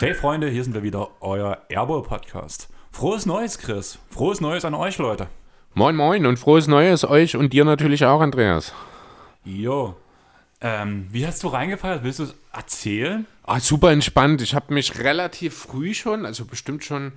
Hey Freunde, hier sind wir wieder, euer Airbowl-Podcast. Frohes Neues, Chris. Frohes Neues an euch, Leute. Moin Moin und frohes Neues euch und dir natürlich auch, Andreas. Jo. Ähm, wie hast du reingefeiert? Willst du es erzählen? Ah, super entspannt. Ich habe mich relativ früh schon, also bestimmt schon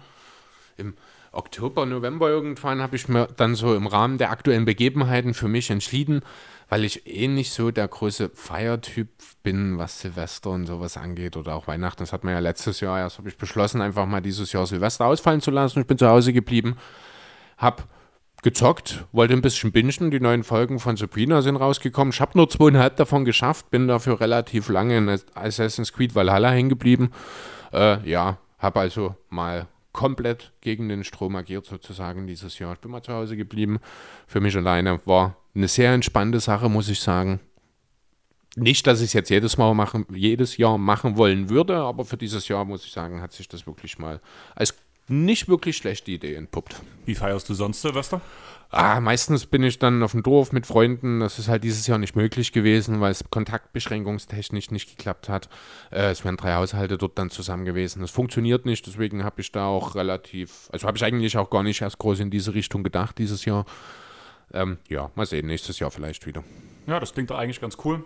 im Oktober, November irgendwann, habe ich mir dann so im Rahmen der aktuellen Begebenheiten für mich entschieden, weil ich eh nicht so der große Feiertyp bin, was Silvester und sowas angeht oder auch Weihnachten. Das hat man ja letztes Jahr erst, habe ich beschlossen, einfach mal dieses Jahr Silvester ausfallen zu lassen. Ich bin zu Hause geblieben, habe gezockt, wollte ein bisschen bingen. Die neuen Folgen von Sabrina sind rausgekommen. Ich habe nur zweieinhalb davon geschafft, bin dafür relativ lange in Assassin's Creed Valhalla hängen geblieben. Äh, ja, habe also mal komplett gegen den Strom agiert sozusagen dieses Jahr. Ich bin mal zu Hause geblieben. Für mich alleine war eine sehr entspannte Sache, muss ich sagen. Nicht, dass ich es jetzt jedes Mal machen, jedes Jahr machen wollen würde, aber für dieses Jahr muss ich sagen, hat sich das wirklich mal als nicht wirklich schlechte Idee entpuppt. Wie feierst du sonst Silvester? Ah, meistens bin ich dann auf dem Dorf mit Freunden. Das ist halt dieses Jahr nicht möglich gewesen, weil es kontaktbeschränkungstechnisch nicht geklappt hat. Äh, es wären drei Haushalte dort dann zusammen gewesen. Das funktioniert nicht, deswegen habe ich da auch relativ, also habe ich eigentlich auch gar nicht erst groß in diese Richtung gedacht dieses Jahr. Ähm, ja, mal sehen, nächstes Jahr vielleicht wieder. Ja, das klingt doch eigentlich ganz cool.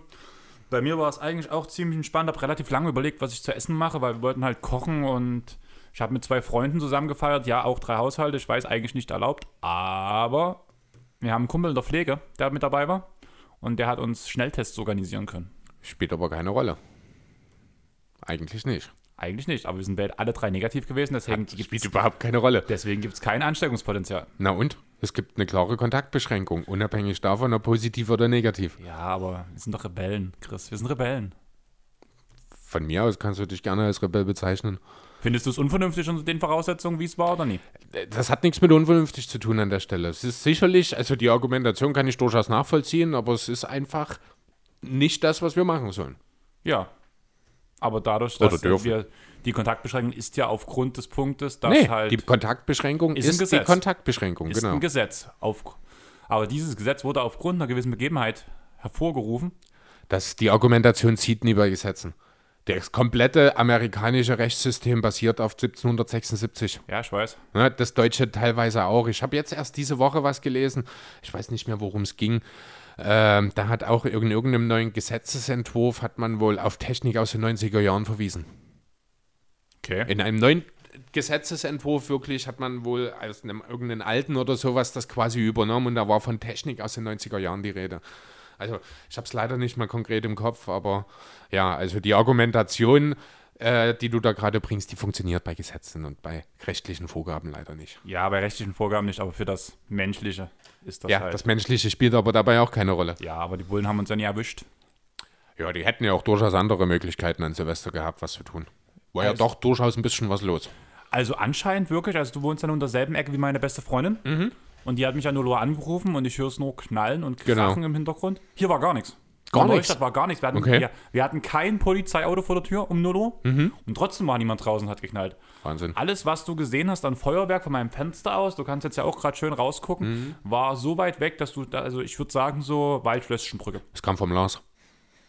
Bei mir war es eigentlich auch ziemlich entspannt. Habe relativ lange überlegt, was ich zu essen mache, weil wir wollten halt kochen und ich habe mit zwei Freunden zusammen gefeiert. Ja, auch drei Haushalte. Ich weiß, eigentlich nicht erlaubt. Aber wir haben einen Kumpel in der Pflege, der mit dabei war. Und der hat uns Schnelltests organisieren können. Spielt aber keine Rolle. Eigentlich nicht. Eigentlich nicht, aber wir sind alle drei negativ gewesen, deswegen Hat, spielt überhaupt keine Rolle. Deswegen gibt es kein Ansteckungspotenzial. Na und? Es gibt eine klare Kontaktbeschränkung, unabhängig davon, ob positiv oder negativ. Ja, aber wir sind doch Rebellen, Chris. Wir sind Rebellen. Von mir aus kannst du dich gerne als Rebell bezeichnen. Findest du es unvernünftig unter den Voraussetzungen, wie es war oder nie? Das hat nichts mit unvernünftig zu tun an der Stelle. Es ist sicherlich, also die Argumentation kann ich durchaus nachvollziehen, aber es ist einfach nicht das, was wir machen sollen. Ja. Aber dadurch, dass wir die Kontaktbeschränkung ist ja aufgrund des Punktes, dass nee, halt. Die Kontaktbeschränkung ist, ist die Kontaktbeschränkung, ist genau. ein Gesetz. Auf, aber dieses Gesetz wurde aufgrund einer gewissen Begebenheit hervorgerufen. Das, die Argumentation zieht nie bei Gesetzen. Das komplette amerikanische Rechtssystem basiert auf 1776. Ja, ich weiß. Ja, das deutsche teilweise auch. Ich habe jetzt erst diese Woche was gelesen. Ich weiß nicht mehr, worum es ging. Ähm, da hat auch in irgendeinem neuen Gesetzesentwurf hat man wohl auf Technik aus den 90er Jahren verwiesen. Okay. In einem neuen Gesetzesentwurf wirklich hat man wohl aus einem irgendeinen alten oder sowas das quasi übernommen und da war von Technik aus den 90er Jahren die Rede. Also ich habe es leider nicht mehr konkret im Kopf, aber ja, also die Argumentation, äh, die du da gerade bringst, die funktioniert bei Gesetzen und bei rechtlichen Vorgaben leider nicht. Ja, bei rechtlichen Vorgaben nicht, aber für das Menschliche ist das ja, halt. das Menschliche spielt aber dabei auch keine Rolle. Ja, aber die Bullen haben uns ja nie erwischt. Ja, die hätten ja auch durchaus andere Möglichkeiten an Silvester gehabt, was zu tun. War also, ja doch durchaus ein bisschen was los. Also anscheinend wirklich, also du wohnst ja nur in derselben Ecke wie meine beste Freundin. Mhm. Und die hat mich ja nur angerufen und ich höre es nur knallen und Genau. krachen im Hintergrund. Hier war gar nichts. Gar nichts? Neustadt war gar nichts. Wir hatten, Okay. wir, wir hatten kein Polizeiauto vor der Tür um 0 Uhr. Mhm. Und trotzdem war niemand draußen und hat geknallt. Wahnsinn. Alles, was du gesehen hast an Feuerwerk von meinem Fenster aus, du kannst jetzt ja auch gerade schön rausgucken, Mhm. war so weit weg, dass du, da, also ich würde sagen, so Waldschlösschenbrücke. Es kam vom Lars.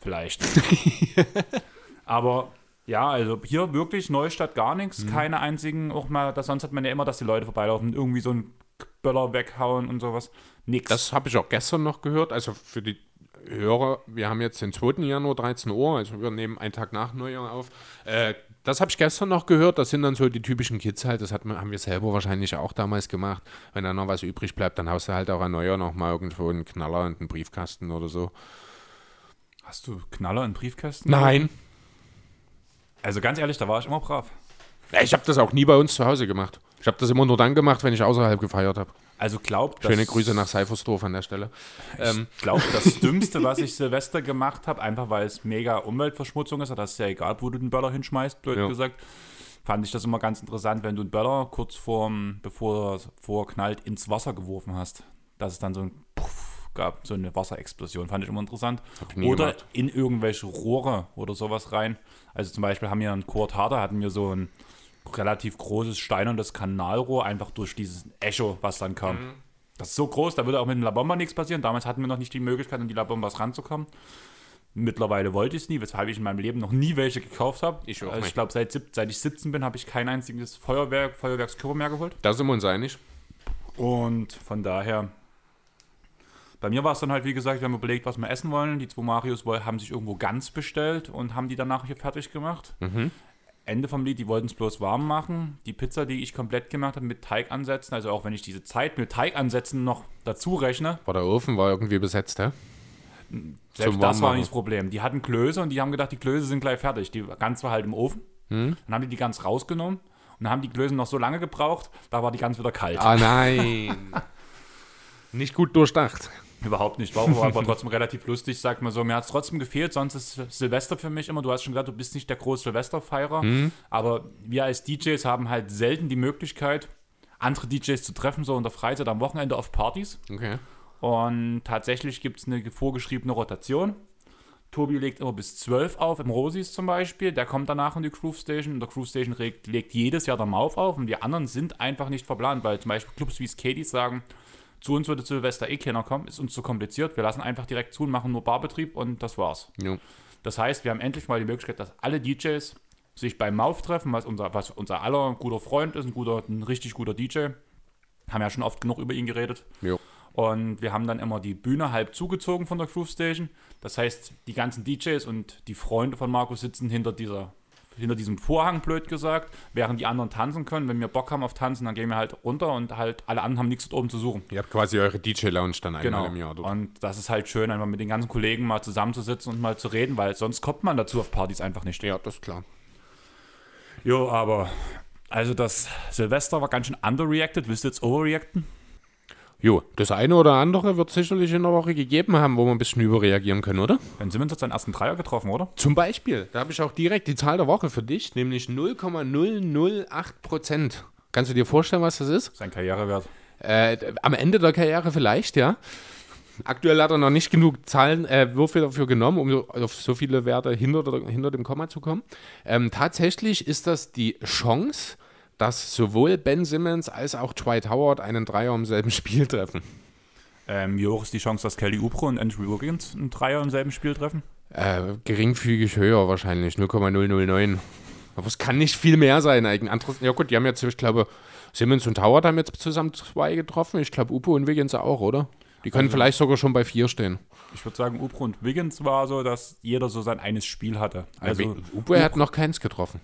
Vielleicht. Aber ja, also hier wirklich Neustadt gar nichts, Mhm. keine einzigen, auch mal, das, sonst hat man ja immer, dass die Leute vorbeilaufen irgendwie so einen Böller weghauen und sowas. Nix. Das habe ich auch gestern noch gehört. Also für die Hörer, wir haben jetzt den 2. Januar 13 Uhr, also wir nehmen einen Tag nach Neujahr auf. Äh, das habe ich gestern noch gehört. Das sind dann so die typischen Kids halt. Das hat, haben wir selber wahrscheinlich auch damals gemacht. Wenn da noch was übrig bleibt, dann haust du halt auch an Neujahr noch mal irgendwo einen Knaller und einen Briefkasten oder so. Hast du Knaller in Briefkästen? Nein. Also ganz ehrlich, da war ich immer brav. Ich habe das auch nie bei uns zu Hause gemacht. Ich habe das immer nur dann gemacht, wenn ich außerhalb gefeiert habe. Also glaubt, Schöne Grüße nach Seifersdorf an der Stelle. Ähm, Ich glaube, das Dümmste, was ich Silvester gemacht habe, einfach weil es mega Umweltverschmutzung ist, das ist ja egal, wo du den Böller hinschmeißt, blöd Ja. gesagt, fand ich das immer ganz interessant, wenn du einen Böller kurz vorm, bevor er vorknallt, ins Wasser geworfen hast. Dass es dann so ein Puff gab, so eine Wasserexplosion, fand ich immer interessant. Ich Oder gemacht. in irgendwelche Rohre oder sowas rein. Also zum Beispiel haben wir in Kurt Harder, hatten wir so ein relativ großes steinernes Kanalrohr, einfach durch dieses Echo, was dann kam. Das ist so groß, da würde auch mit dem La Bomba nichts passieren. Damals hatten wir noch nicht die Möglichkeit, an die La Bombas ranzukommen. Mittlerweile wollte ich es nie, weshalb ich in meinem Leben noch nie welche gekauft habe. Ich auch also ich glaube, seit, seit ich 17 bin, habe ich kein einziges Feuerwerk, Feuerwerkskörper mehr geholt. Da sind wir uns einig. Und von daher, bei mir war es dann halt, wie gesagt, wir haben überlegt, was wir essen wollen. Die zwei Marios haben sich irgendwo ganz bestellt und haben die danach hier fertig gemacht. Ende vom Lied, die wollten es bloß warm machen. Die Pizza, die ich komplett gemacht habe mit Teigansätzen, also auch wenn ich diese Zeit mit Teigansätzen noch dazu rechne, War der Ofen war irgendwie besetzt, hä? selbst Zum das war nicht das Problem. Die hatten Klöße und die haben gedacht, die Klöße sind gleich fertig. Die Gans war halt im Ofen. Hm? Dann haben die die Gans rausgenommen und dann haben die Klöße noch so lange gebraucht, da war die Gans wieder kalt. Ah nein. Nicht gut durchdacht. Überhaupt nicht. War aber trotzdem relativ lustig, sagt man so. Mir hat es trotzdem gefehlt. Sonst ist Silvester für mich immer, du hast schon gesagt, du bist nicht der große Silvesterfeierer. Aber wir als DJs haben halt selten die Möglichkeit, andere DJs zu treffen, so in der Freizeit am Wochenende auf Partys. Okay. Und tatsächlich gibt es eine vorgeschriebene Rotation. Tobi legt immer bis 12 auf, im Rosis zum Beispiel. Der kommt danach in die Groove Station. Und der Groove Station legt, legt jedes Jahr der Mauf auf. Und die anderen sind einfach nicht verplant, weil zum Beispiel Clubs wie Skatys sagen, zu uns würde Silvester eh keiner kommen, ist uns zu kompliziert. Wir lassen einfach direkt zu und machen nur Barbetrieb und das war's. Jo. Das heißt, wir haben endlich mal die Möglichkeit, dass alle DJs sich beim Mauf treffen, was unser, was unser aller guter Freund ist, ein, guter, ein richtig guter DJ. Haben ja schon oft genug über ihn geredet. Jo. Und wir haben dann immer die Bühne halb zugezogen von der Groove Station. Das heißt, die ganzen DJs und die Freunde von Markus sitzen hinter dieser hinter diesem Vorhang, blöd gesagt, während die anderen tanzen können. Wenn wir Bock haben auf Tanzen, dann gehen wir halt runter und halt alle anderen haben nichts dort oben zu suchen. Ihr habt quasi eure DJ-Lounge dann einmal Genau. im Jahr dort. Und das ist halt schön, einfach mit den ganzen Kollegen mal zusammenzusitzen und mal zu reden, weil sonst kommt man dazu auf Partys einfach nicht. Ja, das ist klar. Jo, aber also das Silvester war ganz schön underreacted. Willst du jetzt overreacten? Jo, das eine oder andere wird sicherlich in der Woche gegeben haben, wo wir ein bisschen überreagieren können, oder? Ben Simmons hat seinen ersten Dreier getroffen, oder? Zum Beispiel, da habe ich auch direkt die Zahl der Woche für dich, nämlich 0,008 Prozent. Kannst du dir vorstellen, was das ist? Sein Karrierewert. Äh, am Ende der Karriere vielleicht, ja. Aktuell hat er noch nicht genug Zahlen, äh, Würfe dafür genommen, um auf so viele Werte hinter, hinter dem Komma zu kommen. Ähm, tatsächlich ist das die Chance, dass sowohl Ben Simmons als auch Dwight Howard einen Dreier im selben Spiel treffen. Ähm, wie hoch ist die Chance, dass Kelly Oubre und Andrew Wiggins einen Dreier im selben Spiel treffen? Äh, geringfügig höher wahrscheinlich, 0,009. Aber es kann nicht viel mehr sein eigentlich. Anderes, ja gut, die haben jetzt, ich glaube, Simmons und Howard haben jetzt zusammen zwei getroffen. Ich glaube, Upo und Wiggins auch, oder? Die können vielleicht sogar schon bei vier stehen. Ich würde sagen, Oubre und Wiggins war so, dass jeder so sein eines Spiel hatte. Also, Also, Upo hat noch keins getroffen.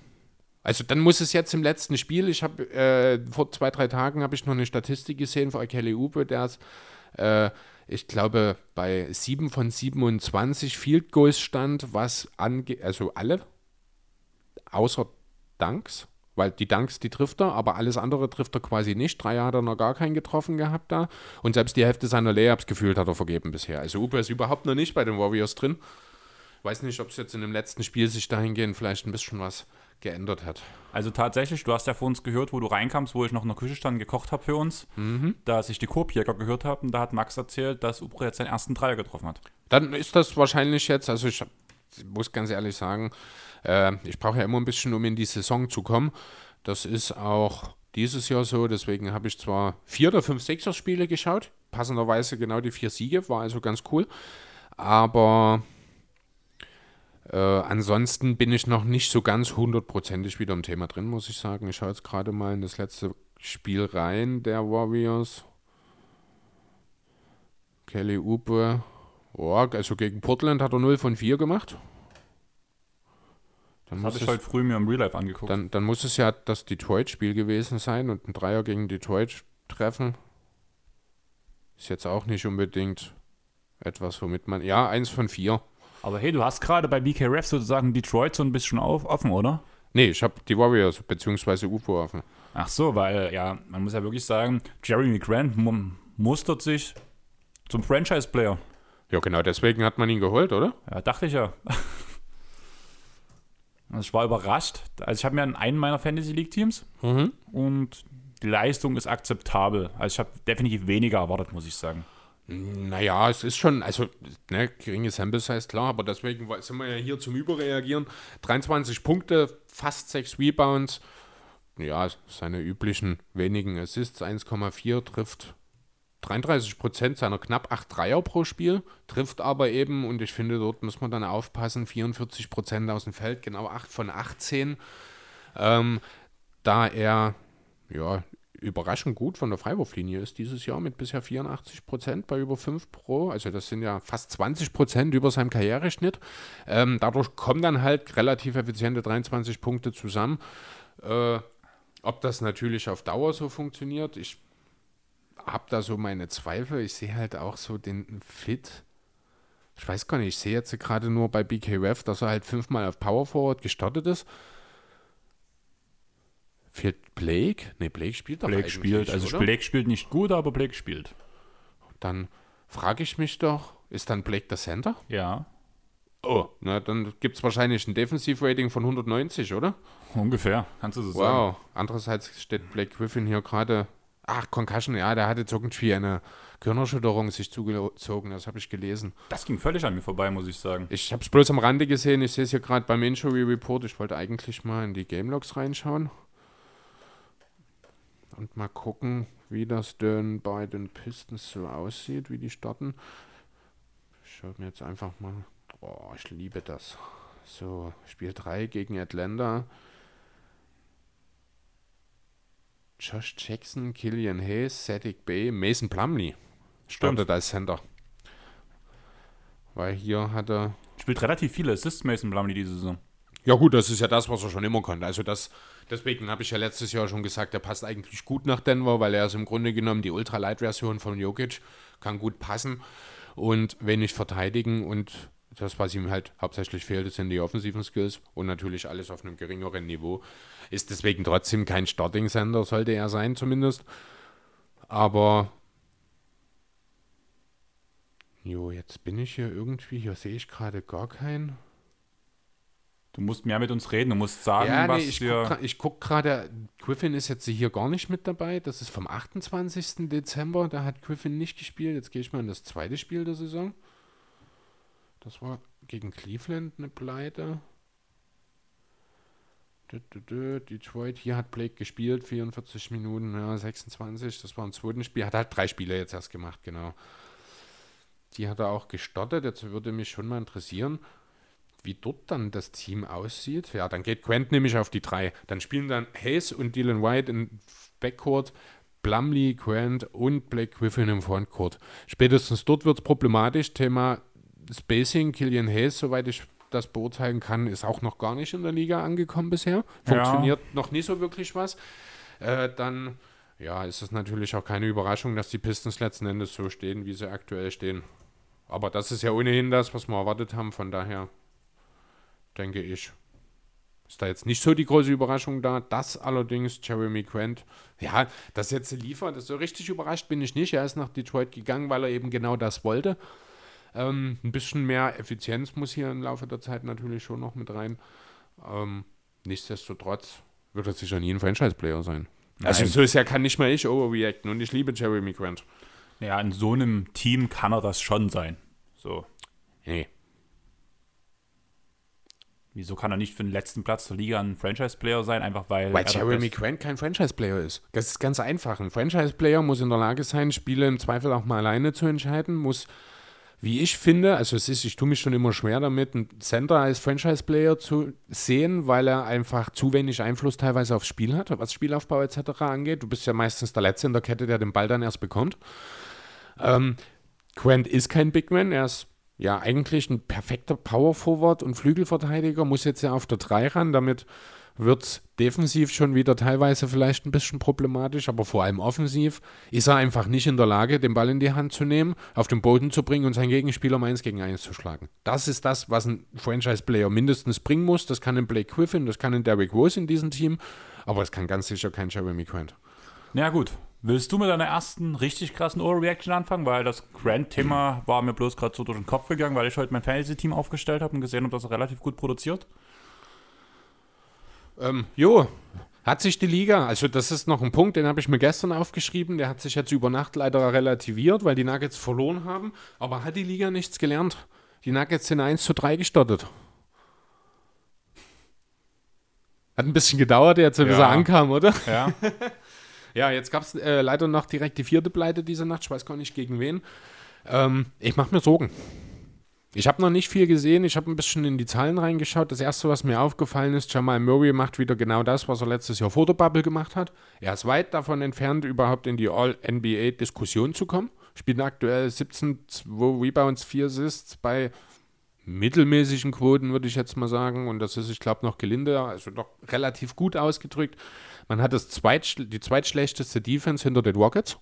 Also dann muss es jetzt im letzten Spiel, ich habe äh, vor zwei, drei Tagen habe ich noch eine Statistik gesehen von Kelly Upe, der ist, äh, ich glaube, bei 7 von 27 Field Goals stand, was angeht, also alle, außer Dunks, weil die Dunks, die trifft er, aber alles andere trifft er quasi nicht. Drei hat er noch gar keinen getroffen gehabt da. Und selbst die Hälfte seiner Layups gefühlt hat er vergeben bisher. Also Upe ist überhaupt noch nicht bei den Warriors drin. Weiß nicht, ob es jetzt in dem letzten Spiel sich dahingehend vielleicht ein bisschen was geändert hat. also tatsächlich, du hast ja vor uns gehört, wo du reinkamst, wo ich noch in der Küche stand gekocht habe für uns, dass ich die Korbjäger gehört habe und da hat Max erzählt, dass Oubre jetzt seinen ersten Dreier getroffen hat. Dann ist das wahrscheinlich jetzt, also ich muss ganz ehrlich sagen, äh, ich brauche ja immer ein bisschen, um in die Saison zu kommen. Das ist auch dieses Jahr so, deswegen habe ich zwar vier oder fünf Sixers-Spiele geschaut, passenderweise genau die vier Siege, war also ganz cool, aber äh, ansonsten bin ich noch nicht so ganz hundertprozentig wieder im Thema drin, muss ich sagen. Ich schaue jetzt gerade mal in das letzte Spiel rein der Warriors. Kelly Upe. Oh, also gegen Portland hat er 0 von 4 gemacht. Dann Das muss, habe ich es, heute früh mir im Real Life angeguckt. dann, dann muss es ja das Detroit-Spiel gewesen sein und ein Dreier gegen Detroit treffen. Ist jetzt auch nicht unbedingt etwas, womit man. Ja, eins von vier. Aber hey, du hast gerade bei BK Ref sozusagen Detroit so ein bisschen auf, offen, oder? Nee, ich habe die Warriors bzw. UFO offen. Ach so, weil, ja, man muss ja wirklich sagen, Jeremy Grant mu mustert sich zum Franchise-Player. Ja, genau, deswegen hat man ihn geholt, oder? Ja, dachte ich ja. Also ich war überrascht. Also ich habe mir in einem meiner Fantasy League Teams Mhm. und die Leistung ist akzeptabel. Also ich habe definitiv weniger erwartet, muss ich sagen. Naja, es ist schon, also, ne, geringe Sample Size, klar, aber deswegen sind wir ja hier zum Überreagieren. 23 Punkte, fast 6 Rebounds. ja, seine üblichen wenigen Assists, 1,4, trifft 33 Prozent seiner knapp 8 Dreier pro Spiel, trifft aber eben, und ich finde, dort muss man dann aufpassen, 44 Prozent aus dem Feld, genau 8 von 18. Ähm, da er ja, überraschend gut von der Freiwurflinie ist dieses Jahr mit bisher 84 Prozent bei über 5 Pro. Also das sind ja fast 20 Prozent über seinem Karriereschnitt. Ähm, dadurch kommen dann halt relativ effiziente 23 Punkte zusammen. Äh, ob das natürlich auf Dauer so funktioniert, ich habe da so meine Zweifel. Ich sehe halt auch so den Fit. Ich weiß gar nicht, ich sehe jetzt gerade nur bei BKWF, dass er halt fünfmal auf Power Forward gestartet ist. Fehlt Blake? Ne, Blake spielt doch Blake spielt, also oder? Blake spielt nicht gut, aber Blake spielt. Dann frage ich mich doch, ist dann Blake der Center? Ja. Oh, na dann gibt es wahrscheinlich ein Defensiv-Rating von 190, oder? Ungefähr, kannst du so wow. sagen. Wow, andererseits steht Blake Griffin hier gerade, ach, Concussion, ja, der hatte jetzt irgendwie eine Körnerschütterung sich zugezogen, das habe ich gelesen. Das ging völlig an mir vorbei, muss ich sagen. Ich habe es bloß am Rande gesehen, ich sehe es hier gerade beim Injury Report, ich wollte eigentlich mal in die Game Logs reinschauen und mal gucken, wie das denn bei den Pistons so aussieht, wie die starten. Ich schaue mir jetzt einfach mal. Oh, ich liebe das. So, Spiel 3 gegen Atlanta. Josh Jackson, Killian Hayes, Cedric Bay, Mason Plumley startet als Center. Weil hier hat er. Spielt relativ viele Assists, Mason Plumley, diese Saison. Ja, gut, das ist ja das, was er schon immer konnte. Also, das, deswegen habe ich ja letztes Jahr schon gesagt, er passt eigentlich gut nach Denver, weil er ist im Grunde genommen die Ultra-Light-Version von Jokic, kann gut passen und wenig verteidigen und das, was ihm halt hauptsächlich fehlt, sind die offensiven Skills und natürlich alles auf einem geringeren Niveau. Ist deswegen trotzdem kein Starting-Sender, sollte er sein zumindest. Aber Jo, jetzt bin ich hier irgendwie, hier sehe ich gerade gar keinen. Du musst mehr mit uns reden, du musst sagen, ja, was nee, ich wir... ich gucke gerade, Griffin ist jetzt hier gar nicht mit dabei. Das ist vom 28. Dezember, da hat Griffin nicht gespielt. Jetzt gehe ich mal in das zweite Spiel der Saison. Das war gegen Cleveland eine Pleite. Detroit, hier hat Blake gespielt, 44 Minuten, ja, 26, das war ein zweites Spiel. Hat halt drei Spiele jetzt erst gemacht, genau. Die hat er auch gestartet. Jetzt würde mich schon mal interessieren, wie dort dann das Team aussieht. Ja, dann geht Quent nämlich auf die drei. Dann spielen dann Hayes und Dylan White im Backcourt, Plumlee, Grant und Blake Griffin im Frontcourt. Spätestens dort wird es problematisch. Thema Spacing, Killian Hayes, soweit ich das beurteilen kann, ist auch noch gar nicht in der Liga angekommen bisher. Funktioniert ja. noch nicht so wirklich was. Äh, dann ja, ist es natürlich auch keine Überraschung, dass die Pistons letzten Endes so stehen, wie sie aktuell stehen. Aber das ist ja ohnehin das, was wir erwartet haben. Von daher denke ich. Ist da jetzt nicht so die große Überraschung da. Das allerdings, Jeremy Grant, ja, das jetzt liefert, das so richtig überrascht bin ich nicht. Er ist nach Detroit gegangen, weil er eben genau das wollte. Ähm, ein bisschen mehr Effizienz muss hier im Laufe der Zeit natürlich schon noch mit rein. Ähm, nichtsdestotrotz wird er sicher nie ein Franchise-Player sein. Nein. Also so ist ja kann nicht mal ich overreacten und ich liebe Jeremy Grant. Ja, in so einem Team kann er das schon sein. So. Nee. Wieso kann er nicht für den letzten Platz der Liga ein Franchise-Player sein? Einfach weil. Weil Jeremy Grant kein Franchise-Player ist. Das ist ganz einfach. Ein Franchise-Player muss in der Lage sein, Spiele im Zweifel auch mal alleine zu entscheiden, muss, wie ich finde, also es ist, ich tue mich schon immer schwer damit, einen Center als Franchise-Player zu sehen, weil er einfach zu wenig Einfluss teilweise aufs Spiel hat, was Spielaufbau etc. angeht. Du bist ja meistens der Letzte in der Kette, der den Ball dann erst bekommt. Ähm, Grant ist kein Big Man, er ist ja eigentlich ein perfekter Power Forward und Flügelverteidiger, muss jetzt ja auf der 3 ran, damit wird es defensiv schon wieder teilweise vielleicht ein bisschen problematisch, aber vor allem offensiv ist er einfach nicht in der Lage, den Ball in die Hand zu nehmen, auf den Boden zu bringen und seinen Gegenspieler um 1 gegen 1 zu schlagen. Das ist das, was ein Franchise-Player mindestens bringen muss. Das kann ein Blake Griffin, das kann ein Derrick Rose in diesem Team, aber es kann ganz sicher kein Jeremy Grant. Ja, gut. Willst du mit deiner ersten richtig krassen Overreaction anfangen? Weil das Grand-Thema war mir bloß gerade so durch den Kopf gegangen, weil ich heute mein Fantasy-Team aufgestellt habe und gesehen habe, dass er relativ gut produziert. Ähm, jo, hat sich die Liga, also das ist noch ein Punkt, den habe ich mir gestern aufgeschrieben, der hat sich jetzt über Nacht leider relativiert, weil die Nuggets verloren haben, aber hat die Liga nichts gelernt. Die Nuggets sind 1 zu 3 gestartet. Hat ein bisschen gedauert jetzt, bis Ja. er ankam, oder? Ja. Ja, jetzt gab es äh, leider noch direkt die vierte Pleite diese Nacht. Ich weiß gar nicht gegen wen. Ähm, ich mache mir Sorgen. Ich habe noch nicht viel gesehen. Ich habe ein bisschen in die Zahlen reingeschaut. Das erste, was mir aufgefallen ist, Jamal Murray macht wieder genau das, was er letztes Jahr vor der Bubble gemacht hat. Er ist weit davon entfernt, überhaupt in die All-NBA-Diskussion zu kommen. Spielt aktuell 17, 2 Rebounds, 4 Assists bei mittelmäßigen Quoten, würde ich jetzt mal sagen. Und das ist, ich glaube, noch gelinde, also doch relativ gut ausgedrückt. Man hat das zweit, die zweitschlechteste Defense hinter den Rockets.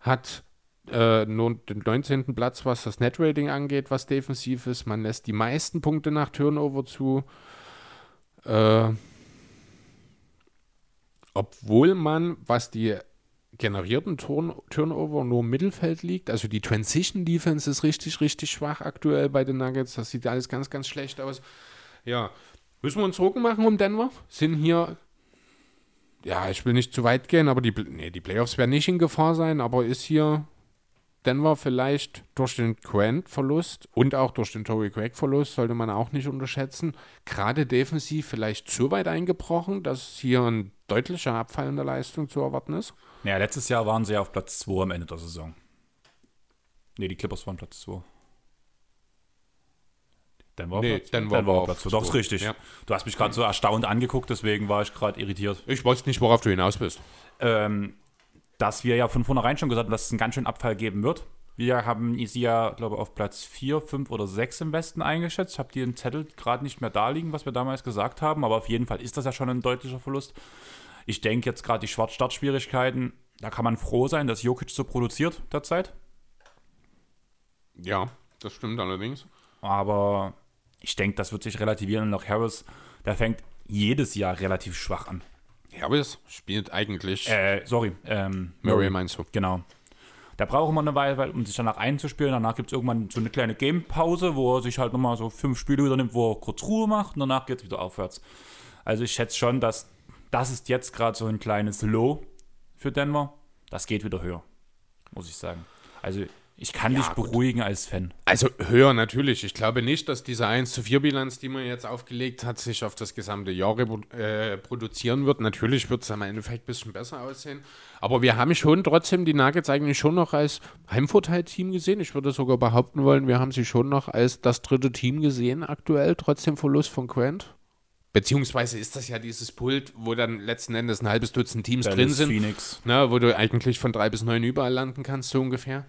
Hat äh, nur den 19. Platz, was das Net-Rating angeht, was defensiv ist. Man lässt die meisten Punkte nach Turnover zu. Äh, obwohl man, was die generierten Turn Turnover nur im Mittelfeld liegt. Also die Transition Defense ist richtig, richtig schwach aktuell bei den Nuggets. Das sieht alles ganz, ganz schlecht aus. Ja, müssen wir uns Sorgen machen um Denver? Sind hier, ja, ich will nicht zu weit gehen, aber die, nee, die Playoffs werden nicht in Gefahr sein, aber ist hier Denver vielleicht durch den Grant-Verlust und auch durch den Tory Craig-Verlust, sollte man auch nicht unterschätzen, gerade defensiv vielleicht zu weit eingebrochen, dass hier ein deutlicher Abfall in der Leistung zu erwarten ist? Naja, letztes Jahr waren sie ja auf Platz 2 am Ende der Saison. Ne, die Clippers waren Platz 2. Denver, Nee, Platz, Denver Denver war Platz 2. Doch, ist richtig. Ja. Du hast mich gerade so erstaunt angeguckt, deswegen war ich gerade irritiert. Ich weiß nicht, worauf du hinaus bist. ähm, dass wir ja von vornherein schon gesagt haben, dass es einen ganz schönen Abfall geben wird. Wir haben sie ja, glaube ich, auf Platz 4, 5 oder 6 im Westen eingeschätzt. Ich habe die im Zettel gerade nicht mehr da liegen, was wir damals gesagt haben, aber auf jeden Fall ist das ja schon ein deutlicher Verlust. Ich denke jetzt gerade die Schwarzstartschwierigkeiten, da kann man froh sein, dass Jokic so produziert derzeit. Ja, das stimmt allerdings. Aber ich denke, das wird sich relativieren. Und auch Harris, der fängt jedes Jahr relativ schwach an. Harris spielt eigentlich. Äh, sorry, ähm, Murray meinst du? Genau. Der braucht immer eine Weile, weil- um sich danach einzuspielen. Danach gibt es irgendwann so eine kleine Game-Pause, wo er sich halt nochmal so fünf Spiele wieder nimmt, wo er kurz Ruhe macht und danach geht es wieder aufwärts. Also ich schätze schon, dass das ist jetzt gerade so ein kleines Low für Denver. Das geht wieder höher, muss ich sagen. Also ich kann Ja, dich gut. beruhigen als Fan. Also höher natürlich. Ich glaube nicht, dass diese 1 zu 4 Bilanz, die man jetzt aufgelegt hat, sich auf das gesamte Jahr äh, produzieren wird. Natürlich wird es am Endeffekt ein bisschen besser aussehen. Aber wir haben schon trotzdem die Nuggets eigentlich schon noch als Heimvorteil-Team gesehen. Ich würde sogar behaupten wollen, wir haben sie schon noch als das dritte Team gesehen aktuell, trotzdem Verlust von Quent. Beziehungsweise ist das ja dieses Pult, wo dann letzten Endes ein halbes Dutzend Teams drin Dallas, sind. Phoenix. Ne, wo du eigentlich von drei bis neun überall landen kannst, so ungefähr.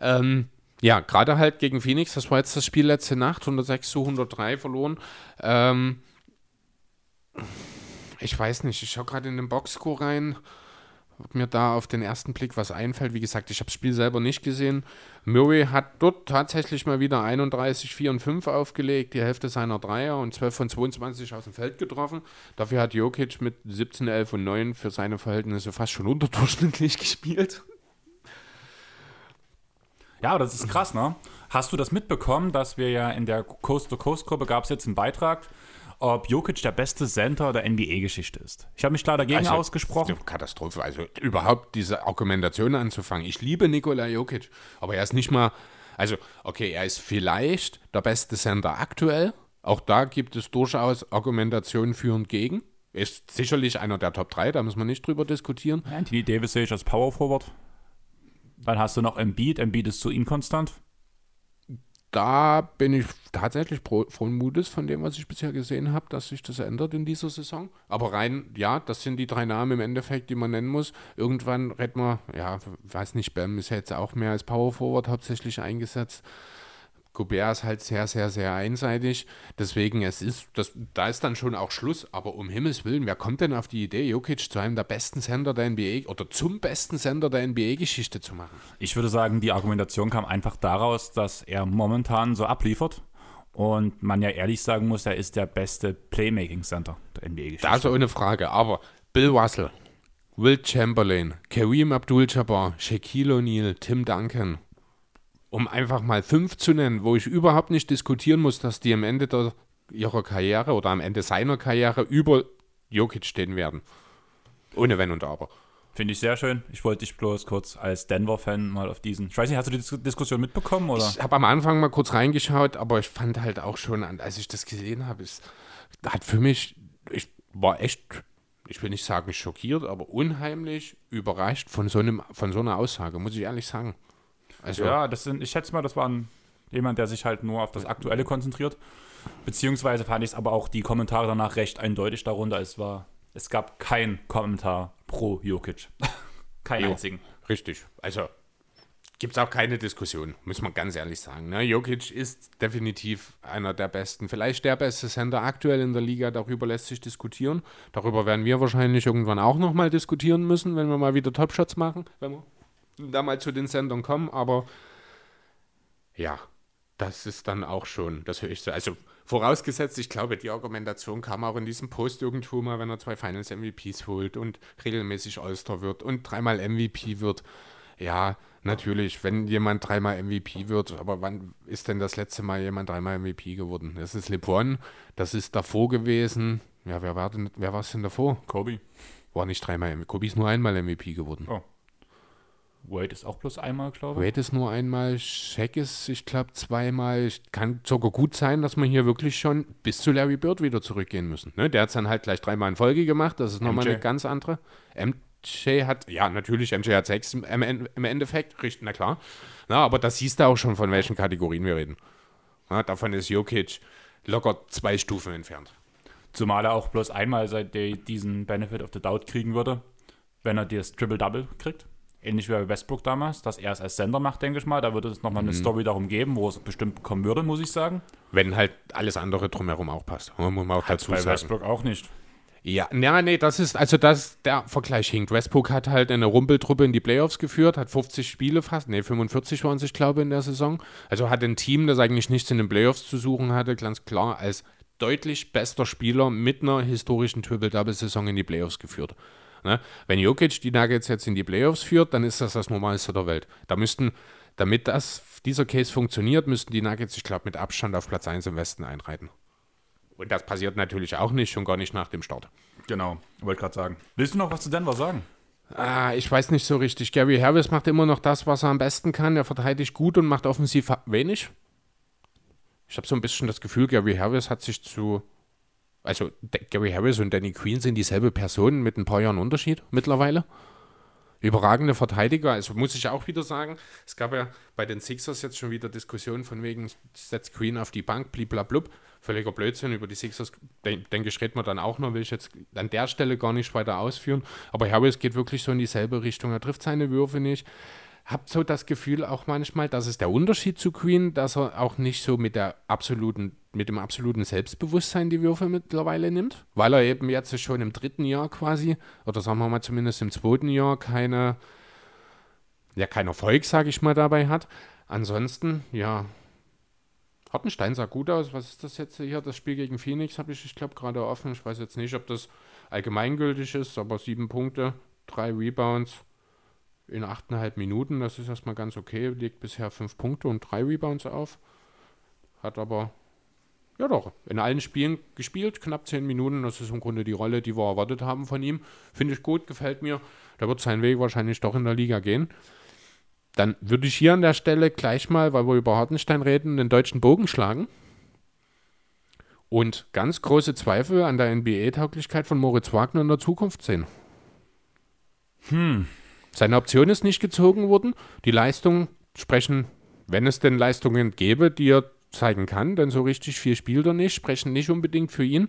Ähm, ja, gerade halt gegen Phoenix, das war jetzt das Spiel letzte Nacht, 106 zu 103 verloren. Ähm, ich weiß nicht, ich schaue gerade in den Boxscore rein, ob mir da auf den ersten Blick was einfällt. Wie gesagt, ich habe das Spiel selber nicht gesehen. Murray hat dort tatsächlich mal wieder 31, 4 und 5 aufgelegt, die Hälfte seiner Dreier und 12 von 22 aus dem Feld getroffen. Dafür hat Jokic mit 17, 11 und 9 für seine Verhältnisse fast schon unterdurchschnittlich gespielt. Ja, das ist krass, ne? Hast du das mitbekommen, dass wir ja in der Coast-to-Coast-Gruppe gab es jetzt einen Beitrag, ob Jokic der beste Center der NBA-Geschichte ist? Ich habe mich klar dagegen Also, ausgesprochen. das ist eine Katastrophe. Also überhaupt diese Argumentation anzufangen. Ich liebe Nikola Jokic, aber er ist nicht mal, also okay, er ist vielleicht der beste Center aktuell. Auch da gibt es durchaus Argumentationen für und gegen. Ist sicherlich einer der Top 3, da muss man nicht drüber diskutieren. Anthony Davis sehe ich als Power Forward. Dann hast du noch Embiid. Embiid ist zu inkonstant. Da bin ich tatsächlich frohen Mutes von dem, was ich bisher gesehen habe, dass sich das ändert in dieser Saison. Aber rein, ja, das sind die drei Namen im Endeffekt, die man nennen muss. Irgendwann redet man, ja, weiß nicht, Bam ist ja jetzt auch mehr als Power Forward hauptsächlich eingesetzt. Gobert ist halt sehr, sehr, sehr einseitig. Deswegen, es ist, das, da ist dann schon auch Schluss. Aber um Himmels Willen, wer kommt denn auf die Idee, Jokic zu einem der besten Sender der NBA oder zum besten Sender der NBA-Geschichte zu machen? Ich würde sagen, die Argumentation kam einfach daraus, dass er momentan so abliefert. Und man ja ehrlich sagen muss, er ist der beste Playmaking-Center der NBA-Geschichte. Das ohne Frage. Aber Bill Russell, Will Chamberlain, Kareem Abdul-Jabbar, Shaquille O'Neal, Tim Duncan, um einfach mal fünf zu nennen, wo ich überhaupt nicht diskutieren muss, dass die am Ende der, ihrer Karriere oder am Ende seiner Karriere über Jokic stehen werden. Ohne Wenn und Aber. Finde ich sehr schön. Ich wollte dich bloß kurz als Denver-Fan mal auf diesen. Ich weiß nicht, hast du die Dis Diskussion mitbekommen? Oder? Ich habe am Anfang mal kurz reingeschaut, aber ich fand halt auch schon, an- als ich das gesehen habe, ist hat für mich, ich war echt, ich will nicht sagen schockiert, aber unheimlich überrascht von so, einem, von so einer Aussage, muss ich ehrlich sagen. Also, ja, das sind, ich schätze mal, das war ein, jemand, der sich halt nur auf das Aktuelle konzentriert. Beziehungsweise fand ich es aber auch die Kommentare danach recht eindeutig darunter. Es war, es gab keinen Kommentar pro Jokic. Keinen Jo. einzigen. Richtig. Also gibt es auch keine Diskussion, muss man ganz ehrlich sagen. Ne? Jokic ist definitiv einer der besten, vielleicht der beste Center aktuell in der Liga. Darüber lässt sich diskutieren. Darüber werden wir wahrscheinlich irgendwann auch nochmal diskutieren müssen, wenn wir mal wieder Topshots machen, wenn wir da mal zu den Sendern kommen. Aber ja, das ist dann auch schon das Höchste. Also vorausgesetzt, ich glaube, die Argumentation kam auch in diesem Post irgendwo mal, wenn er zwei Finals MVPs holt und regelmäßig All-Star wird und dreimal MVP wird. Ja, natürlich, wenn jemand dreimal MVP wird, aber wann ist denn das letzte Mal jemand dreimal MVP geworden? Das ist LeBron, das ist davor gewesen. Ja, wer war denn, wer war es denn davor? Kobe. War nicht dreimal MVP. Kobe ist nur einmal MVP geworden. Oh. Wade ist auch bloß einmal, glaube ich. Wade ist nur einmal, Shaq ist, ich glaube, zweimal. Kann sogar gut sein, dass wir hier wirklich schon bis zu Larry Bird wieder zurückgehen müssen. Ne? Der hat es dann halt gleich dreimal in Folge gemacht. Das ist nochmal eine ganz andere. MJ hat, ja, natürlich, MJ hat sechs im, im End- im Endeffekt, richtig, na klar. Na, aber das siehst du auch schon, von welchen Kategorien wir reden. Na, davon ist Jokic locker zwei Stufen entfernt. Zumal er auch bloß einmal seit der diesen Benefit of the Doubt kriegen würde, wenn er das Triple-Double kriegt. Ähnlich wie bei Westbrook damals, dass er es als Sender macht, denke ich mal. Da würde es nochmal eine Story darum geben, wo es bestimmt bekommen würde, muss ich sagen. Wenn halt alles andere drumherum auch passt. Muss man auch dazu Bei sagen. Westbrook auch nicht. Ja, ja, nee, das ist, also das, der Vergleich hinkt. Westbrook hat halt eine Rumpeltruppe in die Playoffs geführt, hat 50 Spiele fast, nee, 45 waren es, ich glaube, in der Saison. Also hat ein Team, das eigentlich nichts in den Playoffs zu suchen hatte, ganz klar als deutlich bester Spieler mit einer historischen Triple-Double-Saison in die Playoffs geführt. Ne? Wenn Jokic die Nuggets jetzt in die Playoffs führt, dann ist das das Normalste der Welt. Da müssten, damit das, dieser Case funktioniert, müssten die Nuggets, ich glaube, mit Abstand auf Platz 1 im Westen einreiten. Und das passiert natürlich auch nicht, schon gar nicht nach dem Start. Genau, wollte gerade sagen. Willst du noch was zu Denver sagen? Ah, ich weiß nicht so richtig. Gary Harris macht immer noch das, was er am besten kann. Er verteidigt gut und macht offensiv wenig. Ich habe so ein bisschen das Gefühl, Gary Harris hat sich zu. Also, Gary Harris und Danny Queen sind dieselbe Person mit ein paar Jahren Unterschied mittlerweile. Überragende Verteidiger. Also, muss ich auch wieder sagen, es gab ja bei den Sixers jetzt schon wieder Diskussionen von wegen, setzt Queen auf die Bank, bliblablub. Völliger Blödsinn. Über die Sixers, den- denke ich, reden wir dann auch noch. Will ich jetzt an der Stelle gar nicht weiter ausführen. Aber Harris geht wirklich so in dieselbe Richtung. Er trifft seine Würfe nicht. Hab so das Gefühl auch manchmal, das ist der Unterschied zu Queen, dass er auch nicht so mit der absoluten, mit dem absoluten Selbstbewusstsein die Würfe mittlerweile nimmt, weil er eben jetzt schon im dritten Jahr quasi, oder sagen wir mal zumindest im zweiten Jahr keine, ja, keinen Erfolg, sage ich mal, dabei hat. Ansonsten, ja, Hartenstein sah gut aus. Was ist das jetzt hier? Das Spiel gegen Phoenix habe ich, ich glaube, gerade offen. Ich weiß jetzt nicht, ob das allgemeingültig ist, aber sieben Punkte, drei Rebounds in achteinhalb Minuten. Das ist erstmal ganz okay. Legt bisher fünf Punkte und drei Rebounds auf. Hat aber, ja doch, in allen Spielen gespielt, knapp zehn Minuten. Das ist im Grunde die Rolle, die wir erwartet haben von ihm. Finde ich gut, gefällt mir. Da wird sein Weg wahrscheinlich doch in der Liga gehen. Dann würde ich hier an der Stelle gleich mal, weil wir über Hartenstein reden, den deutschen Bogen schlagen. Und ganz große Zweifel an der NBA-Tauglichkeit von Moritz Wagner in der Zukunft sehen. Seine Option ist nicht gezogen worden. Die Leistungen sprechen, wenn es denn Leistungen gäbe, die er zeigen kann, denn so richtig viel spielt er nicht, sprechen nicht unbedingt für ihn.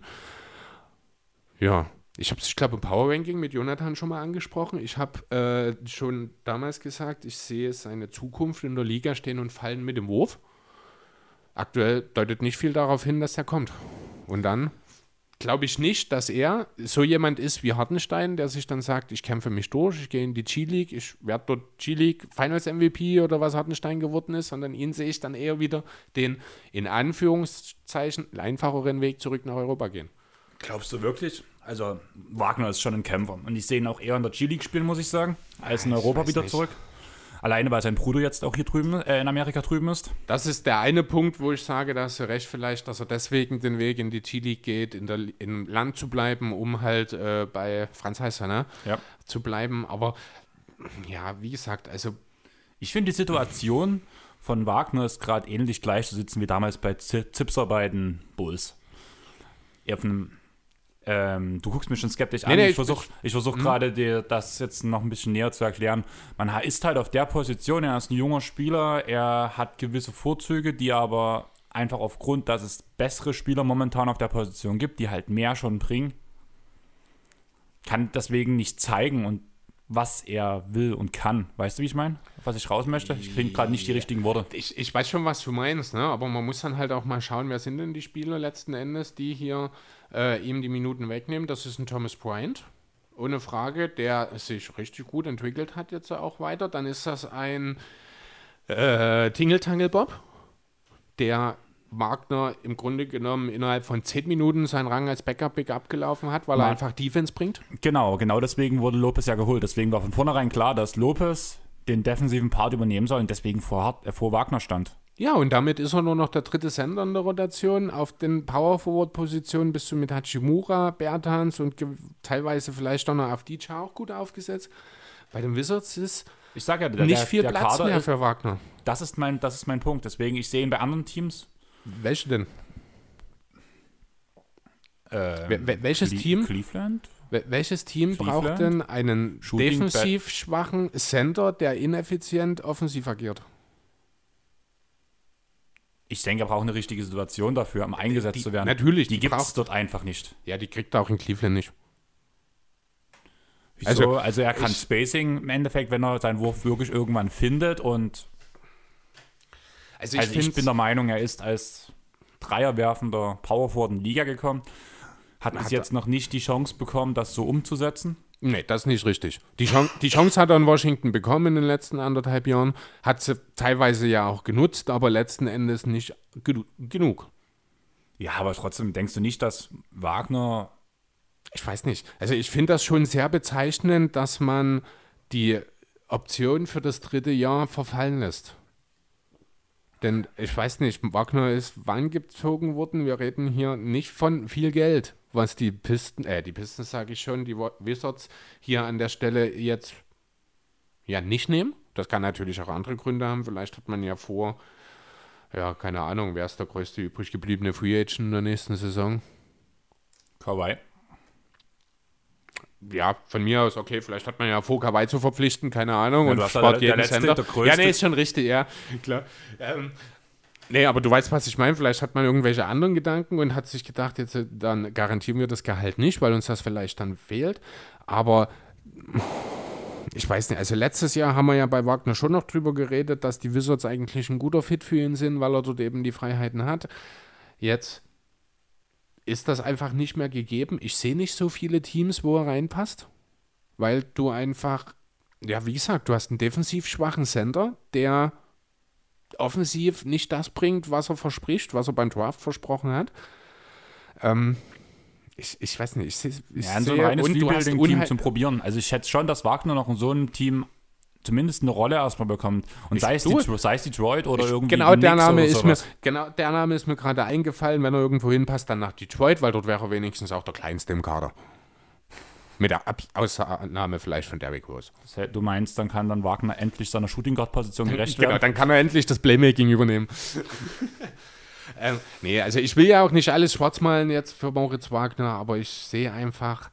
Ja, ich habe es, ich glaube, im Power Ranking mit Jonathan schon mal angesprochen. Ich habe äh, schon damals gesagt, ich sehe seine Zukunft in der Liga stehen und fallen mit dem Wurf. Aktuell deutet nicht viel darauf hin, dass er kommt. Und dann glaube ich nicht, dass er so jemand ist wie Hartenstein, der sich dann sagt, ich kämpfe mich durch, ich gehe in die G-League, ich werde dort G-League Finals MVP oder was Hartenstein geworden ist, sondern ihn sehe ich dann eher wieder den in Anführungszeichen einfacheren Weg zurück nach Europa gehen. Glaubst du wirklich? Also, Wagner ist schon ein Kämpfer. Und ich sehe ihn auch eher in der G-League spielen, muss ich sagen, als in Ich Europa wieder nicht. zurück. Alleine, weil sein Bruder jetzt auch hier drüben, äh, in Amerika drüben ist. Das ist der eine Punkt, wo ich sage, da hast du recht vielleicht, dass er deswegen den Weg in die G-League geht, in der, im Land zu bleiben, um halt äh, bei Franz Heißer ne, Ja. zu bleiben. Aber ja, wie gesagt, also Ich finde die Situation von Wagner ist gerade ähnlich gleich zu sitzen wie damals bei Z Zipser bei den Bulls. auf einem ähm, du guckst mich schon skeptisch an. nee, ich ich- versuche ich versuch gerade, dir das jetzt noch ein bisschen näher zu erklären. Man ist halt auf der Position, er ist ein junger Spieler, er hat gewisse Vorzüge, die aber einfach aufgrund, dass es bessere Spieler momentan auf der Position gibt, die halt mehr schon bringen, kann deswegen nicht zeigen und was er will und kann. Weißt du, wie ich meine? Was ich raus möchte? Ich kriege gerade nicht die richtigen Worte. Ich, ich weiß schon, was du meinst, ne? aber man muss dann halt auch mal schauen, wer sind denn die Spieler letzten Endes, die hier äh, ihm die Minuten wegnehmen. Das ist ein Thomas Bryant, ohne Frage, der sich richtig gut entwickelt hat jetzt auch weiter. Dann ist das ein äh, Tingeltangel Bob, der Wagner im Grunde genommen innerhalb von 10 Minuten seinen Rang als Backup-Big abgelaufen hat, weil er Mal- einfach Defense bringt. Genau, genau deswegen wurde Lopez ja geholt. Deswegen war von vornherein klar, dass Lopez den defensiven Part übernehmen soll und deswegen vor, äh, vor Wagner stand. Ja, und damit ist er nur noch der dritte Sender in der Rotation. Auf den Power-Forward-Positionen bist du mit Hachimura, Bertans und teilweise vielleicht auch noch auf DJ auch gut aufgesetzt. Bei den Wizards ist Ich sage ja, der, nicht der, viel der Platz Kader mehr ist, für Wagner. das ist mein, das ist mein Punkt. Deswegen, ich sehe ihn bei anderen Teams. Welche denn? Äh, Wel- wel- welches Cle- Team? Cleveland? Wel- Welches Team Cleveland? braucht denn einen Shooting defensiv schwachen Center, der ineffizient offensiv agiert? Ich denke, er braucht eine richtige Situation dafür, um eingesetzt Die- zu werden. natürlich, die die gibt es dort einfach nicht. Ja, die kriegt er auch in Cleveland nicht. Wieso? Also, Also, er kann ich- Spacing im Endeffekt, wenn er seinen Wurf wirklich irgendwann findet. Und Also also ich bin der Meinung, er ist als Dreierwerfender Power Forward in die Liga gekommen. Hat bis Hat jetzt noch nicht die Chance bekommen, das so umzusetzen. Nee, das ist nicht richtig. Die Chance, die Chance hat er in Washington bekommen in den letzten anderthalb Jahren, hat sie teilweise ja auch genutzt, aber letzten Endes nicht genu genug. Ja, aber trotzdem denkst du nicht, dass Wagner Ich weiß nicht. Also ich finde das schon sehr bezeichnend, dass man die Option für das dritte Jahr verfallen lässt. Denn ich weiß nicht, Wagner ist wann gezogen worden? Wir reden hier nicht von viel Geld, was die Pisten, äh, die Pisten sage ich schon, die Wizards hier an der Stelle jetzt ja nicht nehmen. Das kann natürlich auch andere Gründe haben. Vielleicht hat man ja vor, ja, keine Ahnung, wer ist der größte übrig gebliebene Free Agent in der nächsten Saison? Kawhi. Ja, von mir aus, okay, vielleicht hat man ja vor, Kawhi zu verpflichten, keine Ahnung. Ja, und spart der jeden Center. Ja, nee, ist schon richtig, ja, klar. Ähm, nee, aber du weißt, was ich meine. Vielleicht hat man irgendwelche anderen Gedanken und hat sich gedacht, jetzt äh, dann garantieren wir das Gehalt nicht, weil uns das vielleicht dann fehlt. Aber ich weiß nicht, also letztes Jahr haben wir ja bei Wagner schon noch drüber geredet, dass die Wizards eigentlich ein guter Fit für ihn sind, weil er dort eben die Freiheiten hat. Jetzt ist das einfach nicht mehr gegeben. Ich sehe nicht so viele Teams, wo er reinpasst, weil du einfach, ja, wie gesagt, du hast einen defensiv schwachen Center, der offensiv nicht das bringt, was er verspricht, was er beim Draft versprochen hat. Ähm, ich, ich weiß nicht, ich, ich Ja, in so ein sehe, reines Rebuilding-Team zum Probieren. Also ich schätze schon, dass Wagner noch in so einem Team zumindest eine Rolle erstmal bekommt. Und sei es, Detroit, sei es Detroit oder irgendwie Genau die der, Name ist mir, genau der Name ist mir gerade eingefallen, wenn er irgendwo hinpasst, dann nach Detroit, weil dort wäre er wenigstens auch der kleinste im Kader. Mit der Ab Ausnahme vielleicht von Derrick Rose. Du meinst, dann kann dann Wagner endlich seiner Shooting Guard Position gerecht Genau, werden? dann kann er endlich das Playmaking übernehmen. ähm, nee, also ich will ja auch nicht alles schwarz malen jetzt für Moritz Wagner, aber ich sehe einfach,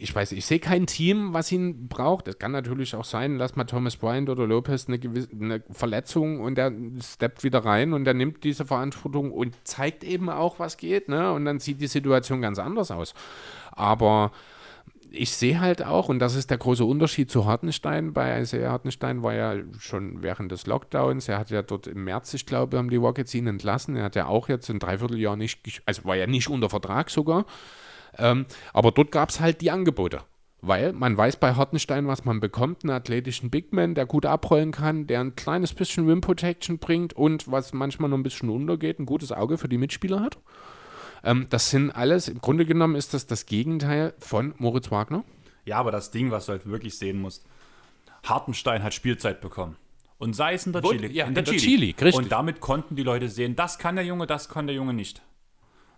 ich weiß, ich sehe kein Team, was ihn braucht. Es kann natürlich auch sein, lass mal Thomas Bryant oder Lopez eine, gewisse, eine Verletzung und der steppt wieder rein und der nimmt diese Verantwortung und zeigt eben auch, was geht, ne? Und dann sieht die Situation ganz anders aus. Aber ich sehe halt auch, und das ist der große Unterschied zu Hartenstein, bei Isaiah Hartenstein war ja schon während des Lockdowns, er hat ja dort im März, ich glaube, haben die Rockets ihn entlassen, er hat ja auch jetzt ein Dreivierteljahr nicht, also war ja nicht unter Vertrag sogar, ähm, aber dort gab es halt die Angebote. Weil man weiß bei Hartenstein, was man bekommt, einen athletischen Bigman, der gut abrollen kann, der ein kleines bisschen Rim Protection bringt und was manchmal noch ein bisschen untergeht, ein gutes Auge für die Mitspieler hat. Ähm, das sind alles, im Grunde genommen ist das das Gegenteil von Moritz Wagner. Ja, aber das Ding, was du halt wirklich sehen musst, Hartenstein hat Spielzeit bekommen. Und sei es in der Chili. ja, in in der G-League, richtig. Und damit konnten die Leute sehen, das kann der Junge, das kann der Junge nicht.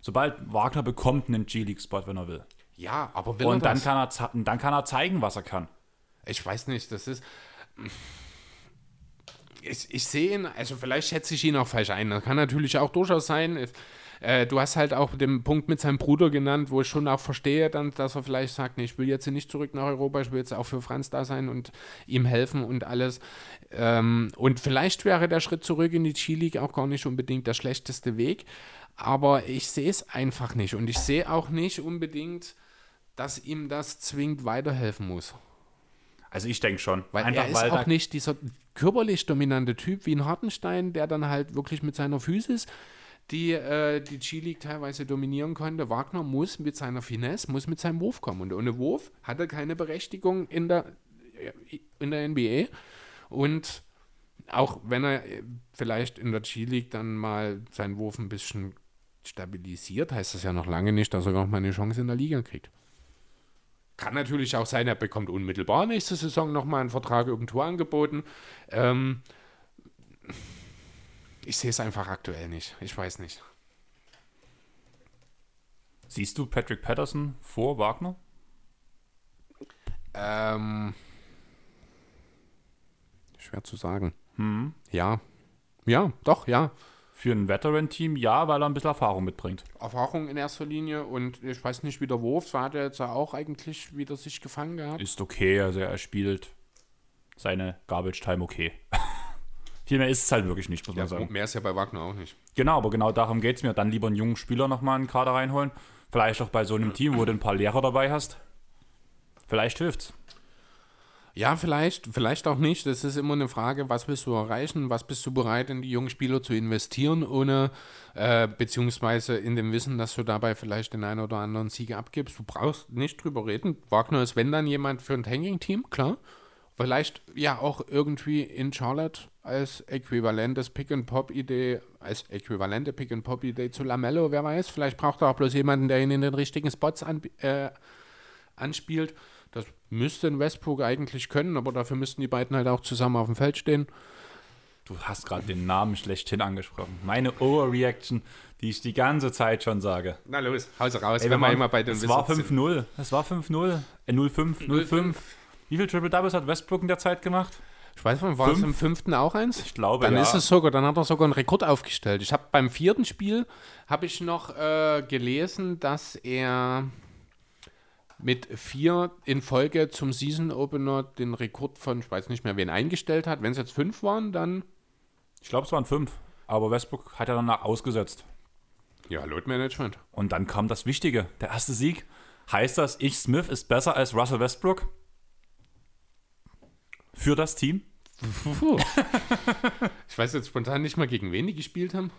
Sobald Wagner bekommt einen G-League-Spot, wenn er will. Ja, aber will Und er dann kann, er, dann kann er zeigen, was er kann. Ich weiß nicht, das ist. Ich, ich sehe ihn, also vielleicht schätze ich ihn auch falsch ein. Das kann natürlich auch durchaus sein. Äh, du hast halt auch den Punkt mit seinem Bruder genannt, wo ich schon auch verstehe, dann, dass er vielleicht sagt, nee, ich will jetzt nicht zurück nach Europa, ich will jetzt auch für Franz da sein und ihm helfen und alles. Ähm, und vielleicht wäre der Schritt zurück in die G-League auch gar nicht unbedingt der schlechteste Weg, aber ich sehe es einfach nicht und ich sehe auch nicht unbedingt, dass ihm das zwingend weiterhelfen muss. Also ich denke schon. Weil Einfach, er ist weil auch nicht dieser körperlich dominante Typ wie ein Hartenstein, der dann halt wirklich mit seiner Physis die äh, die G-League teilweise dominieren konnte. Wagner muss mit seiner Finesse, muss mit seinem Wurf kommen. Und ohne Wurf hat er keine Berechtigung in der, in der NBA. Und auch wenn er äh, vielleicht in der G-League dann mal seinen Wurf ein bisschen stabilisiert, heißt das ja noch lange nicht, dass er noch mal eine Chance in der Liga kriegt. Kann natürlich auch sein, er bekommt unmittelbar nächste Saison nochmal einen Vertrag irgendwo angeboten. Ähm, ich sehe es einfach aktuell nicht. Ich weiß nicht. Siehst du Patrick Patterson vor Wagner? Ähm, schwer zu sagen. Ja. Ja, doch, ja. Für ein Veteran-Team ja, weil er ein bisschen Erfahrung mitbringt. Erfahrung in erster Linie und ich weiß nicht, wie der Wurf, so hat er jetzt auch eigentlich wieder sich gefangen gehabt. Ist okay, also er spielt seine Garbage Time okay. Viel mehr ist es halt wirklich nicht, muss man sagen. mehr ist ja bei Wagner auch nicht. Genau, aber genau darum geht es mir. Dann lieber einen jungen Spieler nochmal in den Kader reinholen. Vielleicht auch bei so einem Team, wo du ein paar Lehrer dabei hast. Vielleicht hilft's. Ja, vielleicht, vielleicht auch nicht. Das ist immer eine Frage, was willst du erreichen, was bist du bereit, in die jungen Spieler zu investieren, ohne, äh, beziehungsweise in dem Wissen, dass du dabei vielleicht den einen oder anderen Sieg abgibst. Du brauchst nicht drüber reden. Wagner ist, wenn dann jemand für ein Tanking-Team, klar. Vielleicht ja auch irgendwie in Charlotte als äquivalentes Pick-and-Pop-Idee, als äquivalente Pick-and-Pop-Idee zu Lamello, wer weiß. Vielleicht braucht er auch bloß jemanden, der ihn in den richtigen Spots an, äh, anspielt. Müsste ein Westbrook eigentlich können, aber dafür müssten die beiden halt auch zusammen auf dem Feld stehen. Du hast gerade den Namen schlechthin angesprochen. Meine Overreaction, die ich die ganze Zeit schon sage. Na los, Hause raus, Ey, wenn wir waren- immer bei den es war Wizards sind. 5-0. Es war 5-0. Äh, 0-5, 0-5. Wie viel Triple Doubles hat Westbrook in der Zeit gemacht? Ich weiß nicht, war es Fünf? im fünften auch eins? Ich glaube, Dann ja. ist es sogar, dann hat er sogar einen Rekord aufgestellt. Ich habe beim vierten Spiel habe ich noch äh, gelesen, dass er mit vier in Folge zum Season Opener den Rekord von, ich weiß nicht mehr, wen eingestellt hat. Wenn es jetzt fünf waren, dann Ich glaube, es waren 5. Aber Westbrook hat ja danach ausgesetzt. ja, Load Management. Und dann kam das Wichtige. Der erste Sieg. Heißt das, ich Smith ist besser als Russell Westbrook? Für das Team? Ich weiß jetzt spontan nicht mal, gegen wen die gespielt haben.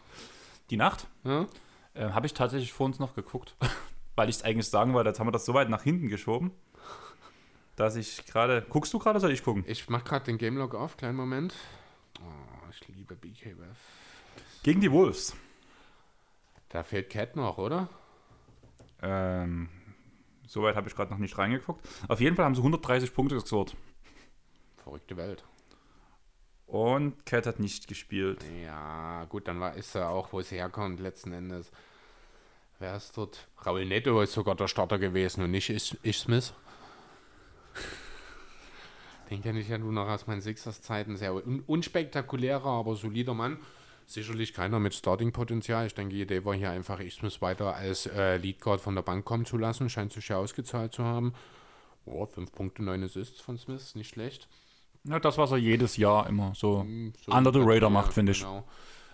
Die Nacht? Ja? Äh, Habe ich tatsächlich vor uns noch geguckt. Weil ich es eigentlich sagen wollte, jetzt haben wir das so weit nach hinten geschoben, dass ich gerade. Guckst du gerade, soll ich gucken? Ich mache gerade den Game Log auf, kleinen Moment. Oh, ich liebe BKWF. Gegen die Wolves. Da fehlt Cat noch, oder? Ähm, Soweit habe ich gerade noch nicht reingeguckt. Auf jeden Fall haben sie 130 Punkte gescored. Verrückte Welt. Und Cat hat nicht gespielt. Ja, gut, dann war, ist er auch, wo es herkommt, letzten Endes. Wer ist dort? Raul Neto ist sogar der Starter gewesen und nicht ich, ich Smith. Den kenne ich ja nur noch aus meinen Sixers-Zeiten. Sehr un unspektakulärer, aber solider Mann. Sicherlich keiner mit Starting-Potenzial. Ich denke, die Idee war hier einfach, ich Smith weiter als äh, Leadguard von der Bank kommen zu lassen. Scheint sich ja ausgezahlt zu haben. Oh, 5 Punkte, 9 Assists von Smith, nicht schlecht. Ja, das, was er jedes Jahr immer so So under the radar macht, finde ich. Genau.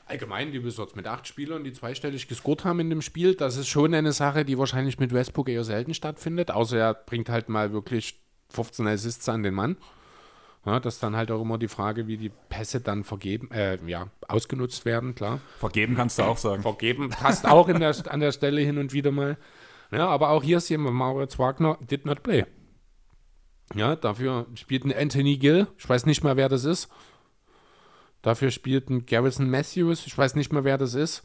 Allgemein die Wizards mit acht Spielern, die zweistellig gescored haben in dem Spiel, das ist schon eine Sache, die wahrscheinlich mit Westbrook eher selten stattfindet, außer er bringt halt mal wirklich 15 Assists an den Mann. Ja, das ist dann halt auch immer die Frage, wie die Pässe dann vergeben, äh, ja, ausgenutzt werden, klar. Vergeben kannst du auch sagen. Vergeben passt auch der, an der Stelle hin und wieder mal. Ja, aber auch hier sehen wir, Maurits Wagner did not play. Ja, dafür spielt ein Anthony Gill, ich weiß nicht mal, wer das ist. Dafür spielt ein Garrison Matthews, ich weiß nicht mal, wer das ist.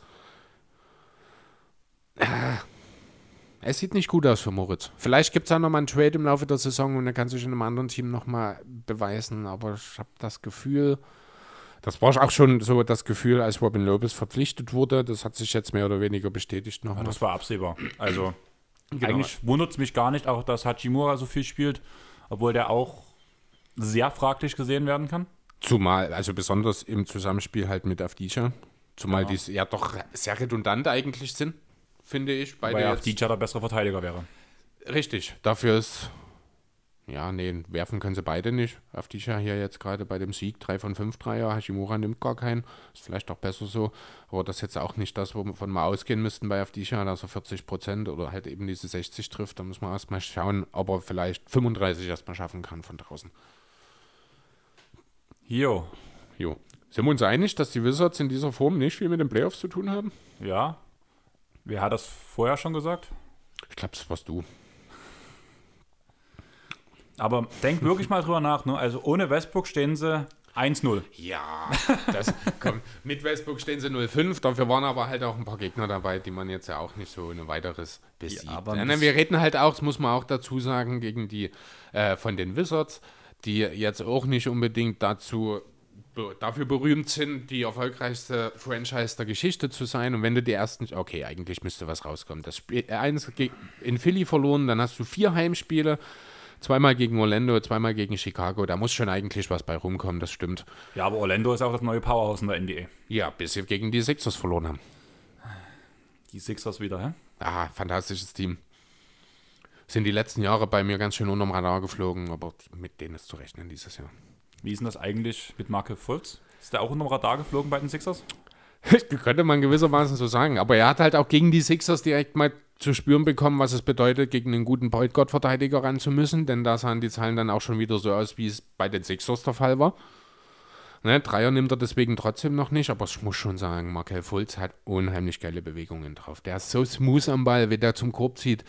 Ah, Es sieht nicht gut aus für Moritz. Vielleicht gibt es auch nochmal einen Trade im Laufe der Saison und er kann sich in einem anderen Team nochmal beweisen, aber ich habe das Gefühl, das war auch schon so das Gefühl, als Robin Lopez verpflichtet wurde. Das hat sich jetzt mehr oder weniger bestätigt Ja, nochmal. das war absehbar. Also, Genau. eigentlich wundert es mich gar nicht, auch dass Hachimura so viel spielt, obwohl der auch sehr fraglich gesehen werden kann. Zumal, also besonders im Zusammenspiel halt mit Avdija. Zumal die ja doch sehr redundant eigentlich sind, finde ich. Weil ja jetzt- DJ der bessere Verteidiger wäre. Richtig, dafür ist. Ja, nee, werfen können sie beide nicht. Auf die ja hier jetzt gerade bei dem Sieg 3 von 5 Dreier. Hashimura nimmt gar keinen. Ist vielleicht auch besser so. Aber das ist jetzt auch nicht das, wovon wir ausgehen müssten bei Afdisha, dass er 40 Prozent oder halt eben diese 60 trifft. Da muss man erstmal schauen, ob er vielleicht 35 erstmal schaffen kann von draußen. Jo. Jo. Sind wir uns einig, dass die Wizards in dieser Form nicht viel mit den Playoffs zu tun haben? Ja. Wer hat das vorher schon gesagt? Ich glaube, das warst du. Aber denk wirklich mal drüber nach. Ne? Also ohne Westbrook stehen sie 1-0. Ja, das kommt. Mit Westbrook stehen sie 0-5, dafür waren aber halt auch ein paar Gegner dabei, die man jetzt ja auch nicht so ohne weiteres besiegt. Ja, aber wir reden halt auch, das muss man auch dazu sagen, gegen die äh, von den Wizards, die jetzt auch nicht unbedingt dazu dafür berühmt sind, die erfolgreichste Franchise der Geschichte zu sein. Und wenn du die ersten, okay, eigentlich müsste was rauskommen. Das Spiel äh, eins in Philly verloren, dann hast du vier Heimspiele. Zweimal gegen Orlando, zweimal gegen Chicago. Da muss schon eigentlich was bei rumkommen, das stimmt. Ja, aber Orlando ist auch das neue Powerhouse in der NBA. Ja, bis sie gegen die Sixers verloren haben. Die Sixers wieder, hä? Ah, fantastisches Team. Sind die letzten Jahre bei mir ganz schön unterm Radar geflogen, aber mit denen ist zu rechnen dieses Jahr. Wie ist denn das eigentlich mit Markel Fultz? Ist der auch unterm Radar geflogen bei den Sixers? Könnte man gewissermaßen so sagen. Aber er hat halt auch gegen die Sixers direkt mal zu spüren bekommen, was es bedeutet, gegen einen guten Point Verteidiger ran zu müssen, denn da sahen die Zahlen dann auch schon wieder so aus, wie es bei den Sixers der Fall war. Ne, Dreier nimmt er deswegen trotzdem noch nicht, aber ich muss schon sagen, Markel Fultz hat unheimlich geile Bewegungen drauf. Der ist so smooth am Ball, wie der zum Korb zieht.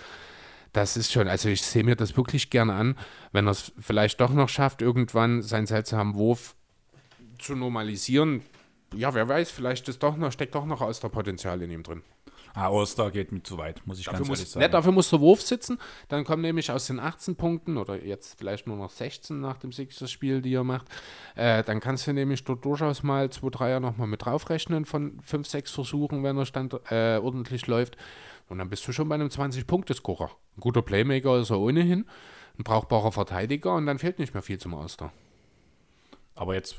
Das ist schon, also ich sehe mir das wirklich gerne an, wenn er es vielleicht doch noch schafft, irgendwann seinen seltsamen Wurf zu normalisieren. Ja, wer weiß, vielleicht ist doch noch, steckt doch noch Austerpotenzial in ihm drin. Ah, Oster geht mir zu weit, muss ich Dafür ganz muss, ehrlich ne, sagen. dafür muss der Wurf sitzen. Dann kommen nämlich aus den 18 Punkten oder jetzt vielleicht nur noch 16 nach dem Sixers-Spiel, die er macht. Äh, dann kannst du nämlich dort durchaus mal 2 3er nochmal mit draufrechnen von 5, 6 Versuchen, wenn er stand, äh, ordentlich läuft. Und dann bist du schon bei einem 20-Punkte-Scorer. Ein guter Playmaker ist er ohnehin, ein brauchbarer Verteidiger und dann fehlt nicht mehr viel zum Auster. Aber jetzt,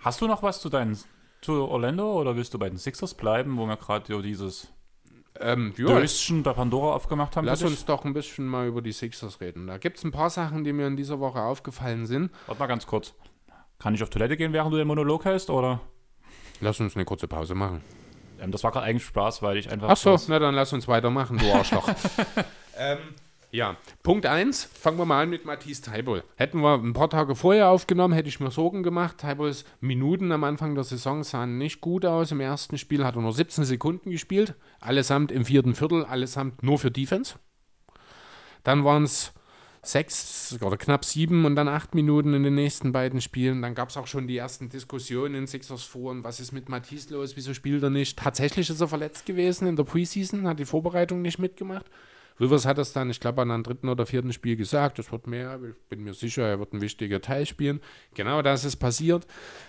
hast du noch was zu deinen zu Orlando oder willst du bei den Sixers bleiben, wo wir gerade dieses Ähm, ja, Döschen bei Pandora aufgemacht haben? Lass uns doch ein bisschen mal über die Sixers reden. Da gibt es ein paar Sachen, die mir in dieser Woche aufgefallen sind. Warte mal ganz kurz. Kann ich auf Toilette gehen, während du den Monolog hältst, oder? Lass uns eine kurze Pause machen. Ähm, das war gerade eigentlich Spaß, weil ich einfach. Ach so, na dann lass uns weitermachen, du Arschloch. ähm, ja, Punkt 1, fangen wir mal an mit Matthias Teibol. Hätten wir ein paar Tage vorher aufgenommen, hätte ich mir Sorgen gemacht. Teibols Minuten am Anfang der Saison sahen nicht gut aus. Im ersten Spiel hat er nur 17 Sekunden gespielt, allesamt im vierten Viertel, allesamt nur für Defense. Dann waren es sechs oder knapp sieben und dann acht Minuten in den nächsten beiden Spielen. Dann gab es auch schon die ersten Diskussionen in Sixers Foren, was ist mit Matisse los, wieso spielt er nicht? Tatsächlich ist er verletzt gewesen in der Preseason, hat die Vorbereitung nicht mitgemacht. Rivers hat es dann, ich glaube, an einem dritten oder vierten Spiel gesagt, es wird mehr, ich bin mir sicher, er wird ein wichtiger Teil spielen. Genau das ist passiert.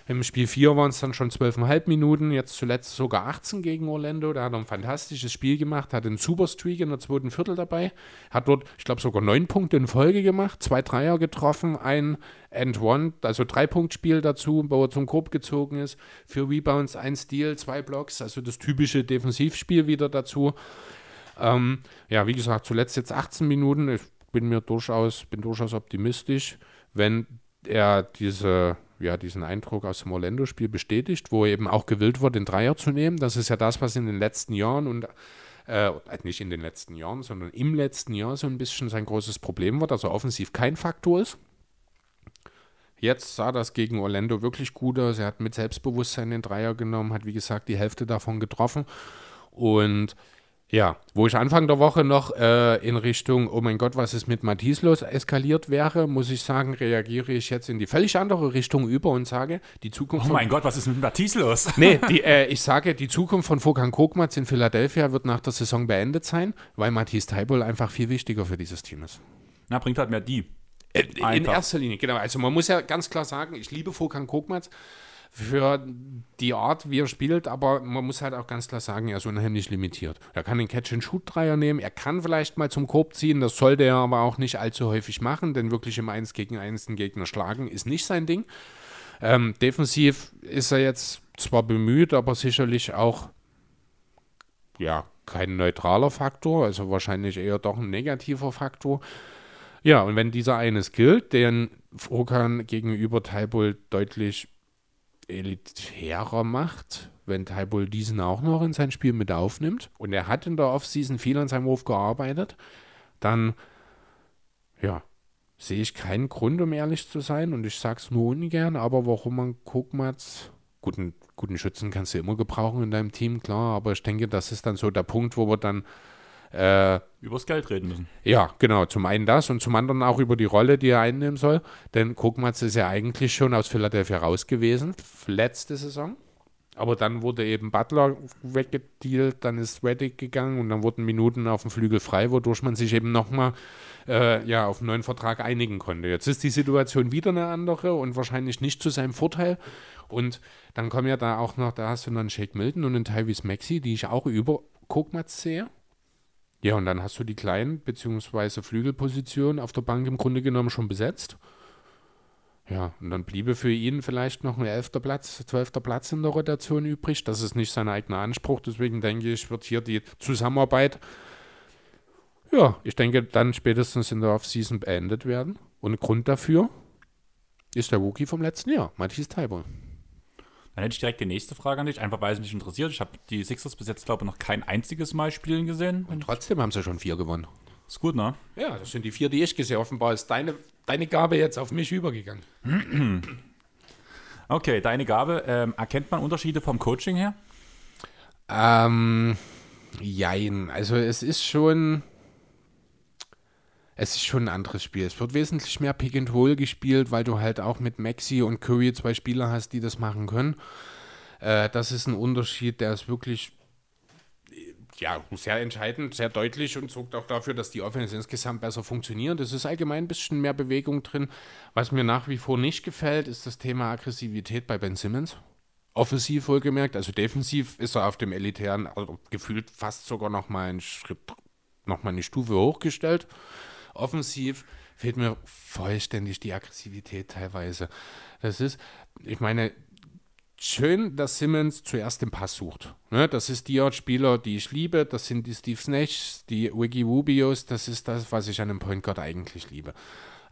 Im Spiel 4 waren es dann schon 12,5 Minuten, jetzt zuletzt sogar 18 gegen Orlando. Da hat er ein fantastisches Spiel gemacht, hat einen Superstreak in der zweiten Viertel dabei, hat dort, ich glaube, sogar neun Punkte in Folge gemacht, zwei Dreier getroffen, ein and One, also drei Punkt Spiel dazu, wo er zum Korb gezogen ist, für Rebounds, ein Steal, zwei Blocks, also das typische Defensivspiel wieder dazu. Ähm, ja, wie gesagt, zuletzt jetzt 18 Minuten. Ich bin mir durchaus, bin durchaus optimistisch, wenn er diese, ja, diesen Eindruck aus dem Orlando-Spiel bestätigt, wo er eben auch gewillt wird, den Dreier zu nehmen. Das ist ja das, was in den letzten Jahren und äh, nicht in den letzten Jahren, sondern im letzten Jahr so ein bisschen sein großes Problem war, dass er offensiv kein Faktor ist. Jetzt sah das gegen Orlando wirklich gut aus. Er hat mit Selbstbewusstsein den Dreier genommen, hat wie gesagt die Hälfte davon getroffen. Und ja, wo ich Anfang der Woche noch äh, in Richtung, oh mein Gott, was ist mit Matisse los, eskaliert wäre, muss ich sagen, reagiere ich jetzt in die völlig andere Richtung über und sage, die Zukunft Oh von mein Gott, was ist mit Matisse los? Nee, die, äh, ich sage, die Zukunft von Fokan Kokmatz in Philadelphia wird nach der Saison beendet sein, weil Matthias Teibol einfach viel wichtiger für dieses Team ist. Na, bringt halt mehr die. Äh, In erster Linie, genau. Also man muss ja ganz klar sagen, ich liebe Fokan Kokmatz für die Art, wie er spielt, aber man muss halt auch ganz klar sagen, er ist unheimlich limitiert. Er kann den Catch-and-Shoot-Dreier nehmen, er kann vielleicht mal zum Korb ziehen, das sollte er aber auch nicht allzu häufig machen, denn wirklich im 1 gegen 1 den Gegner schlagen ist nicht sein Ding. Ähm, defensiv ist er jetzt zwar bemüht, aber sicherlich auch ja, kein neutraler Faktor, also wahrscheinlich eher doch ein negativer Faktor. Ja, und wenn dieser eines gilt, den Furkan gegenüber Taibul deutlich elitärer macht, wenn Taibul diesen auch noch in sein Spiel mit aufnimmt. Und er hat in der Offseason viel an seinem Wurf gearbeitet, dann ja, sehe ich keinen Grund, um ehrlich zu sein. Und ich sage es nur ungern, aber warum man Guckmatz, guten, guten Schützen kannst du immer gebrauchen in deinem Team, klar, aber ich denke, das ist dann so der Punkt, wo wir dann äh, übers Geld reden müssen. Ja, genau. Zum einen das und zum anderen auch über die Rolle, die er einnehmen soll. Denn Guckmatz ist ja eigentlich schon aus Philadelphia raus gewesen, letzte Saison. Aber dann wurde eben Butler weggedealt, dann ist Reddick gegangen und dann wurden Minuten auf dem Flügel frei, wodurch man sich eben nochmal äh, ja, auf einen neuen Vertrag einigen konnte. Jetzt ist die Situation wieder eine andere und wahrscheinlich nicht zu seinem Vorteil. Und dann kommen ja da auch noch, da hast du noch einen Shake Milton und einen Tyrese Maxi, die ich auch über Guckmatz sehe. Ja, und dann hast du die kleinen bzw. Flügelposition auf der Bank im Grunde genommen schon besetzt. Ja, und dann bliebe für ihn vielleicht noch ein elfter Platz, zwölfter Platz in der Rotation übrig. Das ist nicht sein eigener Anspruch, deswegen denke ich, wird hier die Zusammenarbeit, ja, ich denke, dann spätestens in der Offseason beendet werden. Und Grund dafür ist der Rookie vom letzten Jahr, Matthias Taibo. Dann hätte ich direkt die nächste Frage an dich, einfach weil es mich interessiert. Ich habe die Sixers bis jetzt, glaube ich, noch kein einziges Mal spielen gesehen. Und trotzdem haben sie schon vier gewonnen. Ist gut, ne? Ja, das sind die vier, die ich gesehen habe. Offenbar ist deine, deine Gabe jetzt auf mich übergegangen. Okay, deine Gabe. Ähm, erkennt man Unterschiede vom Coaching her? Ähm, jein. Also es ist schon es ist schon ein anderes Spiel. Es wird wesentlich mehr Pick and Roll gespielt, weil du halt auch mit Maxi und Curry zwei Spieler hast, die das machen können. Äh, das ist ein Unterschied, der ist wirklich ja, sehr entscheidend, sehr deutlich und sorgt auch dafür, dass die Offense insgesamt besser funktioniert. Es ist allgemein ein bisschen mehr Bewegung drin. Was mir nach wie vor nicht gefällt, ist das Thema Aggressivität bei Ben Simmons. Offensiv wohlgemerkt, also defensiv ist er auf dem elitären, also gefühlt fast sogar noch mal einen Schritt, noch mal eine Stufe hochgestellt offensiv fehlt mir vollständig die Aggressivität teilweise. Das ist, ich meine, schön, dass Simmons zuerst den Pass sucht. Ne, das ist die Art Spieler, die ich liebe. Das sind die Steve Snachs, die Wiggy Rubios. Das ist das, was ich an einem Point Guard eigentlich liebe.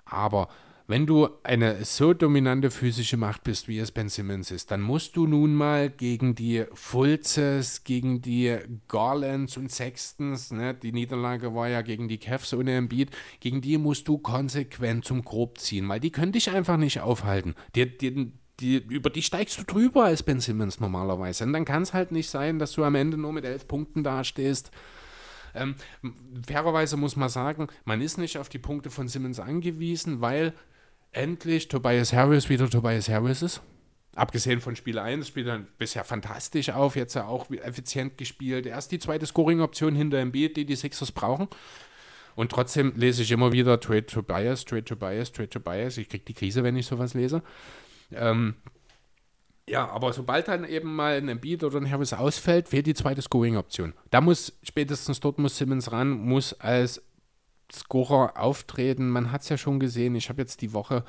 Aber wenn du eine so dominante physische Macht bist, wie es Ben Simmons ist, dann musst du nun mal gegen die Fulzes, gegen die Garlands und Sextons, ne, die Niederlage war ja gegen die Cavs ohne Embiid, gegen die musst du konsequent zum Grob ziehen, weil die können dich einfach nicht aufhalten. Die, die, die, über die steigst du drüber als Ben Simmons normalerweise. Und dann kann es halt nicht sein, dass du am Ende nur mit elf Punkten dastehst. Ähm, fairerweise muss man sagen, man ist nicht auf die Punkte von Simmons angewiesen, weil endlich Tobias Harris wieder Tobias Harris ist. Abgesehen von Spiel 1 spielt er bisher fantastisch auf, jetzt auch effizient gespielt. Er ist die zweite Scoring-Option hinter Embiid, die die Sixers brauchen. Und trotzdem lese ich immer wieder Trade Tobias, Trade Tobias, Trade Tobias. Ich kriege die Krise, wenn ich sowas lese. Ähm, ja, aber sobald dann eben mal ein Embiid oder ein Harris ausfällt, fehlt die zweite Scoring-Option. Da muss spätestens dort muss Simmons ran, muss als Scorer auftreten. Man hat es ja schon gesehen. Ich habe jetzt die Woche,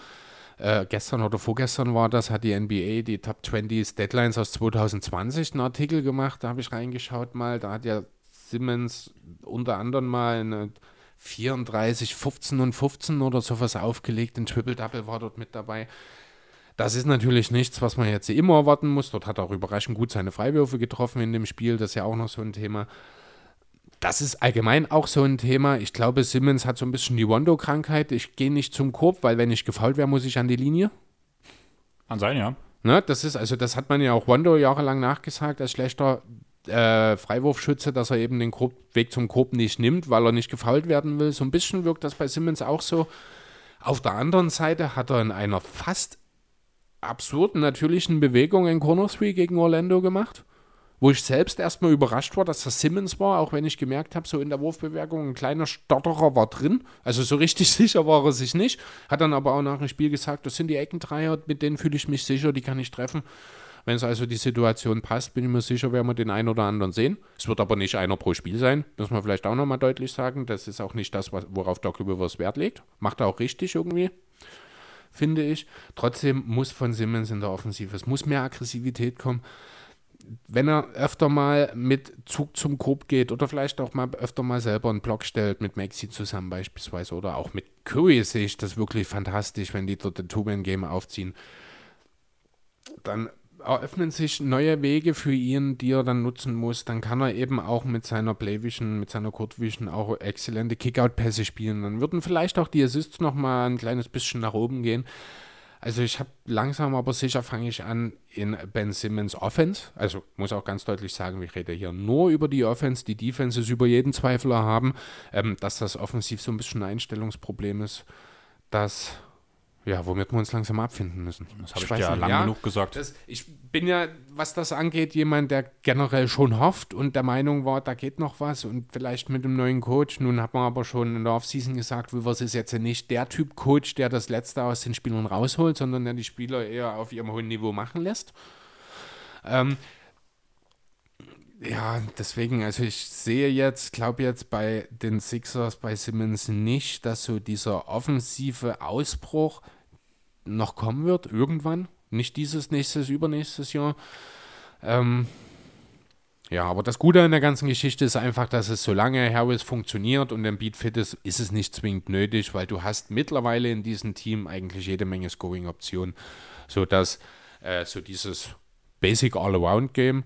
äh, gestern oder vorgestern war das, hat die NBA die Top 20 Deadlines aus 2020 einen Artikel gemacht. Da habe ich reingeschaut mal. Da hat ja Simmons unter anderem mal eine 34, 15 und 15 oder sowas aufgelegt. Ein Triple-Double war dort mit dabei. Das ist natürlich nichts, was man jetzt immer erwarten muss. Dort hat er auch überraschend gut seine Freiwürfe getroffen in dem Spiel. Das ist ja auch noch so ein Thema das ist allgemein auch so ein Thema. Ich glaube, Simmons hat so ein bisschen die Wondo-Krankheit. Ich gehe nicht zum Korb, weil wenn ich gefault wäre, muss ich an die Linie. Kann sein, ja. Ne, das ist, also das hat man ja auch Wondo jahrelang nachgesagt als schlechter äh, Freiwurfschütze, dass er eben den Korb, Weg zum Korb nicht nimmt, weil er nicht gefault werden will. So ein bisschen wirkt das bei Simmons auch so. Auf der anderen Seite hat er in einer fast absurden natürlichen Bewegung in Corner Three gegen Orlando gemacht wo ich selbst erstmal überrascht war, dass das Simmons war, auch wenn ich gemerkt habe, so in der Wurfbewegung ein kleiner Stotterer war drin. Also so richtig sicher war er sich nicht. Hat dann aber auch nach dem Spiel gesagt, das sind die Eckendreier, mit denen fühle ich mich sicher, die kann ich treffen. Wenn es also die Situation passt, bin ich mir sicher, werden wir den einen oder anderen sehen. Es wird aber nicht einer pro Spiel sein, muss man vielleicht auch nochmal deutlich sagen. Das ist auch nicht das, worauf Doc Rivers Wert legt. Macht er auch richtig irgendwie finde ich. Trotzdem muss von Simmons in der Offensive, es muss mehr Aggressivität kommen. Wenn er öfter mal mit Zug zum Korb geht oder vielleicht auch mal öfter mal selber einen Block stellt, mit Maxi zusammen beispielsweise oder auch mit Curry sehe ich das wirklich fantastisch, wenn die dort ein Two-Man-Game aufziehen. Dann eröffnen sich neue Wege für ihn, die er dann nutzen muss. Dann kann er eben auch mit seiner Playvision, mit seiner Courtvision auch exzellente Kickout-Pässe spielen. Dann würden vielleicht auch die Assists nochmal ein kleines bisschen nach oben gehen. Also ich habe langsam aber sicher fange ich an in Ben Simmons Offense. Also muss auch ganz deutlich sagen, ich rede hier nur über die Offense. Die Defense ist über jeden Zweifler haben, ähm, dass das offensiv so ein bisschen ein Einstellungsproblem ist. Das ja, womit wir uns langsam abfinden müssen. Das habe ich, ich ja lang ja, genug gesagt. Das, ich bin ja, was das angeht, jemand, der generell schon hofft und der Meinung war, da geht noch was und vielleicht mit dem neuen Coach. Nun hat man aber schon in der Offseason gesagt, Rivers ist jetzt nicht der Typ Coach, der das Letzte aus den Spielern rausholt, sondern der die Spieler eher auf ihrem hohen Niveau machen lässt. Ähm, ja, deswegen, also ich sehe jetzt, glaube jetzt bei den Sixers, bei Simmons nicht, dass so dieser offensive Ausbruch noch kommen wird, irgendwann. Nicht dieses, nächstes, übernächstes Jahr. Ähm, ja, aber das Gute an der ganzen Geschichte ist einfach, dass es solange Harris funktioniert und der Beat fit ist, ist es nicht zwingend nötig, weil du hast mittlerweile in diesem Team eigentlich jede Menge Scoring-Optionen, sodass äh, so dieses Basic All-Around-Game,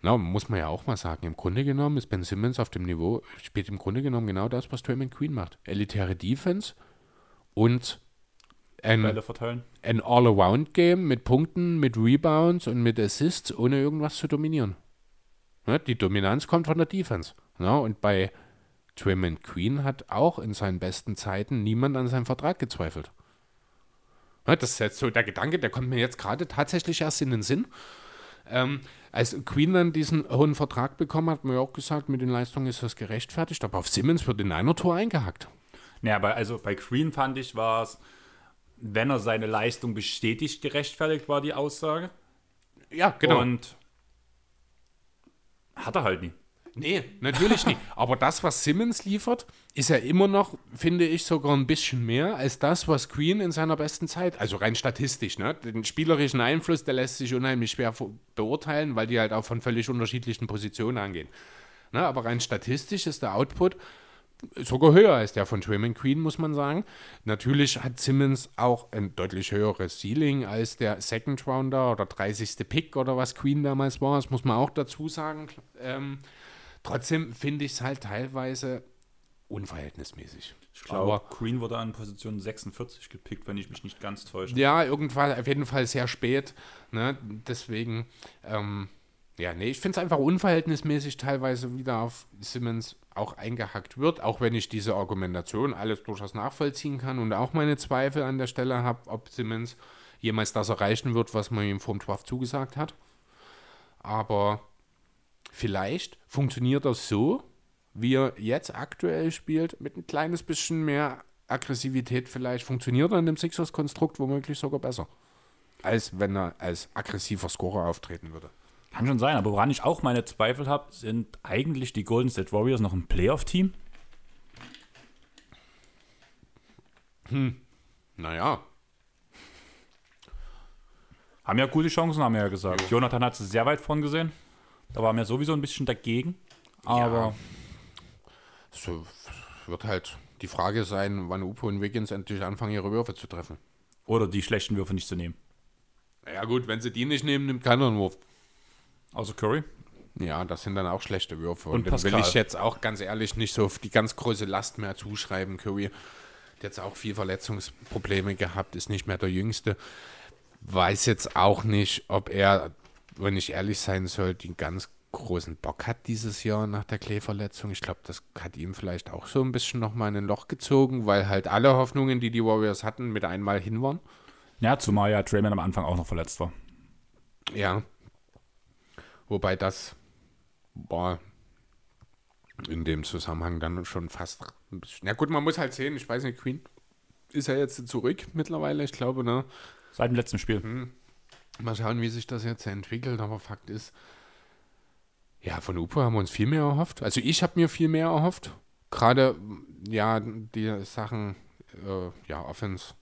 na, muss man ja auch mal sagen, im Grunde genommen ist Ben Simmons auf dem Niveau, spielt im Grunde genommen genau das, was Draymond Queen macht. Elitäre Defense und ein, ein All-Around-Game mit Punkten, mit Rebounds und mit Assists, ohne irgendwas zu dominieren. Ja, die Dominanz kommt von der Defense. Ja, und bei Draymond Queen hat auch in seinen besten Zeiten niemand an seinem Vertrag gezweifelt. Ja, das ist jetzt so der Gedanke, der kommt mir jetzt gerade tatsächlich erst in den Sinn. Ähm, als Queen dann diesen hohen Vertrag bekommen hat, hat man ja auch gesagt, mit den Leistungen ist das gerechtfertigt, aber auf Simmons wird in einer Tour eingehackt. Ja, aber also bei Queen fand ich, war es wenn er seine Leistung bestätigt, gerechtfertigt war die Aussage. Ja, genau. Und hat er halt nie. Nee, natürlich nicht. Aber das, was Simmons liefert, ist ja immer noch, finde ich, sogar ein bisschen mehr als das, was Queen in seiner besten Zeit, also rein statistisch, ne? Den spielerischen Einfluss, der lässt sich unheimlich schwer beurteilen, weil die halt auch von völlig unterschiedlichen Positionen angehen. Ne? Aber rein statistisch ist der Output sogar höher als der von Draymond Queen, muss man sagen. Natürlich hat Simmons auch ein deutlich höheres Ceiling als der Second Rounder oder 30. Pick oder was Queen damals war. Das muss man auch dazu sagen. Ähm, trotzdem finde ich es halt teilweise unverhältnismäßig. Ich glaube, Queen wurde an Position 46 gepickt, wenn ich mich nicht ganz täusche. Ja, irgendwann auf jeden Fall sehr spät. Ne? Deswegen, ähm, ja, nee, ich finde es einfach unverhältnismäßig teilweise wieder auf Simmons auch eingehackt wird, auch wenn ich diese Argumentation alles durchaus nachvollziehen kann und auch meine Zweifel an der Stelle habe, ob Simmons jemals das erreichen wird, was man ihm vom Draft zugesagt hat. Aber vielleicht funktioniert das so, wie er jetzt aktuell spielt, mit ein kleines bisschen mehr Aggressivität vielleicht, funktioniert er in dem Sixers-Konstrukt womöglich sogar besser, als wenn er als aggressiver Scorer auftreten würde. Kann schon sein, aber woran ich auch meine Zweifel habe, sind eigentlich die Golden State Warriors noch ein Playoff-Team? Hm. Naja. Haben ja gute Chancen, haben wir ja gesagt. Ja. Jonathan hat es sehr weit vorn gesehen. Da waren wir sowieso ein bisschen dagegen. Aber. Ja. So wird halt die Frage sein, wann Upo und Wiggins endlich anfangen, ihre Würfe zu treffen. Oder die schlechten Würfe nicht zu nehmen. Ja, gut, wenn sie die nicht nehmen, nimmt keiner einen Wurf. Also Curry? Ja, das sind dann auch schlechte Würfe. Und, und will ich jetzt auch ganz ehrlich nicht so die ganz große Last mehr zuschreiben. Curry hat jetzt auch viel Verletzungsprobleme gehabt, ist nicht mehr der Jüngste. Weiß jetzt auch nicht, ob er, wenn ich ehrlich sein soll, den ganz großen Bock hat dieses Jahr nach der Klee-Verletzung. Ich glaube, das hat ihm vielleicht auch so ein bisschen nochmal in ein Loch gezogen, weil halt alle Hoffnungen, die die Warriors hatten, mit einmal hin waren. Ja, zumal ja Draymond am Anfang auch noch verletzt war. Ja, Wobei das war in dem Zusammenhang dann schon fast ein bisschen. Ja, gut, man muss halt sehen, ich weiß nicht, Queen ist ja jetzt zurück mittlerweile, ich glaube, ne? Seit dem letzten Spiel. Hm. Mal schauen, wie sich das jetzt entwickelt, aber Fakt ist, ja, von Upo haben wir uns viel mehr erhofft. Also ich habe mir viel mehr erhofft. Gerade, ja, die Sachen, äh, ja, Offense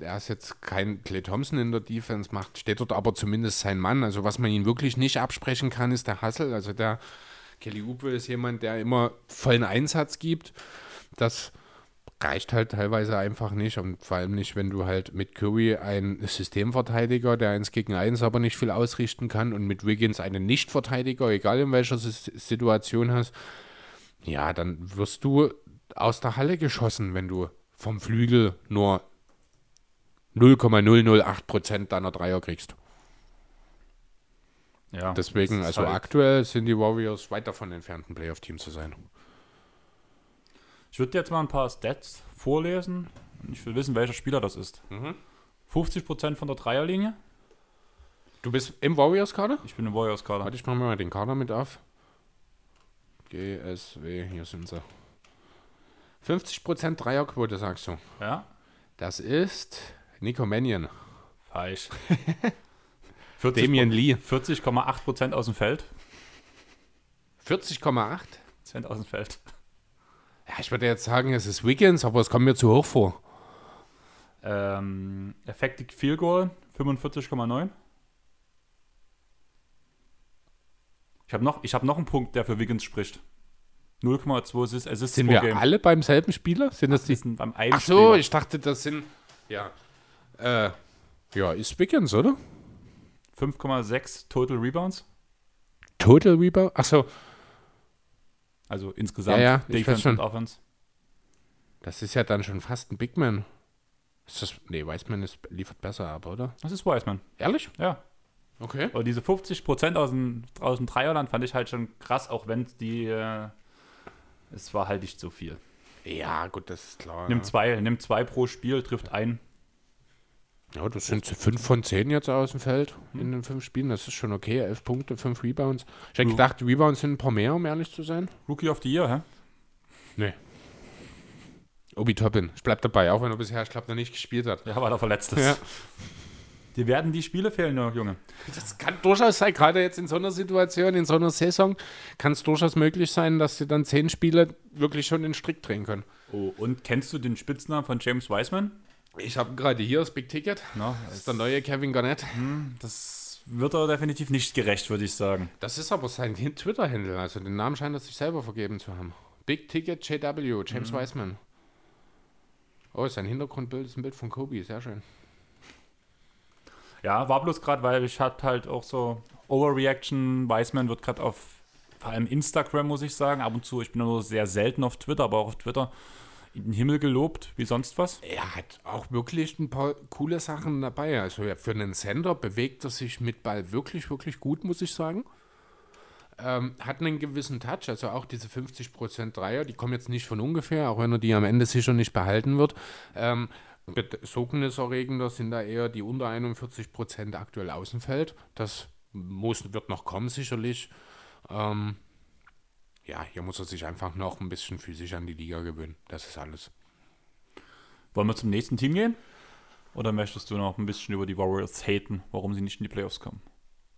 er ist jetzt kein Clay Thompson in der Defense, macht, steht dort aber zumindest sein Mann. Also was man ihn wirklich nicht absprechen kann, ist der Hassel. Also der Kelly Oubre ist jemand, der immer vollen Einsatz gibt. Das reicht halt teilweise einfach nicht und vor allem nicht, wenn du halt mit Curry einen Systemverteidiger, der eins gegen eins aber nicht viel ausrichten kann und mit Wiggins einen Nichtverteidiger, egal in welcher Situation hast, ja, dann wirst du aus der Halle geschossen, wenn du vom Flügel nur 0,008% deiner Dreier kriegst. Ja, Deswegen, also halt aktuell sind die Warriors weit davon entfernt, ein Playoff-Team zu sein. Ich würde dir jetzt mal ein paar Stats vorlesen. Ich will wissen, welcher Spieler das ist. Mhm. 50% von der Dreierlinie. Du bist im Warriors-Kader? Ich bin im Warriors-Kader. Warte, ich mache mal den Kader mit auf. GSW, hier sind sie. 50% Dreierquote, sagst du? Ja. Das ist Nico Mannion. Falsch. 40 Damien Lee. 40,8% aus dem Feld. 40,8%? aus dem Feld. Ja, ich würde jetzt sagen, es ist Wiggins, aber es kommt mir zu hoch vor. Ähm, Effective Field Goal 45,9. Ich habe noch, hab noch einen Punkt, der für Wiggins spricht. 0,2 Assists, Assists Sind wir Game. alle beim selben Spieler? Sind das die? Sind beim einen Ach so, Spieler. ich dachte, das sind. Ja. Äh, ja, ist Wiggins, oder? 5,6 Total Rebounds. Total Rebound? Ach so. Also insgesamt ja, ja, Defense und Offense. Das ist ja dann schon fast ein Big Man. Ist das, nee, Wiseman ist, liefert besser ab, oder? Das ist Wiseman. Ehrlich? Ja. Okay. Aber diese 50 Prozent aus dem, aus dem Dreierland fand ich halt schon krass, auch wenn die, äh, es war halt nicht so viel. Ja, gut, das ist klar. Nimm zwei, nimm zwei pro Spiel, trifft ein. Ja, das sind fünf von zehn jetzt aus dem Feld in den fünf Spielen. Das ist schon okay. Elf Punkte, fünf Rebounds. Ich hätte gedacht, Rebounds sind ein paar mehr, um ehrlich zu sein. Rookie of the Year, hä? Nee. Obi Toppin. Ich bleib dabei, auch wenn er bisher, ich glaube, noch nicht gespielt hat. Ja, weil er verletzt ist. Ja. Die werden die Spiele fehlen, Junge. Das kann durchaus sein, gerade jetzt in so einer Situation, in so einer Saison, kann es durchaus möglich sein, dass sie dann zehn Spiele wirklich schon den Strick drehen können. Oh, und kennst du den Spitznamen von James Wiseman? Ich habe gerade hier das Big Ticket. No, das ist der neue Kevin Garnett. Hm, das wird er definitiv nicht gerecht, würde ich sagen. Das ist aber sein Twitter-Handle. Also den Namen scheint er sich selber vergeben zu haben. Big Ticket JW, James mhm. Wiseman. Oh, sein Hintergrundbild ist ein Bild von Kobe, sehr schön. Ja, war bloß gerade, weil ich hatte halt auch so Overreaction. Wiseman wird gerade auf vor allem Instagram, muss ich sagen, ab und zu, ich bin nur sehr selten auf Twitter, aber auch auf Twitter in den Himmel gelobt, wie sonst was. Er hat auch wirklich ein paar coole Sachen dabei. Also für einen Sender bewegt er sich mit Ball wirklich, wirklich gut, muss ich sagen. Ähm, hat einen gewissen Touch, also auch diese 50% Dreier, die kommen jetzt nicht von ungefähr, auch wenn er die am Ende sicher nicht behalten wird. Ähm, besorgniserregender sind da eher die unter 41% aktuell Außenfeld. Das muss, wird noch kommen, sicherlich. Ähm, ja, hier muss er sich einfach noch ein bisschen physisch an die Liga gewöhnen. Das ist alles. Wollen wir zum nächsten Team gehen? Oder möchtest du noch ein bisschen über die Warriors haten, warum sie nicht in die Playoffs kommen?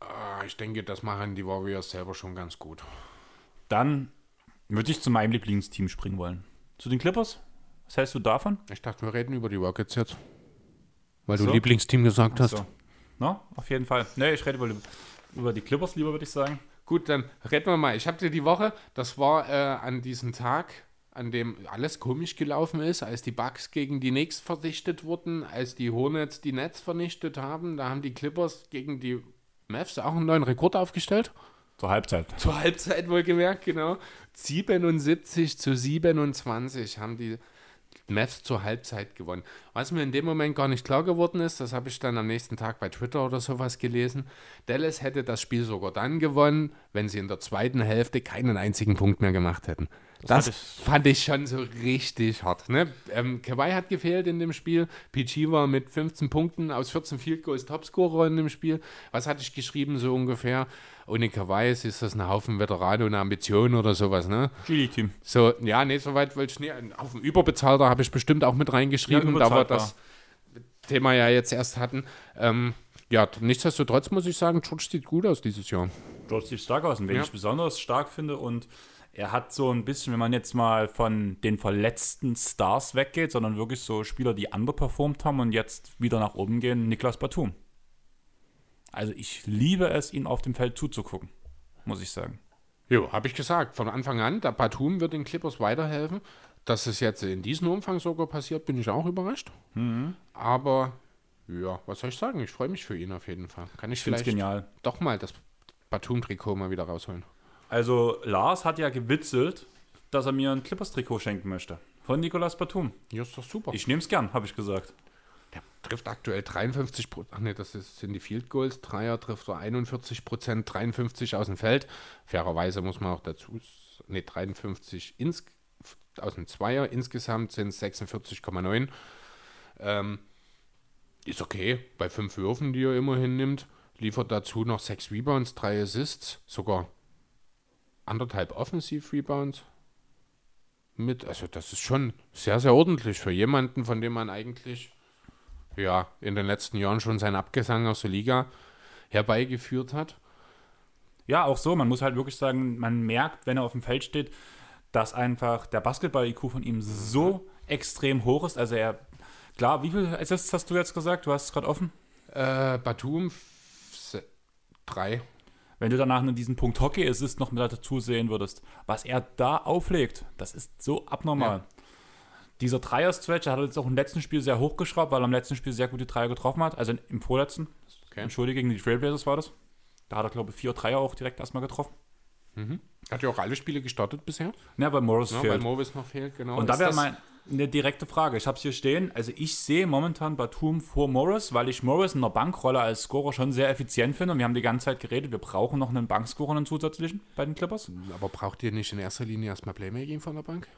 Äh, ich denke, das machen die Warriors selber schon ganz gut. Dann würde ich zu meinem Lieblingsteam springen wollen. Zu den Clippers? Was hältst du davon? Ich dachte, wir reden über die Rockets jetzt. Weil so. du Lieblingsteam gesagt hast. So. No, auf jeden Fall. Ne, ich rede über, über die Clippers lieber, würde ich sagen. Gut, dann reden wir mal. Ich habe dir die Woche, das war äh, an diesem Tag, an dem alles komisch gelaufen ist, als die Bugs gegen die Knicks verdichtet wurden, als die Hornets die Nets vernichtet haben. Da haben die Clippers gegen die Mavs auch einen neuen Rekord aufgestellt. Zur Halbzeit. Zur Halbzeit wohlgemerkt, genau. 77 zu 27 haben die Mavs zur Halbzeit gewonnen. Was mir in dem Moment gar nicht klar geworden ist, das habe ich dann am nächsten Tag bei Twitter oder sowas gelesen. Dallas hätte das Spiel sogar dann gewonnen, wenn sie in der zweiten Hälfte keinen einzigen Punkt mehr gemacht hätten. Das, das fand ich schon so richtig hart. Ne? Ähm, Kawhi hat gefehlt in dem Spiel. PG war mit 15 Punkten aus 14 Field Goals Topscorer in dem Spiel. Was hatte ich geschrieben, so ungefähr? Ohne Kawhi ist das ein Haufen Veteranen und Ambitionen oder sowas, ne? GD-Team. So, ja, nee, soweit wollte ich nicht. Auf dem Überbezahlter habe ich bestimmt auch mit reingeschrieben, ja, da wir das Thema ja jetzt erst hatten. Ähm, ja, nichtsdestotrotz muss ich sagen, George sieht gut aus dieses Jahr. George sieht stark aus. Und wen ja. ich besonders stark finde und er hat so ein bisschen, wenn man jetzt mal von den verletzten Stars weggeht, sondern wirklich so Spieler, die underperformt haben und jetzt wieder nach oben gehen, Niklas Batum. Also ich liebe es, ihm auf dem Feld zuzugucken, muss ich sagen. Jo, habe ich gesagt, von Anfang an, der Batum wird den Clippers weiterhelfen. Dass es jetzt in diesem Umfang sogar passiert, bin ich auch überrascht. Mhm. Aber ja, was soll ich sagen? Ich freue mich für ihn auf jeden Fall. Kann ich, Ich vielleicht genial. doch mal das Batum-Trikot mal wieder rausholen. Also Lars hat ja gewitzelt, dass er mir ein Clippers-Trikot schenken möchte. Von Nicolas Batum. Ja, ist doch super. Ich nehme es gern, habe ich gesagt. Der trifft aktuell 53 Prozent. Ach nee, das ist, sind die Field Goals. Dreier trifft er 41 Prozent, 53 aus dem Feld. Fairerweise muss man auch dazu. Nee, 53 ins, aus dem Zweier. Insgesamt sind es 46,9. Ähm, ist okay. Bei fünf Würfen, die er immerhin nimmt. Liefert dazu noch sechs Rebounds, drei Assists. Sogar anderthalb Offensiv-Rebounds mit. Also, das ist schon sehr, sehr ordentlich für jemanden, von dem man eigentlich ja, in den letzten Jahren schon seinen Abgesang aus der Liga herbeigeführt hat. Ja, auch so. Man muss halt wirklich sagen, man merkt, wenn er auf dem Feld steht, dass einfach der Basketball-IQ von ihm so extrem hoch ist. Also er, klar, wie viel Assists hast du jetzt gesagt? Du hast es gerade offen. Äh, Batum drei. Wenn du danach in diesen Punkt Hockey-Assist noch mit dazu sehen würdest, was er da auflegt, das ist so abnormal. Ja. Dieser Dreier-Stretch, er hat jetzt auch im letzten Spiel sehr hochgeschraubt, weil er im letzten Spiel sehr gute Dreier getroffen hat. Also im vorletzten. Okay. Entschuldige, gegen die Trailblazers war das. Da hat er, glaube ich, vier Dreier auch direkt erstmal getroffen. Hat ja auch alle Spiele gestartet bisher. Ja, weil Morris Ja, weil fehlt. Morris noch fehlt, genau. Und da Ist wäre das- mal eine direkte Frage. Ich habe es hier stehen. Also ich sehe momentan Batum vor Morris, weil ich Morris in der Bankrolle als Scorer schon sehr effizient finde. Und wir haben die ganze Zeit geredet, wir brauchen noch einen Bankscorer, einen zusätzlichen bei den Clippers. Aber braucht ihr nicht in erster Linie erstmal Playmaking von der Bank?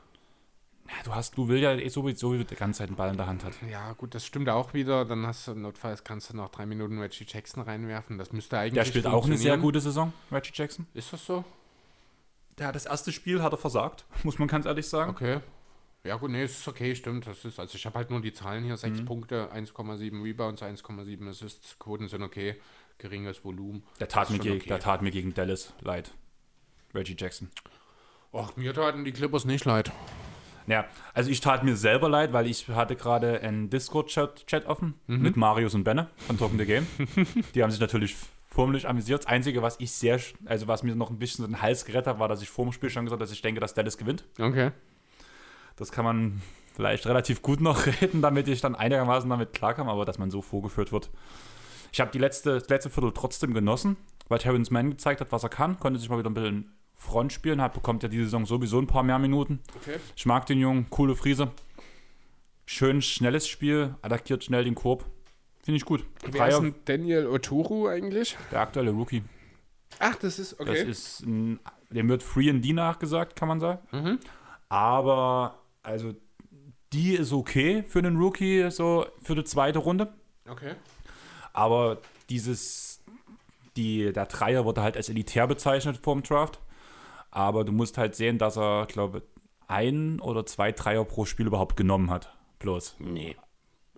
Ja, du hast, du will ja eh sowieso die ganze Zeit den Ball in der Hand hat. Ja, gut, das stimmt auch wieder. Dann hast du notfalls kannst du noch drei Minuten Reggie Jackson reinwerfen. Das müsste eigentlich. Der spielt auch eine sehr gute Saison, Reggie Jackson. Ist das so? Der hat das erste Spiel hat er versagt, muss man ganz ehrlich sagen. Okay. Ja gut, nee, es ist okay, stimmt. Das ist, also ich habe halt nur die Zahlen hier, Mhm. 6 Punkte, 1,7 Rebounds, 1,7 Assists, Quoten sind okay, geringes Volumen. Der tat, mir okay. der tat mir gegen Dallas leid. Reggie Jackson. Ach, mir taten die Clippers nicht leid. Ja, also ich tat mir selber leid, weil ich hatte gerade einen Discord-Chat Chat offen Mhm. mit Marius und Benne von Talking the Game. Die haben sich natürlich förmlich amüsiert. Das Einzige, was ich sehr, also was mir noch ein bisschen so den Hals gerettet hat, war, dass ich vor dem Spiel schon gesagt habe, dass ich denke, dass Dallas gewinnt. Okay. Das kann man vielleicht relativ gut noch reden, damit ich dann einigermaßen damit klarkam, aber dass man so vorgeführt wird. Ich habe die letzte, das letzte Viertel trotzdem genossen, weil Terrence Mann gezeigt hat, was er kann, konnte sich mal wieder ein bisschen Front spielen, hat, bekommt ja diese Saison sowieso ein paar mehr Minuten. Okay. Ich mag den Jungen, coole Friese. Schön schnelles Spiel, attackiert schnell den Korb. Finde ich gut. Wer ist Dreier, denn Daniel Oturu eigentlich? der aktuelle Rookie. Ach, das ist Das okay. ist ein, dem wird Free and D nachgesagt, kann man sagen. Mhm. Aber, also, die ist okay für einen Rookie, so für die zweite Runde. okay. Aber dieses, die, der Dreier wurde halt als elitär bezeichnet vor dem Draft. Aber du musst halt sehen, dass er, glaube ein oder zwei Dreier pro Spiel überhaupt genommen hat. Bloß. Nee.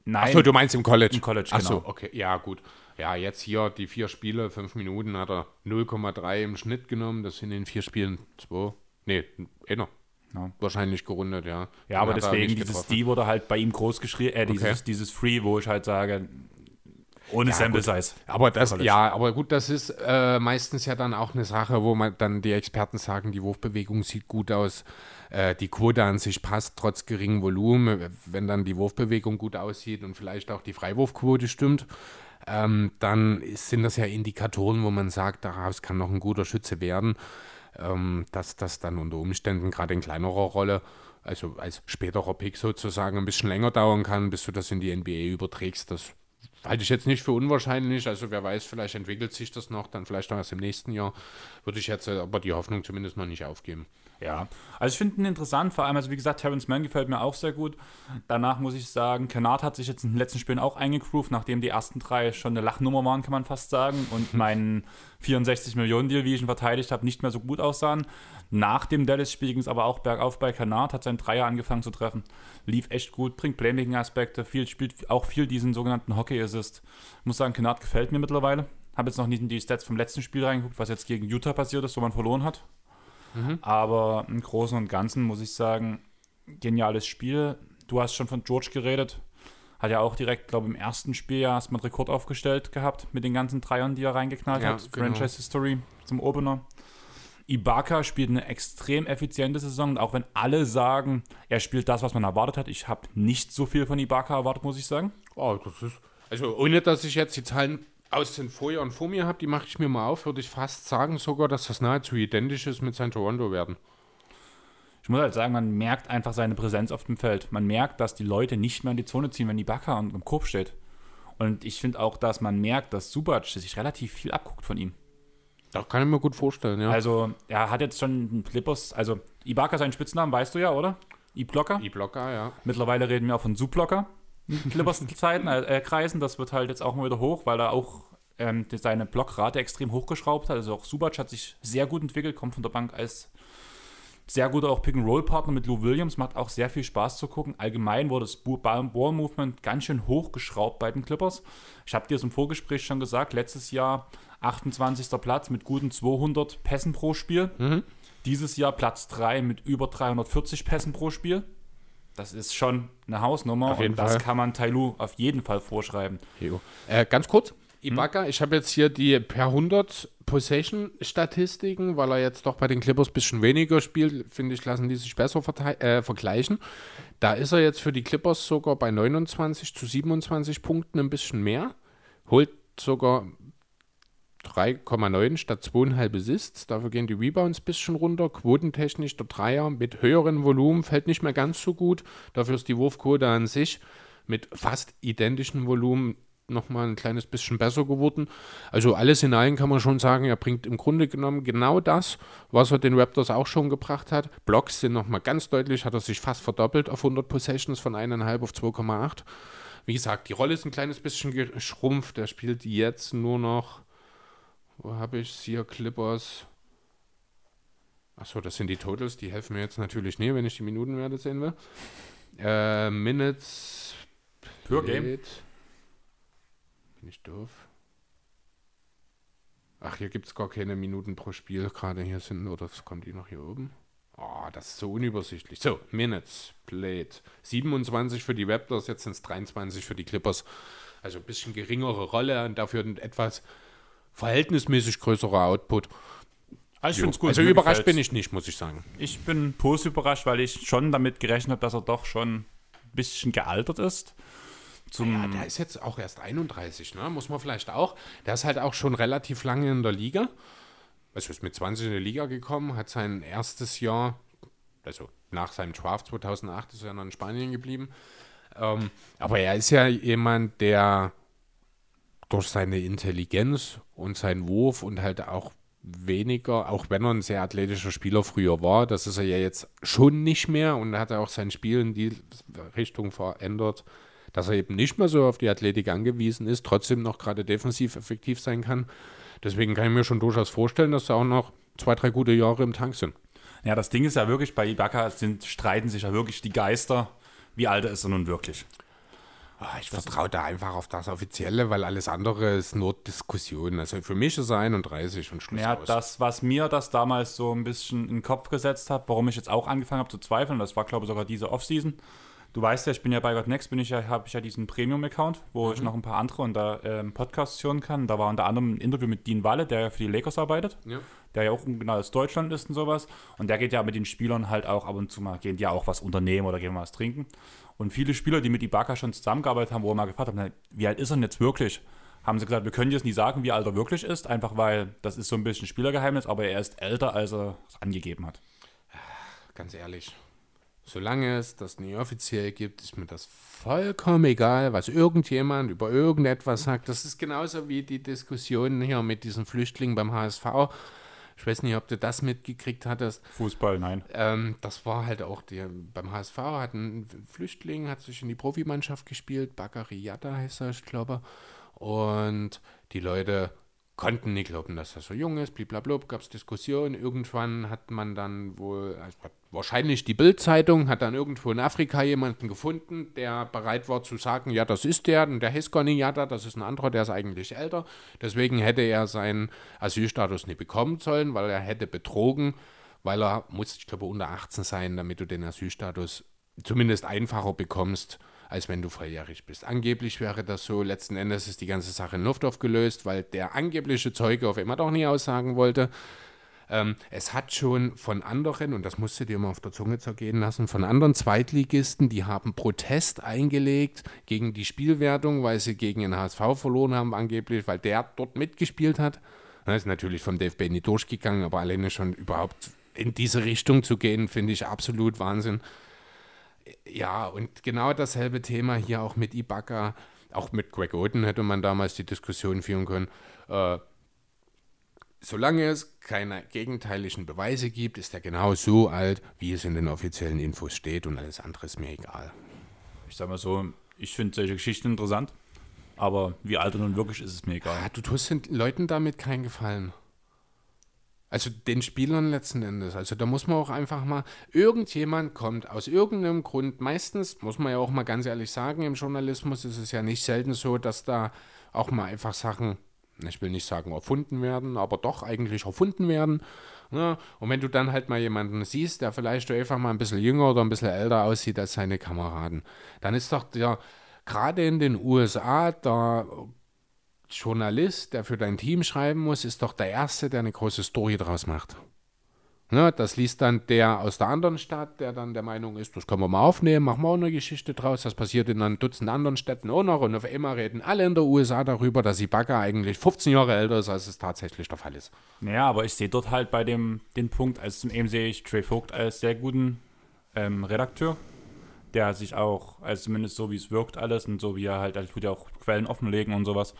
Nein. Achso, du meinst im College? Im College, Ach genau. okay. Ja, gut. Ja, jetzt hier die vier Spiele, fünf Minuten hat er 0,3 im Schnitt genommen. Das sind in vier Spielen zwei. Nee, einer. Ja. Wahrscheinlich gerundet, ja. Ja, aber er deswegen, dieses getroffen. D wurde halt bei ihm groß geschrieben, äh, dieses, Okay. dieses Free, wo ich halt sage, ohne Ja, Sample gut. Size. Aber das, College. ja, aber gut, das ist äh, meistens ja dann auch eine Sache, wo man dann die Experten sagen, die Wurfbewegung sieht gut aus, äh, die Quote an sich passt, trotz geringem Volumen. Wenn dann die Wurfbewegung gut aussieht und vielleicht auch die Freiwurfquote stimmt, ähm, dann ist, sind das ja Indikatoren, wo man sagt, daraus kann noch ein guter Schütze werden, ähm, dass das dann unter Umständen gerade in kleinerer Rolle, also als späterer Pick sozusagen, ein bisschen länger dauern kann, bis du das in die NBA überträgst. Das halte ich jetzt nicht für unwahrscheinlich. Also wer weiß, vielleicht entwickelt sich das noch, dann vielleicht auch erst im nächsten Jahr. Würde ich jetzt aber die Hoffnung zumindest mal nicht aufgeben. Ja, also ich finde ihn interessant, vor allem, also wie gesagt, Terrence Mann gefällt mir auch sehr gut. Danach muss ich sagen, Kennard hat sich jetzt in den letzten Spielen auch eingegroovt, nachdem die ersten drei schon eine Lachnummer waren, kann man fast sagen, und meinen 64 Millionen Deal, wie ich ihn verteidigt habe, nicht mehr so gut aussahen. Nach dem Dallas-Spiel ging es aber auch bergauf bei Kennard, hat seinen Dreier angefangen zu treffen, lief echt gut, bringt Playmaking-Aspekte, viel, spielt auch viel diesen sogenannten Hockey-Assist. Ich muss sagen, Kennard gefällt mir mittlerweile. Habe jetzt noch nicht in die Stats vom letzten Spiel reingeguckt, was jetzt gegen Utah passiert ist, wo man verloren hat. Mhm. Aber im Großen und Ganzen muss ich sagen, geniales Spiel. Du hast schon von George geredet. Hat ja auch direkt, glaube ich, im ersten Spiel ja erstmal einen Rekord aufgestellt gehabt mit den ganzen Dreiern, die er reingeknallt Ja, hat. genau. Franchise History zum Opener. Ibaka spielt eine extrem effiziente Saison und auch wenn alle sagen, er spielt das, was man erwartet hat, ich habe nicht so viel von Ibaka erwartet, muss ich sagen. Oh, das ist. Also, ohne dass ich jetzt die Zahlen aus den Vorjahren vor mir habe, die mache ich mir mal auf, würde ich fast sagen sogar, dass das nahezu identisch ist mit seinen Toronto werden. Ich muss halt sagen, man merkt einfach seine Präsenz auf dem Feld. Man merkt, dass die Leute nicht mehr in die Zone ziehen, wenn Ibaka am Korb steht. Und ich finde auch, dass man merkt, dass Subac sich relativ viel abguckt von ihm. Das kann ich mir gut vorstellen, ja. Also, er hat jetzt schon einen Clippers, also Ibaka seinen Spitznamen, weißt du ja, oder? I-Blocker. E-Blocker, ja. Mittlerweile reden wir auch von Subblocker. In Clippers-Zeiten, äh, äh, Kreisen. Das wird halt jetzt auch mal wieder hoch, weil er auch ähm, seine Blockrate extrem hochgeschraubt hat. Also auch Subac hat sich sehr gut entwickelt, kommt von der Bank als sehr guter auch Pick-and-Roll-Partner mit Lou Williams. Macht auch sehr viel Spaß zu gucken. Allgemein wurde das Ball-Movement ganz schön hochgeschraubt bei den Clippers. Ich habe dir es im Vorgespräch schon gesagt, letztes Jahr 28. Platz mit guten 200 Pässen pro Spiel. Dieses Jahr Platz 3 mit über 340 Pässen pro Spiel. Das ist schon eine Hausnummer Auf jeden und das Fall. kann man Tailu auf jeden Fall vorschreiben. Äh, ganz kurz, Ibaka, ich habe jetzt hier die per 100 Possession-Statistiken, weil er jetzt doch bei den Clippers ein bisschen weniger spielt, finde ich, lassen die sich besser äh, vergleichen. Da ist er jetzt für die Clippers sogar bei 29 zu 27 Punkten ein bisschen mehr, holt sogar 3,9 statt 2,5 Assists. Dafür gehen die Rebounds ein bisschen runter. Quotentechnisch der Dreier mit höherem Volumen fällt nicht mehr ganz so gut. Dafür ist die Wurfquote an sich mit fast identischem Volumen nochmal ein kleines bisschen besser geworden. Also alles in allem kann man schon sagen, er bringt im Grunde genommen genau das, was er den Raptors auch schon gebracht hat. Blocks sind nochmal ganz deutlich, hat er sich fast verdoppelt auf 100 Possessions von 1,5 auf 2,8. Wie gesagt, die Rolle ist ein kleines bisschen geschrumpft. Er spielt jetzt nur noch, wo habe ich hier, Clippers. Achso, das sind die Totals, die helfen mir jetzt natürlich nie, wenn ich die Minutenwerte sehen will. Äh, Minutes Per Game. Bin ich doof? Ach, hier gibt es gar keine Minuten pro Spiel gerade hier sind, oder kommt die noch hier oben? Oh, das ist so unübersichtlich. So, Minutes played. 27 für die Raptors, jetzt sind es 23 für die Clippers. Also ein bisschen geringere Rolle und dafür etwas verhältnismäßig größerer Output. Also ich finde es gut. also mir überrascht gefällt's. bin ich nicht, muss ich sagen. Ich bin positiv überrascht, weil ich schon damit gerechnet habe, dass er doch schon ein bisschen gealtert ist. Zum, Ja, der ist jetzt auch erst 31, ne? muss man vielleicht auch. Der ist halt auch schon relativ lange in der Liga. Also ist mit 20 in die Liga gekommen, hat sein erstes Jahr, also nach seinem Draft 2008 ist er noch in Spanien geblieben. Ähm, aber er ist ja jemand, der durch seine Intelligenz und seinen Wurf und halt auch weniger, auch wenn er ein sehr athletischer Spieler früher war, das ist er ja jetzt schon nicht mehr und hat er auch sein Spiel in die Richtung verändert, dass er eben nicht mehr so auf die Athletik angewiesen ist, trotzdem noch gerade defensiv effektiv sein kann. Deswegen kann ich mir schon durchaus vorstellen, dass da auch noch zwei, drei gute Jahre im Tank sind. ja, das Ding ist ja wirklich, bei Ibaka sind, streiten sich ja wirklich die Geister. Wie alt ist er nun wirklich? Ah, Ich vertraue da einfach auf das Offizielle, weil alles andere ist nur Diskussion. Also für mich ist er 31 und Schluss Ja, aus. das, was mir das damals so ein bisschen in den Kopf gesetzt hat, warum ich jetzt auch angefangen habe zu zweifeln, das war, glaube ich, sogar diese Offseason. Du weißt ja, ich bin ja bei God Next, bin ich ja, habe ich ja diesen Premium-Account, wo ich noch ein paar andere und da ähm, Podcasts hören kann. Da war unter anderem ein Interview mit Dean Walle, der ja für die Lakers arbeitet, Ja. der ja auch genau aus Deutschland ist und sowas. Und der geht ja mit den Spielern halt auch ab und zu mal, gehen die ja auch was unternehmen oder gehen mal was trinken. Und viele Spieler, die mit Ibaka schon zusammengearbeitet haben, wo wir mal gefragt haben, wie alt ist er denn jetzt wirklich? Haben sie gesagt, wir können jetzt nicht sagen, wie alt er wirklich ist, einfach weil das ist so ein bisschen Spielergeheimnis, aber er ist älter, als er es angegeben hat. Ganz ehrlich, solange es das nie offiziell gibt, ist mir das vollkommen egal, was irgendjemand über irgendetwas sagt. Das ist genauso wie die Diskussion hier mit diesen Flüchtlingen beim HSV. Ich weiß nicht, ob du das mitgekriegt hattest. Fußball, nein. Ähm, das war halt auch der, beim HSV hat ein Flüchtling, hat sich in die Profimannschaft gespielt, Bakary Yatta heißt er, ich glaube. Und die Leute konnten nicht glauben, dass er so jung ist, blablabla, gab es Diskussionen. Irgendwann hat man dann wohl, also hat wahrscheinlich die Bild-Zeitung, hat dann irgendwo in Afrika jemanden gefunden, der bereit war zu sagen, ja, das ist der, und der heißt gar nicht Yatta, das ist ein anderer, der ist eigentlich älter. Deswegen hätte er seinen Asylstatus nicht bekommen sollen, weil er hätte betrogen, weil er muss, ich glaube, unter 18 sein, damit du den Asylstatus zumindest einfacher bekommst, als wenn du volljährig bist. Angeblich wäre das so, letzten Endes ist die ganze Sache in Luft aufgelöst, weil der angebliche Zeuge auf immer doch nie aussagen wollte. Ähm, es hat schon von anderen, und das musst du dir mal auf der Zunge zergehen lassen, von anderen Zweitligisten, die haben Protest eingelegt gegen die Spielwertung, weil sie gegen den HSV verloren haben, angeblich, weil der dort mitgespielt hat. Das ist natürlich vom DFB nicht durchgegangen, aber alleine schon überhaupt in diese Richtung zu gehen, finde ich absolut Wahnsinn. Ja, und genau dasselbe Thema hier auch mit Ibaka, auch mit Greg Oden hätte man damals die Diskussion führen können. Äh, solange es keine gegenteiligen Beweise gibt, ist er genau so alt, wie es in den offiziellen Infos steht und alles andere ist mir egal. Ich sag mal so, ich finde solche Geschichten interessant, aber wie alt er nun wirklich ist, ist mir egal. Ah, du tust den Leuten damit keinen Gefallen. Also den Spielern letzten Endes. Also da muss man auch einfach mal, irgendjemand kommt aus irgendeinem Grund, meistens, muss man ja auch mal ganz ehrlich sagen, im Journalismus ist es ja nicht selten so, dass da auch mal einfach Sachen ich will nicht sagen erfunden werden, aber doch eigentlich erfunden werden. Ne? und wenn du dann halt mal jemanden siehst, der vielleicht einfach mal ein bisschen jünger oder ein bisschen älter aussieht als seine Kameraden, dann ist doch der, gerade in den USA, der Journalist, der für dein Team schreiben muss, ist doch der Erste, der eine große Story draus macht. Ne, das liest dann der aus der anderen Stadt, der dann der Meinung ist, das können wir mal aufnehmen, machen wir auch eine Geschichte draus. Das passiert in einem Dutzend anderen Städten auch noch. Und auf einmal reden alle in der USA darüber, dass Ibaka eigentlich 15 Jahre älter ist, als es tatsächlich der Fall ist. Naja, aber ich sehe dort halt bei dem den Punkt, als zum eben sehe ich Trey Vogt als sehr guten ähm, Redakteur, der sich auch, also zumindest so wie es wirkt alles und so wie er halt, also tut ja auch Quellen offenlegen und sowas,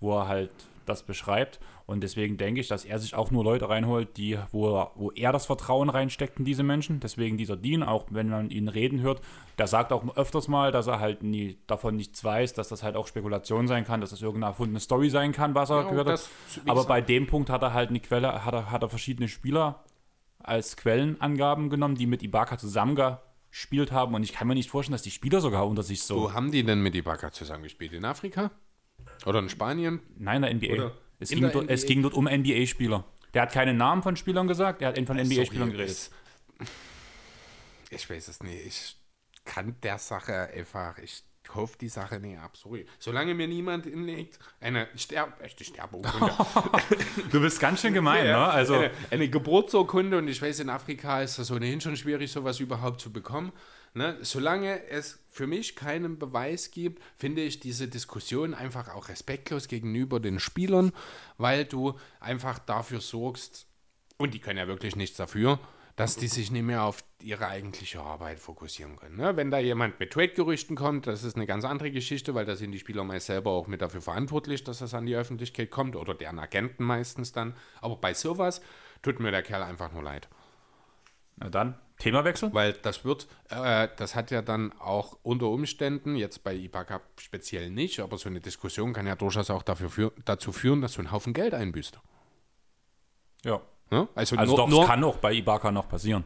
wo er halt das beschreibt. Und deswegen denke ich, dass er sich auch nur Leute reinholt, die, wo, er, wo er das Vertrauen reinsteckt in diese Menschen. Deswegen dieser Dean, auch wenn man ihn reden hört, der sagt auch öfters mal, dass er halt nie, davon nichts weiß, dass das halt auch Spekulation sein kann, dass das irgendeine erfundene Story sein kann, was er ja, gehört hat. Aber bei dem Punkt hat er halt eine Quelle, hat er, hat er verschiedene Spieler als Quellenangaben genommen, die mit Ibaka zusammengespielt haben. Und ich kann mir nicht vorstellen, dass die Spieler sogar unter sich so. Wo haben die denn mit Ibaka zusammengespielt? In Afrika? Oder in Spanien? Nein, in der NBA. Es ging, dort, NBA? es ging, dort, um NBA-Spieler. Der hat keine Namen von Spielern gesagt, er hat von NBA-Spielern geredet. Ich weiß es nicht. Ich kann der Sache einfach, ich kaufe die Sache nicht ab. Sorry. Solange mir niemand hinlegt, eine Sterb echte Sterbeurkunde. du bist ganz schön gemein, ja, ne? Also eine, eine Geburtsurkunde und ich weiß, in Afrika ist das ohnehin schon schwierig, sowas überhaupt zu bekommen. Ne? Solange es für mich keinen Beweis gibt, finde ich diese Diskussion einfach auch respektlos gegenüber den Spielern, weil du einfach dafür sorgst, und die können ja wirklich nichts dafür, dass die sich nicht mehr auf ihre eigentliche Arbeit fokussieren können. Ne? Wenn da jemand mit Trade-Gerüchten kommt, das ist eine ganz andere Geschichte, weil da sind die Spieler meist selber auch mit dafür verantwortlich, dass das an die Öffentlichkeit kommt oder deren Agenten meistens dann. Aber bei sowas tut mir der Kerl einfach nur leid. Na dann, Themawechsel? Weil das wird, äh, das hat ja dann auch unter Umständen, jetzt bei Ibaka speziell nicht, aber so eine Diskussion kann ja durchaus auch dafür für, dazu führen, dass du einen Haufen Geld einbüßt. Ja. ja? Also, also nur, doch, nur, kann auch bei Ibaka noch passieren.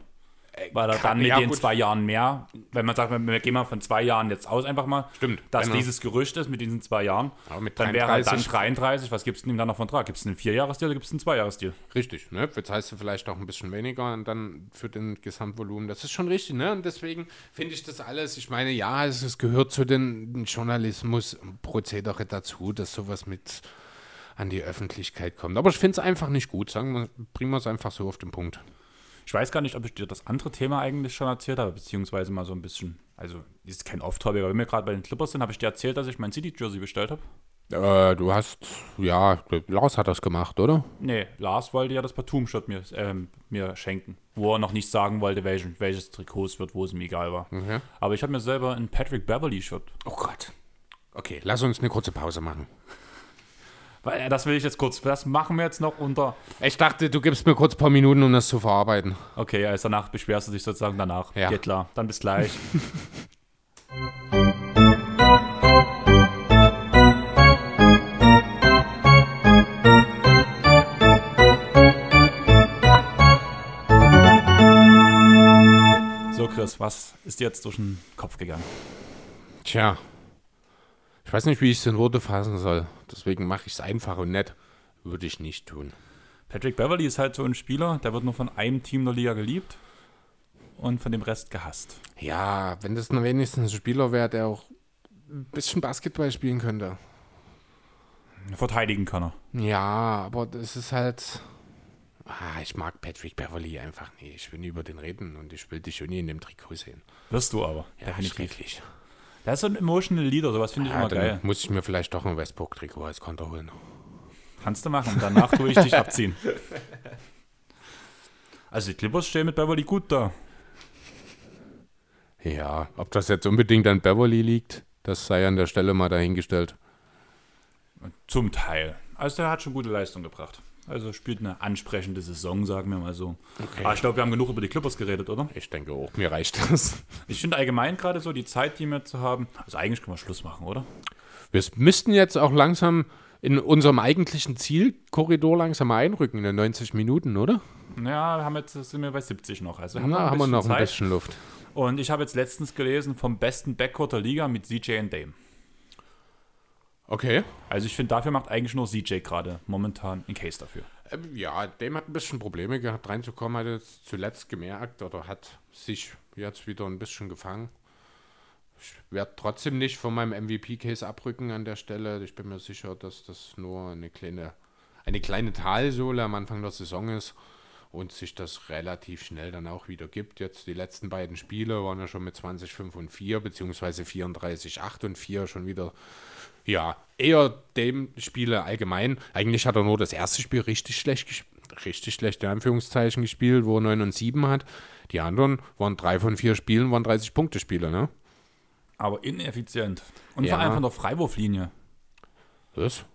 Äh, Weil er dann mit ja, den gut. zwei Jahren mehr, wenn man sagt, wir gehen mal von zwei Jahren jetzt aus, einfach mal, Stimmt, dass dieses Gerücht ist mit diesen zwei Jahren, dann wäre er dann 33, was gibt es denn ihm dann noch von Vertrag? Gibt es einen Vierjahresdeal oder gibt es einen Zweijahresdeal? Richtig, ne? Jetzt heißt du vielleicht auch ein bisschen weniger und dann für den Gesamtvolumen. Das ist schon richtig, ne? Und deswegen finde ich das alles, ich meine, ja, es, es gehört zu den Journalismus-Prozedere dazu, dass sowas mit an die Öffentlichkeit kommt. Aber ich finde es einfach nicht gut. Sagen wir, bringen wir es einfach so auf den Punkt. Ich weiß gar nicht, ob ich dir das andere Thema eigentlich schon erzählt habe, beziehungsweise mal so ein bisschen, also ist kein Off-Topic, aber wenn wir gerade bei den Clippers sind, habe ich dir erzählt, dass ich mein City-Jersey bestellt habe? Äh, du hast, ja, Lars hat das gemacht, oder? Nee, Lars wollte ja das Batum-Shirt mir, äh, mir schenken, wo er noch nicht sagen wollte, welchen, welches Trikot es wird, wo es ihm egal war. Okay. Aber ich habe mir selber ein Patrick Beverly-Shirt. Oh Gott. Okay, lass uns eine kurze Pause machen. Weil das will ich jetzt kurz, das machen wir jetzt noch unter. Ich dachte, du gibst mir kurz ein paar Minuten, um das zu verarbeiten. Okay, also danach beschwerst du dich sozusagen danach. Ja. Geht klar. Dann bis gleich. so, Chris, was ist dir jetzt durch den Kopf gegangen? Tja, ich weiß nicht, wie ich es in Worte fassen soll. Deswegen mache ich es einfach und nett. Würde ich nicht tun. Patrick Beverly ist halt so ein Spieler, der wird nur von einem Team der Liga geliebt und von dem Rest gehasst. Ja, wenn das nur wenigstens ein Spieler wäre, der auch ein bisschen Basketball spielen könnte. Verteidigen kann er. Ja, aber das ist halt. Ah, ich mag Patrick Beverly einfach nicht. Ich will nie über den reden und ich will dich schon nie in dem Trikot sehen. Wirst du aber. Ja, definitiv. schrecklich. Der ist so ein emotional Leader, sowas finde ich Ja, immer dann geil. muss ich mir vielleicht doch ein Westbrook-Trikot als Konter holen. Kannst du machen. Danach tue ich dich abziehen. Also die Clippers stehen mit Beverly gut da. Ja, ob das jetzt unbedingt an Beverly liegt, das sei an der Stelle mal dahingestellt. Zum Teil. Also der hat schon gute Leistung gebracht. Also spielt eine ansprechende Saison, sagen wir mal so. Okay. Aber ich glaube, wir haben genug über die Clippers geredet, oder? Ich denke auch, mir reicht das. Ich finde allgemein gerade so die Zeit, die wir zu haben. Also eigentlich können wir Schluss machen, oder? Wir müssten jetzt auch langsam in unserem eigentlichen Zielkorridor langsam mal einrücken, in den 90 Minuten, oder? Ja, haben jetzt, sind wir bei 70 noch. Also Na, haben wir noch ein Zeit. bisschen Luft. Und ich habe jetzt letztens gelesen vom besten Backcourt der Liga mit CJ und Dame. Okay. Also ich finde, dafür macht eigentlich nur CJ gerade momentan ein Case dafür. Ähm, ja, dem hat ein bisschen Probleme gehabt, reinzukommen, hat jetzt zuletzt gemerkt oder hat sich jetzt wieder ein bisschen gefangen. Ich werde trotzdem nicht von meinem MVP-Case abrücken an der Stelle. Ich bin mir sicher, dass das nur eine kleine, eine kleine Talsohle am Anfang der Saison ist und sich das relativ schnell dann auch wieder gibt. Jetzt die letzten beiden Spiele waren ja schon mit 20, 5 und 4, beziehungsweise 34, 8 und 4 schon wieder ja, eher dem Spiele allgemein. Eigentlich hat er nur das erste Spiel richtig schlecht gespielt. Richtig schlecht in Anführungszeichen gespielt, wo er 9 und 7 hat. Die anderen waren drei von vier Spielen, waren 30-Punkte-Spiele, ne? Aber ineffizient. Und Ja. vor allem von der Freiwurflinie. Was?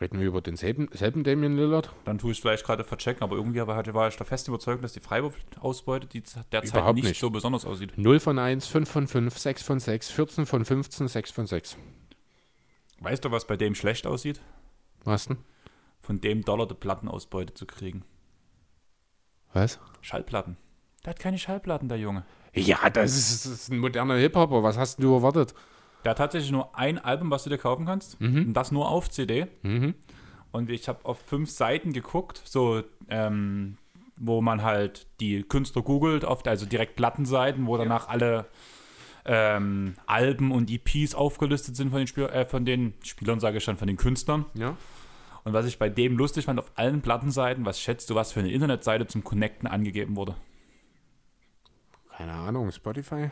Reden wir über denselben selben Damian Lillard? Dann tue ich es vielleicht gerade verchecken, aber irgendwie war, war ich da fest überzeugt, dass die Freiwurfausbeute die derzeit nicht, nicht. so besonders aussieht. 0 von 1, 5 von 5, 6 von 6, 14 von 15, 6 von 6. Weißt du, was bei dem schlecht aussieht? Was denn? Von dem Dollar die Plattenausbeute zu kriegen. Was? Schallplatten. Der hat keine Schallplatten, der Junge. Ja, das ist, das ist ein moderner Hip-Hopper. Was hast du erwartet? Der hat tatsächlich nur ein Album, was du dir kaufen kannst. Und das nur auf CD. Und ich habe auf fünf Seiten geguckt, so ähm, wo man halt die Künstler googelt, oft also direkt Plattenseiten, wo danach alle ähm, Alben und EPs aufgelistet sind von den, Spiel äh, von den Spielern, sage ich schon, von den Künstlern. Ja. Und was ich bei dem lustig fand, auf allen Plattenseiten, was schätzt du, was für eine Internetseite zum Connecten angegeben wurde? Keine Ahnung, Spotify?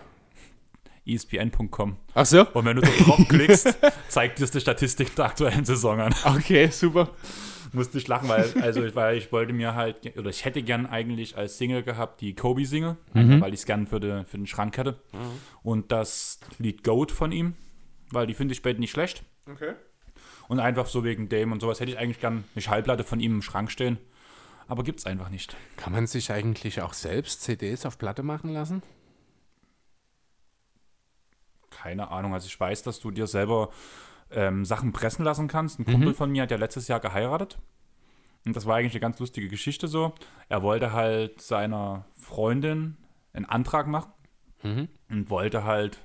ESPN.com. Ach so? Und wenn du da draufklickst, zeigt dir die Statistik der aktuellen Saison an. Okay, super. Musste ich lachen, weil, also, ich- weil ich wollte mir halt, oder ich hätte gern eigentlich als Single gehabt die Kobe-Single, weil ich es gern für, de, für den Schrank hätte. Und das Lied Goat von ihm, weil die finde ich später nicht schlecht. Okay. Und einfach so wegen dem und sowas hätte ich eigentlich gern eine Schallplatte von ihm im Schrank stehen. Aber gibt's einfach nicht. Kann man sich eigentlich auch selbst CDs auf Platte machen lassen? Keine Ahnung. Also ich weiß, dass du dir selber ähm, Sachen pressen lassen kannst. Ein Kumpel von mir hat ja letztes Jahr geheiratet. Und das war eigentlich eine ganz lustige Geschichte so. Er wollte halt seiner Freundin einen Antrag machen und wollte halt,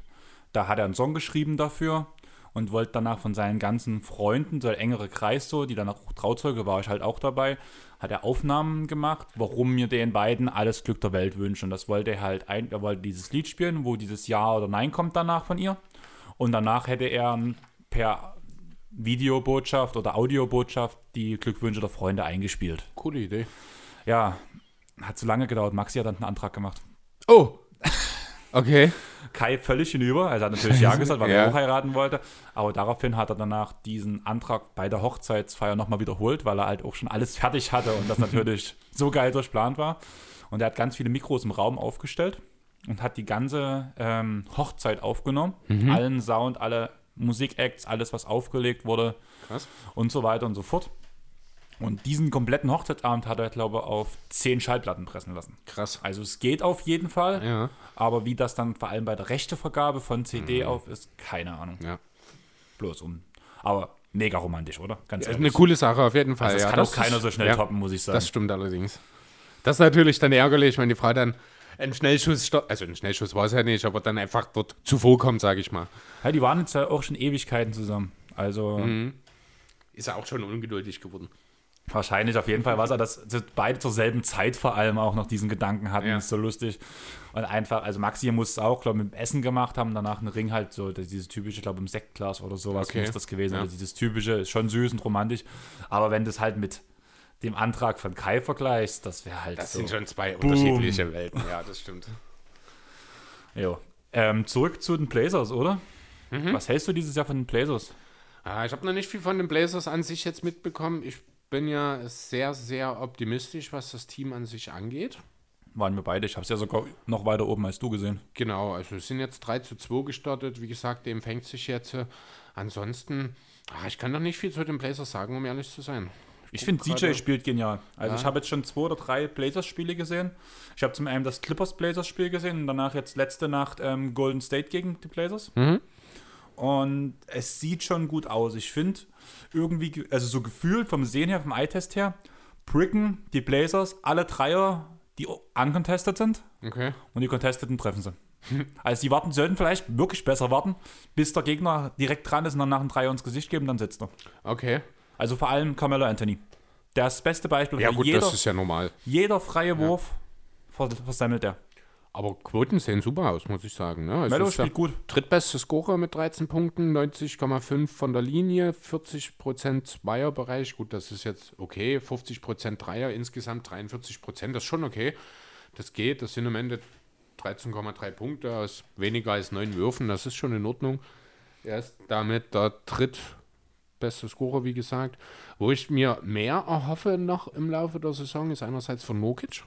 da hat er einen Song geschrieben dafür und wollte danach von seinen ganzen Freunden, so der engere Kreis so, die dann auch Trauzeuge war ich halt auch dabei, hat er Aufnahmen gemacht, warum mir den beiden alles Glück der Welt wünschen. Und das wollte er halt, ein, er wollte dieses Lied spielen, wo dieses Ja oder Nein kommt danach von ihr. Und danach hätte er per Videobotschaft oder Audiobotschaft die Glückwünsche der Freunde eingespielt. Coole Idee. Ja, hat zu lange gedauert. Maxi hat dann einen Antrag gemacht. Oh. Okay. Kai völlig hinüber. Also er hat natürlich Ja gesagt, weil Ja. er auch heiraten wollte. Aber daraufhin hat er danach diesen Antrag bei der Hochzeitsfeier nochmal wiederholt, weil er halt auch schon alles fertig hatte und das natürlich so geil durchplant war. Und er hat ganz viele Mikros im Raum aufgestellt und hat die ganze ähm, Hochzeit aufgenommen. Allen Sound, alle Musikacts, alles, was aufgelegt wurde Krass. und so weiter und so fort. Und diesen kompletten Hochzeitsabend hat er, glaube ich, auf zehn Schallplatten pressen lassen. Krass. Also es geht auf jeden Fall. Ja. Aber wie das dann vor allem bei der Rechtevergabe von CD auf ist, keine Ahnung. Ja. Bloß um. Aber mega romantisch, oder? Ganz Das ist eine coole Sache, auf jeden Fall. Also das ja, kann auch keiner so schnell ja, toppen, muss ich sagen. Das stimmt allerdings. Das ist natürlich dann ärgerlich, wenn die Frau dann einen Schnellschuss, also einen Schnellschuss war es ja nicht, aber dann einfach dort zuvor kommt, sage ich mal. Ja, die waren jetzt ja auch schon Ewigkeiten zusammen. Also Mhm. Ist er auch schon ungeduldig geworden. Wahrscheinlich, auf jeden Fall war er, dass beide zur selben Zeit vor allem auch noch diesen Gedanken hatten. Ja. ist so lustig. Und einfach, also Maxi muss es auch, glaube ich, mit dem Essen gemacht haben, danach einen Ring halt so, das- dieses typische, ich glaube, im Sektglas oder sowas Okay. muss das gewesen sein. Ja. Also dieses typische, ist schon süß und romantisch. Aber wenn du es halt mit dem Antrag von Kai vergleichst, das wäre halt Das so. sind schon zwei Boom. unterschiedliche Welten, ja, das stimmt. Jo. Ähm, zurück zu den Blazers, oder? Mhm. Was hältst du dieses Jahr von den Blazers? Ah, ich habe noch nicht viel von den Blazers an sich jetzt mitbekommen. Ich bin ja sehr, sehr optimistisch, was das Team an sich angeht. Waren wir beide. Ich habe es ja sogar noch weiter oben als du gesehen. Genau, also es sind jetzt 3 zu 2 gestartet. Wie gesagt, dem fängt sich jetzt. Ansonsten, ah, ich kann noch nicht viel zu den Blazers sagen, um ehrlich zu sein. Ich finde, guck CJ spielt genial. Also Ja. ich habe jetzt schon zwei oder drei Blazers-Spiele gesehen. Ich habe zum einen das Clippers-Blazers-Spiel gesehen und danach jetzt letzte Nacht ähm, Golden State gegen die Blazers. Mhm. Und es sieht schon gut aus. Ich finde irgendwie, ge- also so gefühlt vom Sehen her, vom Eye-Test her, Bricken, die Blazers, alle Dreier, die uncontested sind Okay. und die Contesteten treffen sie. Also die warten, sollten vielleicht wirklich besser warten, bis der Gegner direkt dran ist und dann nach einem Dreier ins Gesicht geben, dann sitzt er. Okay. Also vor allem Carmelo Anthony. Der ist das beste Beispiel. Ja, gut, jeder, das ist ja normal. jeder freie Wurf vers- versammelt er. Aber Quoten sehen super aus, muss ich sagen. Ne? Also ja spielt gut. Drittbeste Scorer mit 13 Punkten, 90,5 von der Linie, 40% Zweierbereich. Gut, das ist jetzt okay. 50% Dreier, insgesamt 43%. Das ist schon okay. Das geht. Das sind am Ende 13,3 Punkte aus weniger als neun Würfen. Das ist schon in Ordnung. Er ist damit der drittbeste Scorer, wie gesagt. Wo ich mir mehr erhoffe noch im Laufe der Saison, ist einerseits von Nokic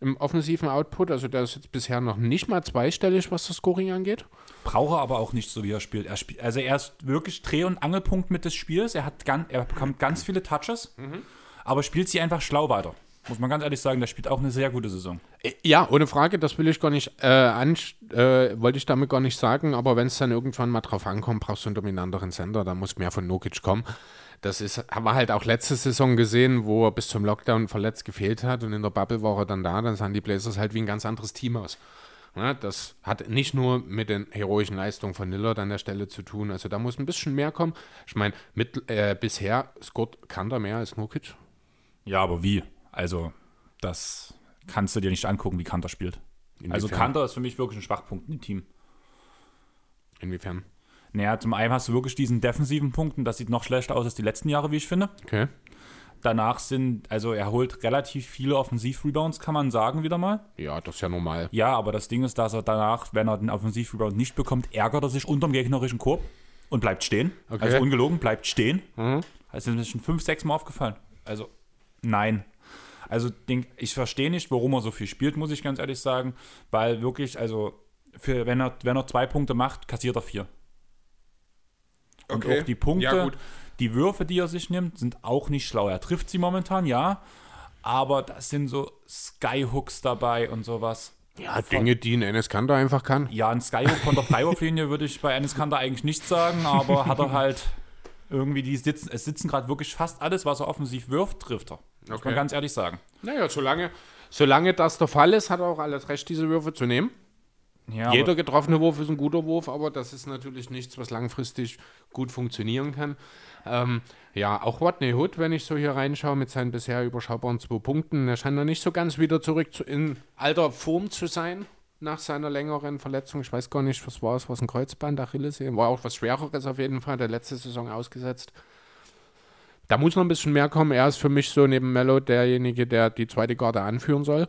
im offensiven Output. Also der ist jetzt bisher noch nicht mal zweistellig, was das Scoring angeht. Brauche aber auch nicht so, wie er spielt. Er spielt also er ist wirklich Dreh- und Angelpunkt mit des Spiels. Er, hat ganz, er bekommt ganz viele Touches, aber spielt sie einfach schlau weiter. Muss man ganz ehrlich sagen, der spielt auch eine sehr gute Saison. Äh, Ja, ohne Frage, das will ich gar nicht, äh, an, äh, wollte ich damit gar nicht sagen, aber wenn es dann irgendwann mal drauf ankommt, brauchst du einen dominanteren Sender, da muss mehr von Nokic kommen. Das ist, haben wir halt auch letzte Saison gesehen, wo er bis zum Lockdown verletzt gefehlt hat und in der Bubble war er dann da, dann sahen die Blazers halt wie ein ganz anderes Team aus. Ja, das hat nicht nur mit den heroischen Leistungen von Lillard an der Stelle zu tun, also da muss ein bisschen mehr kommen. Ich meine, äh, bisher scoret Kanter mehr als Nokic. Ja, aber wie? Also, das kannst du dir nicht angucken, wie Kanter spielt. Also Inwiefern? Kanter ist für mich wirklich ein Schwachpunkt im Team. Inwiefern? Naja, zum einen hast du wirklich diesen defensiven Punkt und das sieht noch schlechter aus als die letzten Jahre, wie ich finde. Okay. Danach sind, also er holt relativ viele Offensiv-Rebounds, kann man sagen, wieder mal. Ja, das ist ja normal. Ja, aber das Ding ist, dass er danach, wenn er den Offensiv-Rebound nicht bekommt, ärgert er sich unterm gegnerischen Korb und bleibt stehen. Okay. Also ungelogen, bleibt stehen. Mhm. Also ist schon fünf, sechs Mal aufgefallen. Also, nein. Also, ich verstehe nicht, warum er so viel spielt, muss ich ganz ehrlich sagen. Weil wirklich, also, für, wenn, er, wenn er zwei Punkte macht, kassiert er vier. Und Okay. auch die Punkte, Ja, gut. die Würfe, die er sich nimmt, sind auch nicht schlau. Er trifft sie momentan, ja. Aber das sind so Skyhooks dabei und sowas. Ja, Dinge, die ein Enes Kanter einfach kann. Ja, ein Skyhook von der Freiwurflinie würde ich bei Enes Kanter eigentlich nicht sagen, aber hat er halt irgendwie die sitzen, es sitzen gerade wirklich fast alles, was er offensiv wirft, trifft er. Muss Okay. man ganz ehrlich sagen. Naja, solange, solange das der Fall ist, hat er auch alles recht, diese Würfe zu nehmen. Ja, Jeder getroffene Wurf ist ein guter Wurf, aber das ist natürlich nichts, was langfristig gut funktionieren kann. Ähm, ja, auch Watney Hood, wenn ich so hier reinschaue, mit seinen bisher überschaubaren zwei Punkten, der scheint noch nicht so ganz wieder zurück zu, in alter Form zu sein nach seiner längeren Verletzung. Ich weiß gar nicht, was war es, was ein Kreuzband, Achillessehne, war auch was Schwereres auf jeden Fall, der letzte Saison ausgesetzt. Da muss noch ein bisschen mehr kommen. Er ist für mich so neben Mello derjenige, der die zweite Garde anführen soll.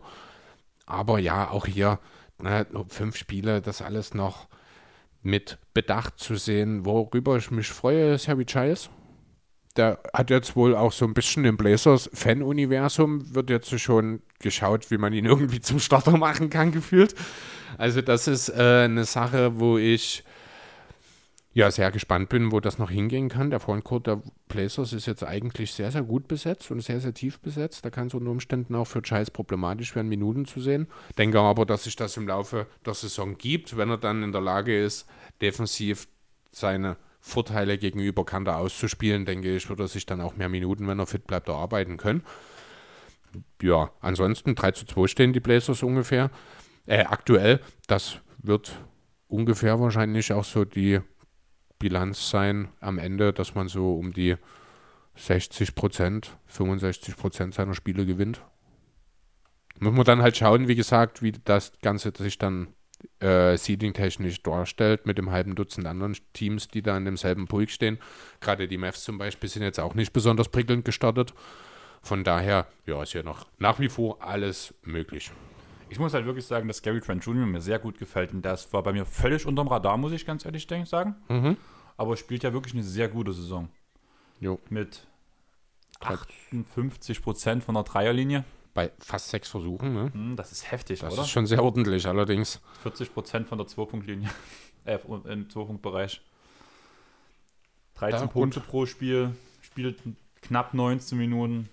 Aber ja, auch hier nur fünf Spiele, das alles noch mit Bedacht zu sehen. Worüber ich mich freue, ist Harry Giles. Der hat jetzt wohl auch so ein bisschen im Blazers-Fan-Universum, wird jetzt schon geschaut, wie man ihn irgendwie zum Starter machen kann, gefühlt. Also das ist äh, eine Sache, wo ich ja sehr gespannt bin, wo das noch hingehen kann. Der Frontcourt der Blazers ist jetzt eigentlich sehr, sehr gut besetzt und sehr, sehr tief besetzt. Da kann es unter Umständen auch für Giles problematisch werden, Minuten zu sehen. Denke aber, dass sich das im Laufe der Saison gibt, wenn er dann in der Lage ist, defensiv seine Vorteile gegenüber Kanter auszuspielen, denke ich, wird er sich dann auch mehr Minuten, wenn er fit bleibt, erarbeiten können. Ja, ansonsten 3 zu 2 stehen die Blazers ungefähr. Äh, aktuell, das wird ungefähr wahrscheinlich auch so die Bilanz sein am Ende, dass man so um die 60 Prozent, 65 Prozent seiner Spiele gewinnt. Muss man dann halt schauen, wie gesagt, wie das Ganze sich dann äh, seeding-technisch darstellt mit dem halben Dutzend anderen Teams, die da in demselben Pulk stehen. Gerade die Mavs zum Beispiel sind jetzt auch nicht besonders prickelnd gestartet. Von daher, ja, ist ja noch nach wie vor alles möglich. Ich muss halt wirklich sagen, dass Gary Trent Jr. mir sehr gut gefällt. Und das war bei mir völlig unterm Radar, muss ich ganz ehrlich sagen. Mhm. Aber spielt ja wirklich eine sehr gute Saison. Jo. Mit 58 Prozent von der Dreierlinie. Bei fast sechs Versuchen, ne? Hm, das ist heftig, Das oder? ist schon sehr ordentlich, allerdings. 40 Prozent von der Zwei-Punkt-Linie. äh, im Zwei-Punkt-Bereich. 13 Ja, Punkte pro Spiel. Spielt knapp 19 Minuten.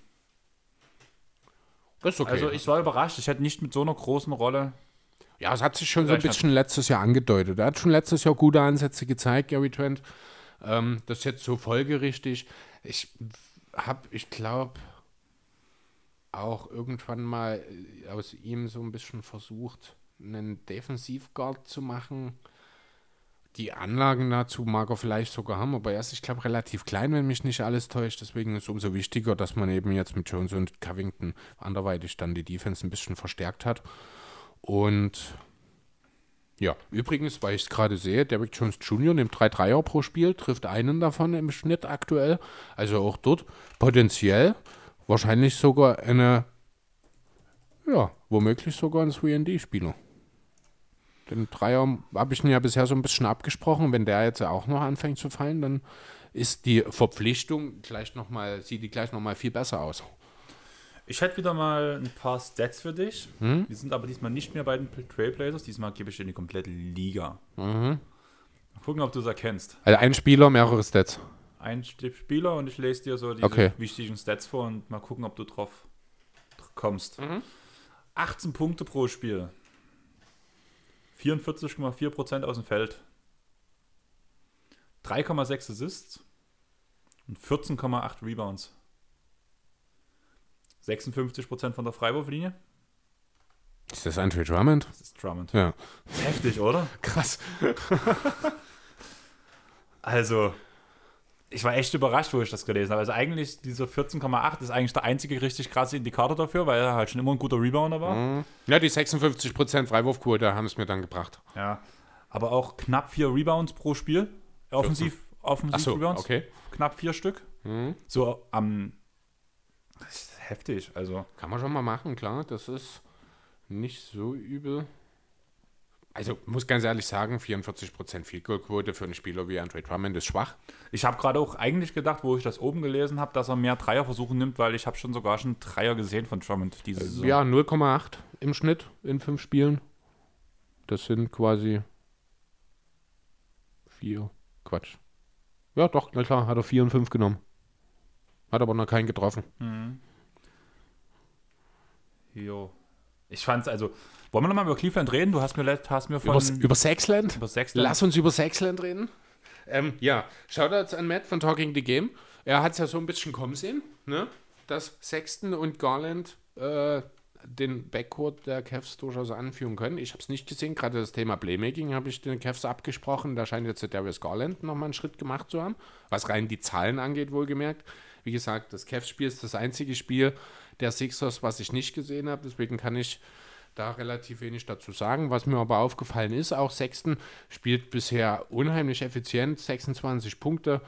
Ist okay. Also ich war überrascht. Ich hätte nicht mit so einer großen Rolle. ja, es hat sich schon so ein bisschen letztes Jahr angedeutet. Er hat schon letztes Jahr gute Ansätze gezeigt, Gary Trent. Ähm, das ist jetzt so folgerichtig. Ich habe, ich glaube, auch irgendwann mal äh, aus ihm so ein bisschen versucht, einen Defensivguard zu machen. Die Anlagen dazu mag er vielleicht sogar haben, aber er ist, ich glaube, relativ klein, wenn mich nicht alles täuscht. Deswegen ist es umso wichtiger, dass man eben jetzt mit Jones und Covington anderweitig dann die Defense ein bisschen verstärkt hat. Und ja, übrigens, weil ich es gerade sehe, Derrick Jones Jr. nimmt drei Dreier pro Spiel, trifft einen davon im Schnitt aktuell. Also auch dort potenziell wahrscheinlich sogar eine, ja, womöglich sogar ein 3D-Spieler. Den Dreier habe ich ihn ja bisher so ein bisschen abgesprochen. Wenn der jetzt auch noch anfängt zu fallen, dann ist die Verpflichtung gleich noch mal, sieht die gleich nochmal viel besser aus. Ich hätte wieder mal ein paar Stats für dich. Hm? Die sind aber diesmal nicht mehr bei den Trailblazers. Diesmal gebe ich dir die komplette Liga. Mhm. Mal gucken, ob du es erkennst. Also ein Spieler, mehrere Stats. Ein Spieler und ich lese dir so diese Okay. wichtigen Stats vor und mal gucken, ob du drauf kommst. Mhm. 18 Punkte pro Spiel. 44,4% aus dem Feld. 3,6 Assists und 14,8 Rebounds. 56% von der Freiwurflinie. Ist das Andre Drummond? Das ist Drummond. Ja. Heftig, oder? Krass. Also, ich war echt überrascht, wo ich das gelesen habe. Also eigentlich dieser 14,8 ist eigentlich der einzige richtig krasse Indikator dafür, weil er halt schon immer ein guter Rebounder war. Ja, die 56% Freiwurfquote haben es mir dann gebracht. Ja. Aber auch knapp vier Rebounds pro Spiel. Offensiv, offensiv Achso, Rebounds. okay. Knapp vier Stück. Mhm. So am. das ist heftig. Also, Kann man schon mal machen, klar. Das ist nicht so übel. Also, muss ganz ehrlich sagen, 44% Field Goal Quote für einen Spieler wie Andre Drummond ist schwach. ich habe gerade auch eigentlich gedacht, wo ich das oben gelesen habe, dass er mehr Dreierversuche nimmt, weil ich habe schon sogar schon Dreier gesehen von Drummond diese Saison. Ja, 0,8 im Schnitt in fünf Spielen. Das sind quasi vier. Quatsch. Ja, doch, na klar, hat er vier und fünf genommen. Hat aber noch keinen getroffen. Mhm. Jo. Ich fand's also. Wollen wir nochmal über Cleveland reden? Du hast mir, hast mir von. Über, über Sexland? über sechs Lass uns über Sexland reden. Ähm, ja, Shoutouts an Matt von Talking the Game. Er hat es ja so ein bisschen kommen sehen, ne? dass Sexton und Garland äh, den Backcourt der Cavs durchaus anführen können. Ich habe es nicht gesehen, gerade das Thema Playmaking habe ich den Cavs abgesprochen. Da scheint jetzt der Darius Garland nochmal einen Schritt gemacht zu haben, was rein die Zahlen angeht, wohlgemerkt. Wie gesagt, das Cavs-Spiel ist das einzige Spiel der Sixers, was ich nicht gesehen habe. Deswegen kann ich da relativ wenig dazu sagen. Was mir aber aufgefallen ist, auch Sexton spielt bisher unheimlich effizient, 26 Punkte,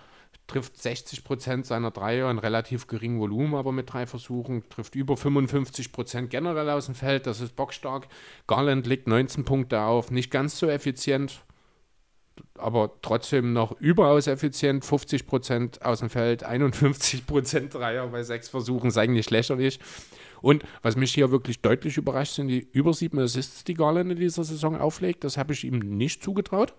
trifft 60 Prozent seiner Dreier in relativ geringem Volumen, aber mit drei Versuchen, trifft über 55 Prozent generell aus dem Feld, das ist bockstark. Garland legt 19 Punkte auf, nicht ganz so effizient, aber trotzdem noch überaus effizient, 50 Prozent aus dem Feld, 51 Prozent Dreier bei sechs Versuchen, ist eigentlich lächerlich. Und was mich hier wirklich deutlich überrascht, sind die über sieben Assists, die Garland in dieser Saison auflegt. Das habe ich ihm nicht zugetraut.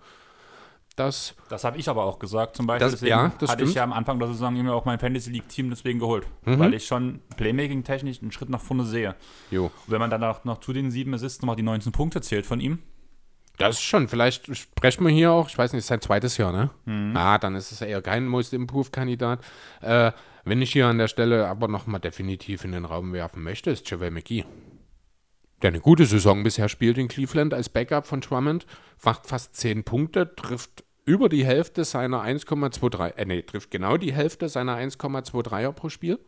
Das, Das habe ich aber auch gesagt, zum Beispiel. Das- deswegen ja, das hatte ich stimmt. ja am Anfang der Saison immer auch mein Fantasy League Team deswegen geholt, weil ich schon Playmaking-technisch einen Schritt nach vorne sehe. jo. Und wenn man dann auch noch zu den sieben Assists nochmal die 19 Punkte zählt von ihm, Das ist schon, vielleicht sprechen wir hier auch, ich weiß nicht, ist sein zweites Jahr, ne? Ah, dann ist es eher kein Most Improved-Kandidat. Äh, wenn ich hier an der Stelle aber nochmal definitiv in den Raum werfen möchte, ist JaVale McGee. Der eine gute Saison bisher spielt in Cleveland als Backup von Drummond, macht fast 10 Punkte, trifft über die Hälfte seiner 1,23, äh, nee, trifft genau die Hälfte seiner 1,23er pro Spiel.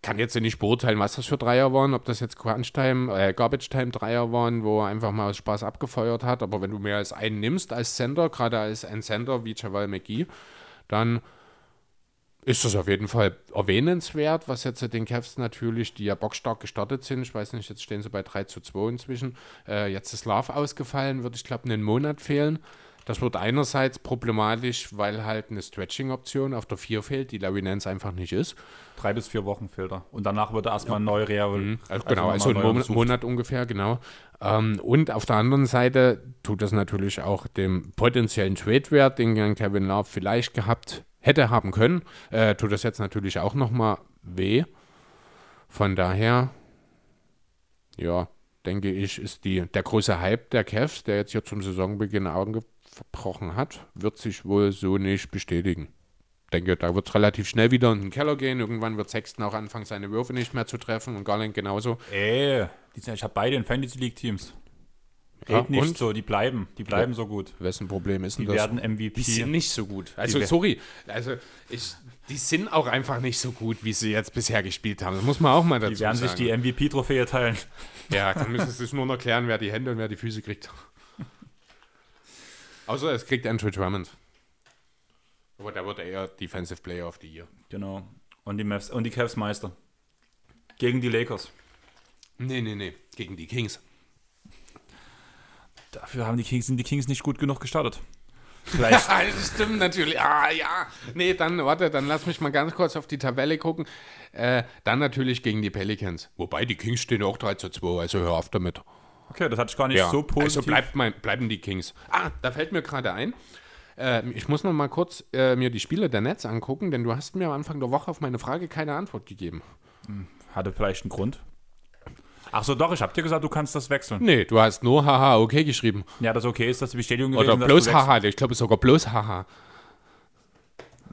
Kann jetzt nicht beurteilen, was das für Dreier waren, ob das jetzt Crunch-Time, äh, Garbage-Time-Dreier waren, wo er einfach mal aus Spaß abgefeuert hat. Aber wenn du mehr als einen nimmst als Center, gerade als ein Center wie Javal McGee, dann ist das auf jeden Fall erwähnenswert, was jetzt den Cavs natürlich, die ja bockstark gestartet sind. Ich weiß nicht, jetzt stehen sie bei 3 zu 2 inzwischen. Äh, jetzt ist Love ausgefallen, wird, ich glaube, einen Monat fehlen. Das wird einerseits problematisch, weil halt eine Stretching-Option auf der 4 fehlt, die Larry Nance einfach nicht ist. Drei bis vier Wochen fehlt er. Und danach wird er erstmal neu real. Also genau, also einen Monat, Monat ungefähr, genau. Ähm, und auf der anderen Seite tut das natürlich auch dem potenziellen Trade-Wert, den Kevin Love vielleicht gehabt hätte haben können, äh, tut das jetzt natürlich auch nochmal weh. Von daher, ja, denke ich, ist die, der große Hype der Cavs, der jetzt hier zum Saisonbeginn Augen gebrochen hat, wird sich wohl so nicht bestätigen. Ich denke, da wird es relativ schnell wieder in den Keller gehen. Irgendwann wird Sexton auch anfangen, seine Würfe nicht mehr zu treffen und Garland genauso. Ey, die sind, ich habe beide in Fantasy League Teams. Ja, nicht und? so, die bleiben, die bleiben so gut. Wessen Problem ist denn Die das? werden MVP. Die sind nicht so gut. Also, Die- sorry. Also, ich, die sind auch einfach nicht so gut, wie sie jetzt bisher gespielt haben. Das muss man auch mal dazu Die werden sich sagen. die MVP-Trophäe teilen. ja, dann müssen sie sich nur noch klären, wer die Hände und wer die Füße kriegt. Außer es kriegt Andrew Drummond. Aber der wird eher Defensive Player of the Year. Genau. Und die, Mavs, und die Cavs Meister. Gegen die Lakers. Nee, nee, nee. Gegen die Kings. Dafür haben die Kings, sind die Kings nicht gut genug gestartet. Vielleicht. Ja, das stimmt natürlich. Ah, ja. Nee, dann, warte, dann lass mich mal ganz kurz auf die Tabelle gucken. Äh, dann natürlich gegen die Pelicans. Wobei, die Kings stehen auch 3 zu 2, also hör auf damit. Okay, das hatte ich gar nicht Ja, so positiv. also bleibt mein, bleiben die Kings. Ah, da fällt mir gerade ein. Äh, ich muss noch mal kurz äh, mir die Spiele der Nets angucken, denn du hast mir am Anfang der Woche auf meine Frage keine Antwort gegeben. Hatte vielleicht einen Grund. Ach so, doch, ich hab dir gesagt, du kannst das wechseln. Nee, du hast nur haha okay geschrieben. Ja, das okay ist, dass die Bestätigung Oder gewesen, bloß du wechseln- haha, ich glaube sogar bloß haha.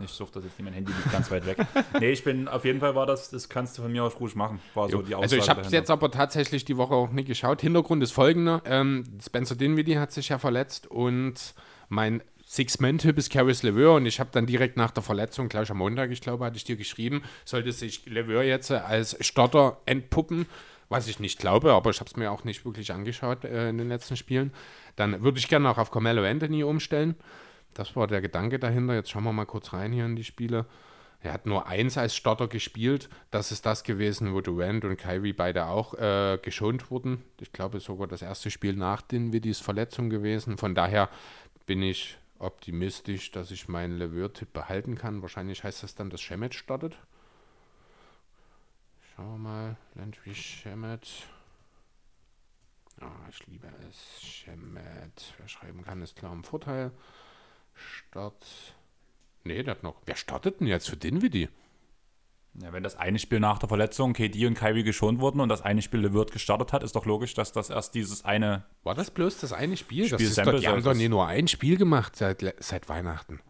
Ich suche das jetzt nicht, mein Handy liegt ganz weit weg. Nee, ich bin, auf jeden Fall war das, das kannst du von mir aus ruhig machen. War so die Also ich Aussage habe dahinter. jetzt aber tatsächlich die Woche auch nicht geschaut. Hintergrund ist folgender. Ähm, Spencer Dinwiddie hat sich ja verletzt und mein Six-Man-Typ ist Caris LeVeur und ich habe dann direkt nach der Verletzung, gleich am Montag, ich glaube, hatte ich dir geschrieben, sollte sich LeVeur jetzt als Starter entpuppen, was ich nicht glaube, aber ich habe es mir auch nicht wirklich angeschaut äh, in den letzten Spielen, dann würde ich gerne auch auf Carmelo Anthony umstellen. Das war der Gedanke dahinter. Jetzt schauen wir mal kurz rein hier in die Spiele. Er hat nur eins als Starter gespielt. Das ist das gewesen, wo Durant und Kyrie beide auch äh, geschont wurden. Ich glaube sogar das erste Spiel nach den Widdys Verletzung gewesen. Von daher bin ich optimistisch, dass ich meinen Leveur-Tipp behalten kann. Wahrscheinlich heißt das dann, dass Shemet startet. Schauen wir mal. Landry Shemet. Ah, ich liebe es. Shemet. Wer schreiben kann, ist klar im Vorteil. Start. Nee, der hat noch. Wer startet denn jetzt für Dinwiddie? Ja, wenn das eine Spiel nach der Verletzung KD und Kyrie geschont wurden und das eine Spiel LeVert gestartet hat, ist doch logisch, dass das erst dieses eine. War das bloß das eine Spiel? das Spiel ist doch, die haben doch nie nur ein Spiel gemacht seit, seit Weihnachten.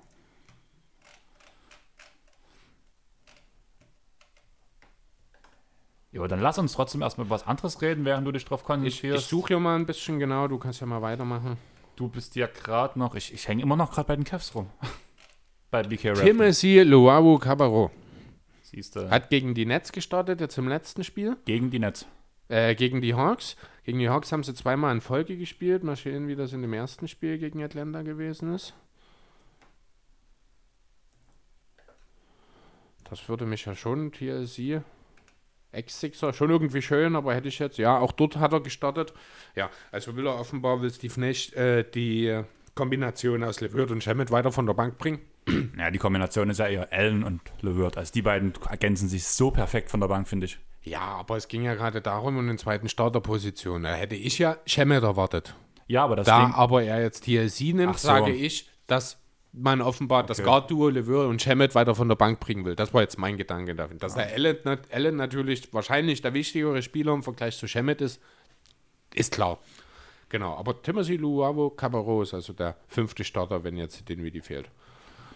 Ja, dann lass uns trotzdem erstmal über was anderes reden, während du dich drauf Ich, konzentrierst. ich suche ja mal ein bisschen genau, du kannst ja mal weitermachen. Du bist ja gerade noch. Ich, ich hänge immer noch gerade bei den Cavs rum. bei BK Rap. Timothy Luau Cabarro Siehst du. hat gegen die Nets gestartet, jetzt im letzten Spiel. Gegen die Nets. Äh, gegen die Hawks. Gegen die Hawks haben sie zweimal in Folge gespielt. Mal sehen, wie das in dem ersten Spiel gegen Atlanta gewesen ist. Das würde mich ja schon, TLC, Ex-Sixer, schon irgendwie schön, aber hätte ich jetzt, ja, auch dort hat er gestartet. Ja, also will er offenbar, will Steve Nash äh, die Kombination aus LeVert und Shemet weiter von der Bank bringen. Ja, die Kombination ist ja eher Allen und LeVert. Also die beiden ergänzen sich so perfekt von der Bank, finde ich. Ja, aber es ging ja gerade darum, um den zweiten Starterposition. Da hätte ich ja Shemet erwartet. Ja, aber das Da Ding. aber er jetzt TLC nimmt, Ach so. sage ich, dass man offenbar das Okay. Guard-Duo LeVeur und Shemet weiter von der Bank bringen will. Das war jetzt mein Gedanke dafür. Dass der Allen, Allen natürlich wahrscheinlich der wichtigere Spieler im Vergleich zu Shemet ist, ist klar. Genau, aber Timothy Luavo Cabarro ist also der fünfte Starter, wenn jetzt den Widi fehlt.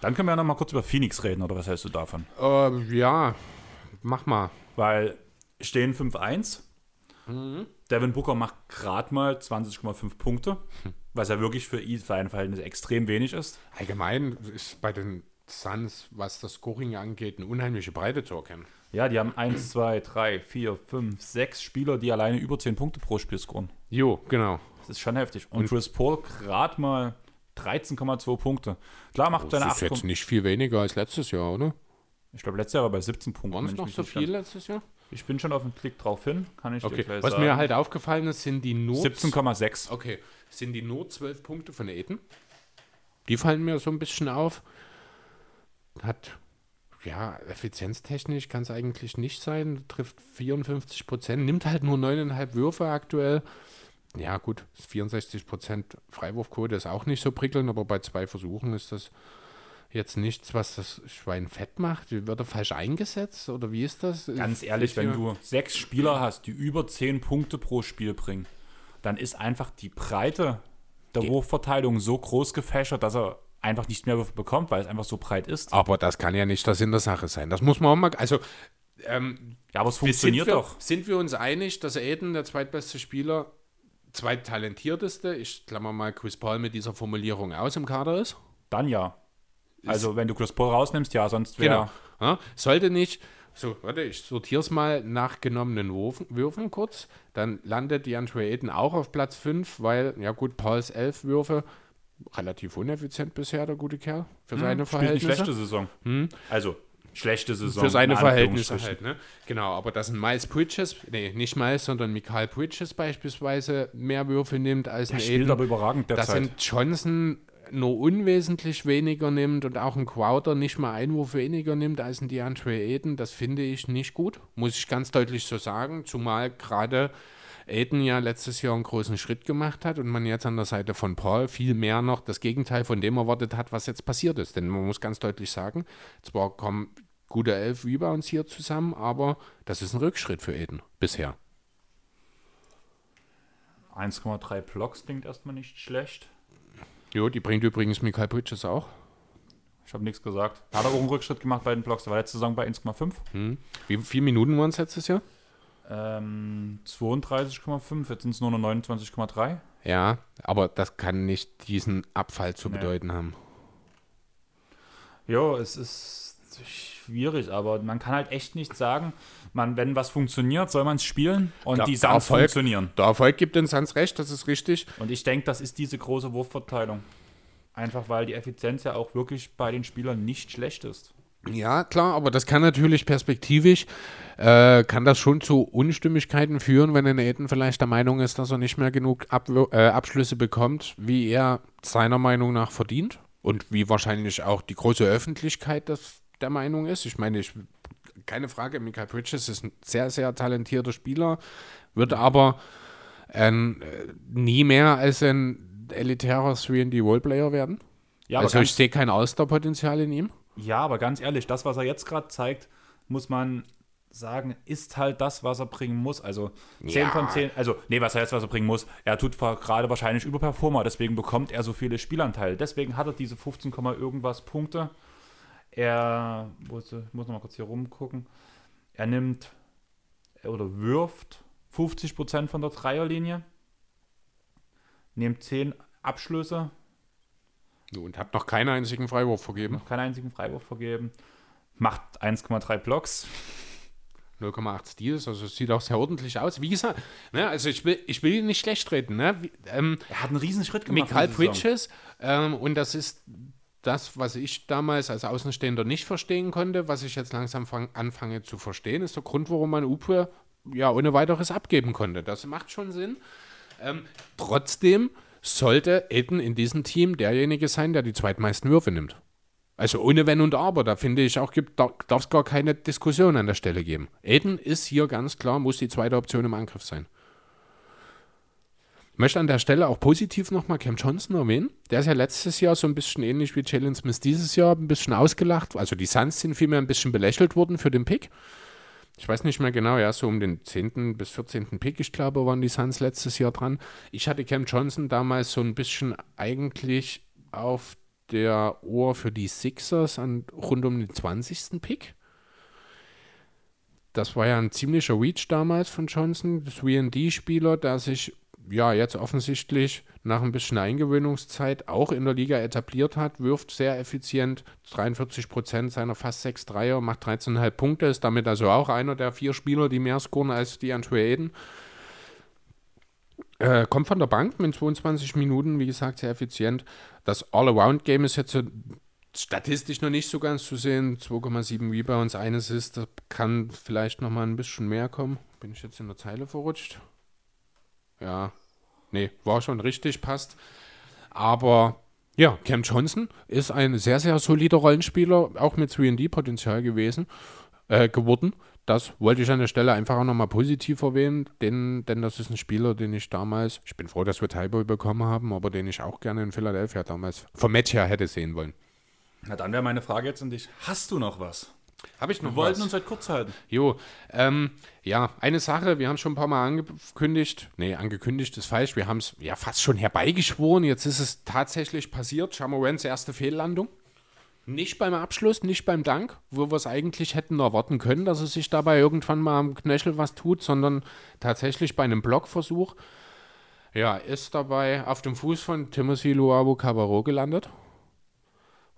Dann können wir ja noch mal kurz über Phoenix reden, oder was hältst du davon? Ähm, ja, mach mal. Weil stehen 5-1. Mhm. Devin Booker macht gerade mal 20,5 Punkte. Was ja wirklich für ihn, für ein Verhältnis extrem wenig ist. Allgemein ist bei den Suns, was das Scoring angeht, eine unheimliche Breite zu erkennen. Ja, die haben 1, 2, 3, 4, 5, 6 Spieler, die alleine über 10 Punkte pro Spiel scoren. Jo, genau. Das ist schon heftig. Und, Chris Paul gerade mal 13,2 Punkte. Klar macht seine Das 8 ist jetzt nicht viel weniger als letztes Jahr, oder? Ich glaube, letztes Jahr war bei 17 Punkten. Waren es noch so viel letztes Jahr? Ich bin schon auf den Klick drauf hin, kann ich dir Okay, gleich was sagen. mir halt aufgefallen ist, sind die nur 17,6. Okay, sind die nur 12 Punkte von Aiden. Die fallen mir so ein bisschen auf. Hat, ja, effizienztechnisch kann es eigentlich nicht sein. Trifft 54 Prozent, nimmt halt nur 9,5 Würfe aktuell. Ja, gut, 64 Prozent Freiwurfquote ist auch nicht so prickelnd, aber bei zwei Versuchen ist das jetzt nichts, was das Schwein fett macht. Wird er falsch eingesetzt oder wie ist das? Ganz ehrlich, wenn du sechs Spieler hast, die über 10 Punkte pro Spiel bringen, dann ist einfach die Breite der Wurfverteilung so groß gefächert, dass er einfach nicht mehr Würfe bekommt, weil es einfach so breit ist. Aber das kann ja nicht das in der Sache sein. Das muss man auch mal. Also, ähm, Ja, aber es funktioniert sind wir, doch. Sind wir uns einig, dass Aiden, der zweitbeste Spieler, zweittalentierteste, ich klammer mal Chris Paul mit dieser Formulierung aus im Kader ist? Dann ja. Also, wenn du Chris Paul rausnimmst, ja, sonst wäre. Genau. Ja, sollte nicht, so, warte, ich sortiere es mal nach genommenen Würfen, Würfen kurz. Dann landet DeAndre Aiden auch auf Platz 5, weil, ja gut, Pauls 11 Würfe, relativ uneffizient bisher, der gute Kerl, für seine Hm, Spielt eine Verhältnisse. schlechte Saison. Also, schlechte Saison. Für seine in Verhältnisse halt, ne? Genau, aber dass ein Miles Bridges, nee, nicht Miles, sondern Michael Bridges beispielsweise mehr Würfe nimmt als ein spielt Aiden. aber überragend dass derzeit. ein Johnson nur unwesentlich weniger nimmt und auch ein Crowder nicht mal einen Wurf weniger nimmt als ein DeAndre Aiden, das finde ich nicht gut, muss ich ganz deutlich so sagen, zumal gerade Aiden ja letztes Jahr einen großen Schritt gemacht hat und man jetzt an der Seite von Paul viel mehr noch das Gegenteil von dem erwartet hat, was jetzt passiert ist. Denn man muss ganz deutlich sagen, zwar kommen gute elf Rebounds hier zusammen, aber das ist ein Rückschritt für Aiden bisher. 1,3 Blocks klingt erstmal nicht schlecht. Jo, die bringt übrigens Michael Bridges auch. Ich habe nichts gesagt. Hat er auch einen Rückschritt gemacht bei den Blocks. Der war letzte Saison bei 1,5. Wie viele Minuten waren es letztes Jahr? Ähm, 32,5. Jetzt sind es nur noch 29,3. Ja, aber das kann nicht diesen Abfall zu Nee. bedeuten haben. Jo, es ist schwierig, aber man kann halt echt nicht sagen, man, wenn was funktioniert, soll man es spielen und Der- die Suns funktionieren. Der Erfolg gibt den Suns recht, das ist richtig. Und ich denke, das ist diese große Wurfverteilung. Einfach weil die Effizienz ja auch wirklich bei den Spielern nicht schlecht ist. Ja, klar, aber das kann natürlich perspektivisch, äh, kann das schon zu Unstimmigkeiten führen, wenn ein Aiden vielleicht der Meinung ist, dass er nicht mehr genug Abwür äh, Abschlüsse bekommt, wie er seiner Meinung nach verdient und wie wahrscheinlich auch die große Öffentlichkeit das der Meinung ist. Ich meine, ich, keine Frage, Michael Bridges ist ein sehr, sehr talentierter Spieler, wird aber ähm, äh, nie mehr als ein elitärer 3D-Roleplayer werden. Ja, also ich sehe kein Ausdauerpotenzial in ihm. Ja, aber ganz ehrlich, das, was er jetzt gerade zeigt, muss man sagen, ist halt das, was er bringen muss. Also 10 Ja. von 10, also nee, was er jetzt, was er bringen muss, er tut gerade wahrscheinlich Überperformer, deswegen bekommt er so viele Spielanteile. Deswegen hat er diese 15, Komma irgendwas Punkte. Er, muss, ich muss noch mal kurz hier rumgucken, er nimmt oder wirft 50% von der Dreierlinie, nimmt 10 Abschlüsse, Und hat noch keinen einzigen Freiwurf vergeben. noch keinen einzigen Freiwurf vergeben, macht 1,3 Blocks. 0,8 Steals, also es sieht auch sehr ordentlich aus. Wie gesagt, ne, also ich will, ich will ihn nicht schlecht reden. Ne? Wie, ähm, Er hat einen riesen Schritt gemacht. Saison. Bridges, ähm, und das ist das, was ich damals als Außenstehender nicht verstehen konnte, was ich jetzt langsam fang, anfange zu verstehen, ist der Grund, warum man Upe ja ohne weiteres abgeben konnte. Das macht schon Sinn. Ähm, trotzdem sollte Aiden in diesem Team derjenige sein, der die zweitmeisten Würfe nimmt. Also ohne Wenn und Aber, da finde ich auch, darf es gar keine Diskussion an der Stelle geben. Aiden ist hier ganz klar, muss die zweite Option im Angriff sein. Möchte an der Stelle auch positiv nochmal Cam Johnson erwähnen. Der ist ja letztes Jahr so ein bisschen ähnlich wie Jalen Smith dieses Jahr ein bisschen ausgelacht. Also die Suns sind vielmehr ein bisschen belächelt worden für den Pick. Ich weiß nicht mehr genau, ja, so um den 10. bis 14. Pick, ich glaube, waren die Suns letztes Jahr dran. Ich hatte Cam Johnson damals so ein bisschen eigentlich auf der Ohr für die Sixers an rund um den 20. Pick. Das war ja ein ziemlicher Reach damals von Johnson, das VD-Spieler, der sich ja jetzt offensichtlich nach ein bisschen Eingewöhnungszeit auch in der Liga etabliert hat, wirft sehr effizient, 43 Prozent seiner fast 6 Dreier, macht 13,5 Punkte, ist damit also auch einer der vier Spieler, die mehr scoren als die Andre Aiden. Äh, kommt von der Bank mit 22 Minuten, wie gesagt, sehr effizient. Das All-Around-Game ist jetzt statistisch noch nicht so ganz zu sehen. 2,7 Rebounds, eines ist, da kann vielleicht noch mal ein bisschen mehr kommen. Bin ich jetzt in der Zeile verrutscht? Ja, nee, war schon richtig, passt. Aber ja, Cam Johnson ist ein sehr, sehr solider Rollenspieler, auch mit 3D-Potenzial gewesen, äh, geworden. Das wollte ich an der Stelle einfach auch nochmal positiv erwähnen, denn, denn das ist ein Spieler, den ich damals, ich bin froh, dass wir Tybo bekommen haben, aber den ich auch gerne in Philadelphia damals vom Match her hätte sehen wollen. Na dann wäre meine Frage jetzt an dich. Hast du noch was? Habe ich noch Wir wollten was? uns halt kurz halten. Jo, ähm, ja, eine Sache, wir haben schon ein paar Mal angekündigt, nee, angekündigt ist falsch, wir haben es ja fast schon herbeigeschworen, jetzt ist es tatsächlich passiert, Jamorans erste Fehllandung. Nicht beim Abschluss, nicht beim Dank, wo wir es eigentlich hätten erwarten können, dass es sich dabei irgendwann mal am Knöchel was tut, sondern tatsächlich bei einem Blockversuch. Ja, ist dabei auf dem Fuß von Timothy Luabu Cabarro gelandet.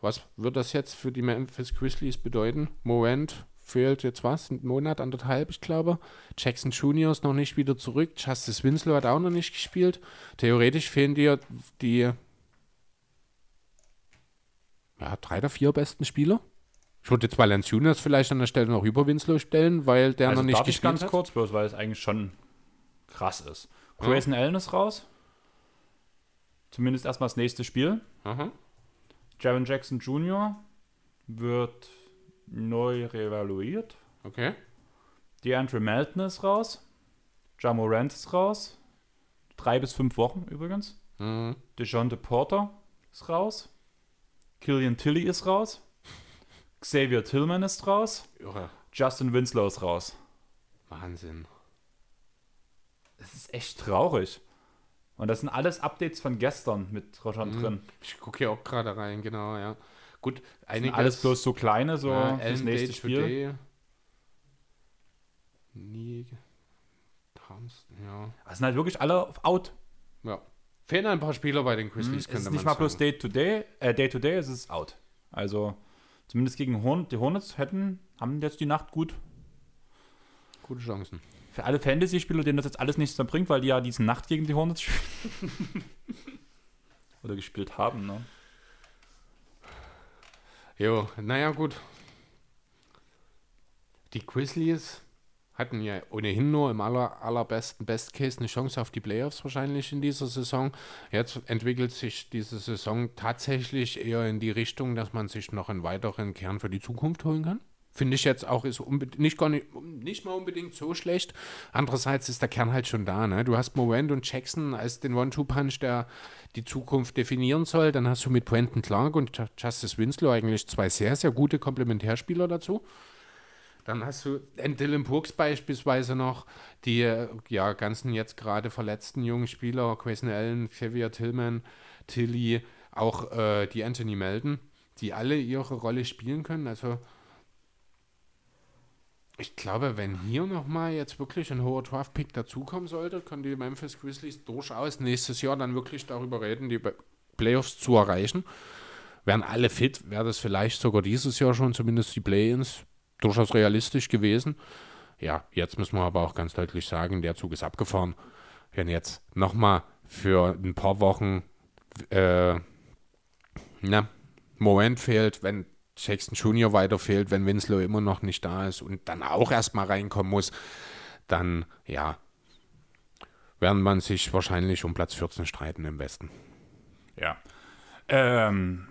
Was wird das jetzt für die Memphis Grizzlies bedeuten? Morant fehlt jetzt was? Ein Monat, anderthalb, ich glaube. Jackson Jr. ist noch nicht wieder zurück. Justice Winslow hat auch noch nicht gespielt. Theoretisch fehlen dir die ja, drei oder vier besten Spieler. Ich würde jetzt Valanciunas vielleicht an der Stelle noch über Winslow stellen, weil der also noch nicht darf ich gespielt ganz hat. kurz, bloß weil es eigentlich schon krass ist. Grayson Allen ist raus. Zumindest erstmal das nächste Spiel. Aha. Jaron Jackson Jr. wird neu revaluiert. Okay. DeAndre Melton ist raus. Jamorant ist raus. Drei bis fünf Wochen übrigens. Mhm. DeJounte Porter ist raus. Killian Tilly ist raus. Xavier Tillman ist raus. Irre. Justin Winslow ist raus. Wahnsinn. Das ist echt traurig. Und das sind alles Updates von gestern mit Rojan Mhm. drin. Ich gucke hier auch gerade rein, genau, ja. Gut, Das einiges. alles bloß so kleine, so ja, Ellen nächste Spiel. Nie. Ja. Das sind halt wirklich alle auf Out. Ja. Fehlen ein paar Spieler bei den Es Grizzlies, könnte ist man nicht mal bloß sagen. Day to Day, äh, Day to Day, es ist Out. Also zumindest gegen Horn die Hornets hätten, haben jetzt die Nacht gut. Gute Chancen. Alle Fantasy-Spieler, denen das jetzt alles nichts mehr bringt, weil die ja diese Nacht gegen die Hornets spielen. Oder gespielt haben, ne? Jo, naja, gut. Die Grizzlies hatten ja ohnehin nur im aller, allerbesten Best Case eine Chance auf die Playoffs wahrscheinlich in dieser Saison. Jetzt entwickelt sich diese Saison tatsächlich eher in die Richtung, dass man sich noch einen weiteren Kern für die Zukunft holen kann. Finde ich jetzt auch, ist nicht, gar nicht, nicht mal unbedingt so schlecht. Andererseits ist der Kern halt schon da. Ne? Du hast Morant und Jackson als den One-Two-Punch, der die Zukunft definieren soll. Dann hast du mit Brenton Clark und Ju- Justice Winslow eigentlich zwei sehr, sehr gute Komplementärspieler dazu. Dann hast du Dylan Brooks beispielsweise noch, die äh, ja, ganzen jetzt gerade verletzten jungen Spieler, Grayson Allen, Xavier Tillman, Tilly, auch äh, die Anthony Melton, die alle ihre Rolle spielen können. Also ich glaube, wenn hier nochmal jetzt wirklich ein hoher Draft-Pick dazukommen sollte, können die Memphis Grizzlies durchaus nächstes Jahr dann wirklich darüber reden, die Playoffs zu erreichen. Wären alle fit, wäre das vielleicht sogar dieses Jahr schon, zumindest die Play-Ins, durchaus realistisch gewesen. Ja, jetzt müssen wir aber auch ganz deutlich sagen, der Zug ist abgefahren. Wenn jetzt nochmal für ein paar Wochen äh, na, Moment fehlt, wenn Jackson Jr. weiter fehlt, wenn Winslow immer noch nicht da ist und dann auch erstmal reinkommen muss, dann ja, werden man sich wahrscheinlich um Platz 14 streiten im Westen. Ja. Ähm,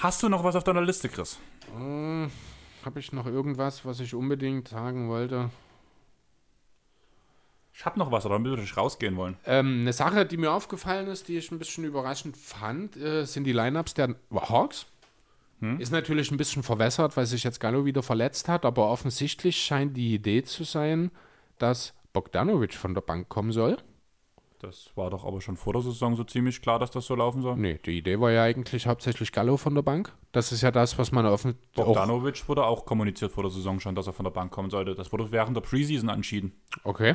hast du noch was auf deiner Liste, Chris? Äh, Habe ich noch irgendwas, was ich unbedingt sagen wollte? Ich habe noch was, aber würde ich rausgehen wollen. Ähm, eine Sache, die mir aufgefallen ist, die ich ein bisschen überraschend fand, äh, sind die Lineups der Hawks. Ist natürlich ein bisschen verwässert, weil sich jetzt Gallo wieder verletzt hat, aber offensichtlich scheint die Idee zu sein, dass Bogdanovic von der Bank kommen soll. Das war doch aber schon vor der Saison so ziemlich klar, dass das so laufen soll. Nee, die Idee war ja eigentlich hauptsächlich Gallo von der Bank. Das ist ja das, was man offen Bogdanovic wurde auch kommuniziert vor der Saison schon, dass er von der Bank kommen sollte. Das wurde während der Preseason entschieden. Okay.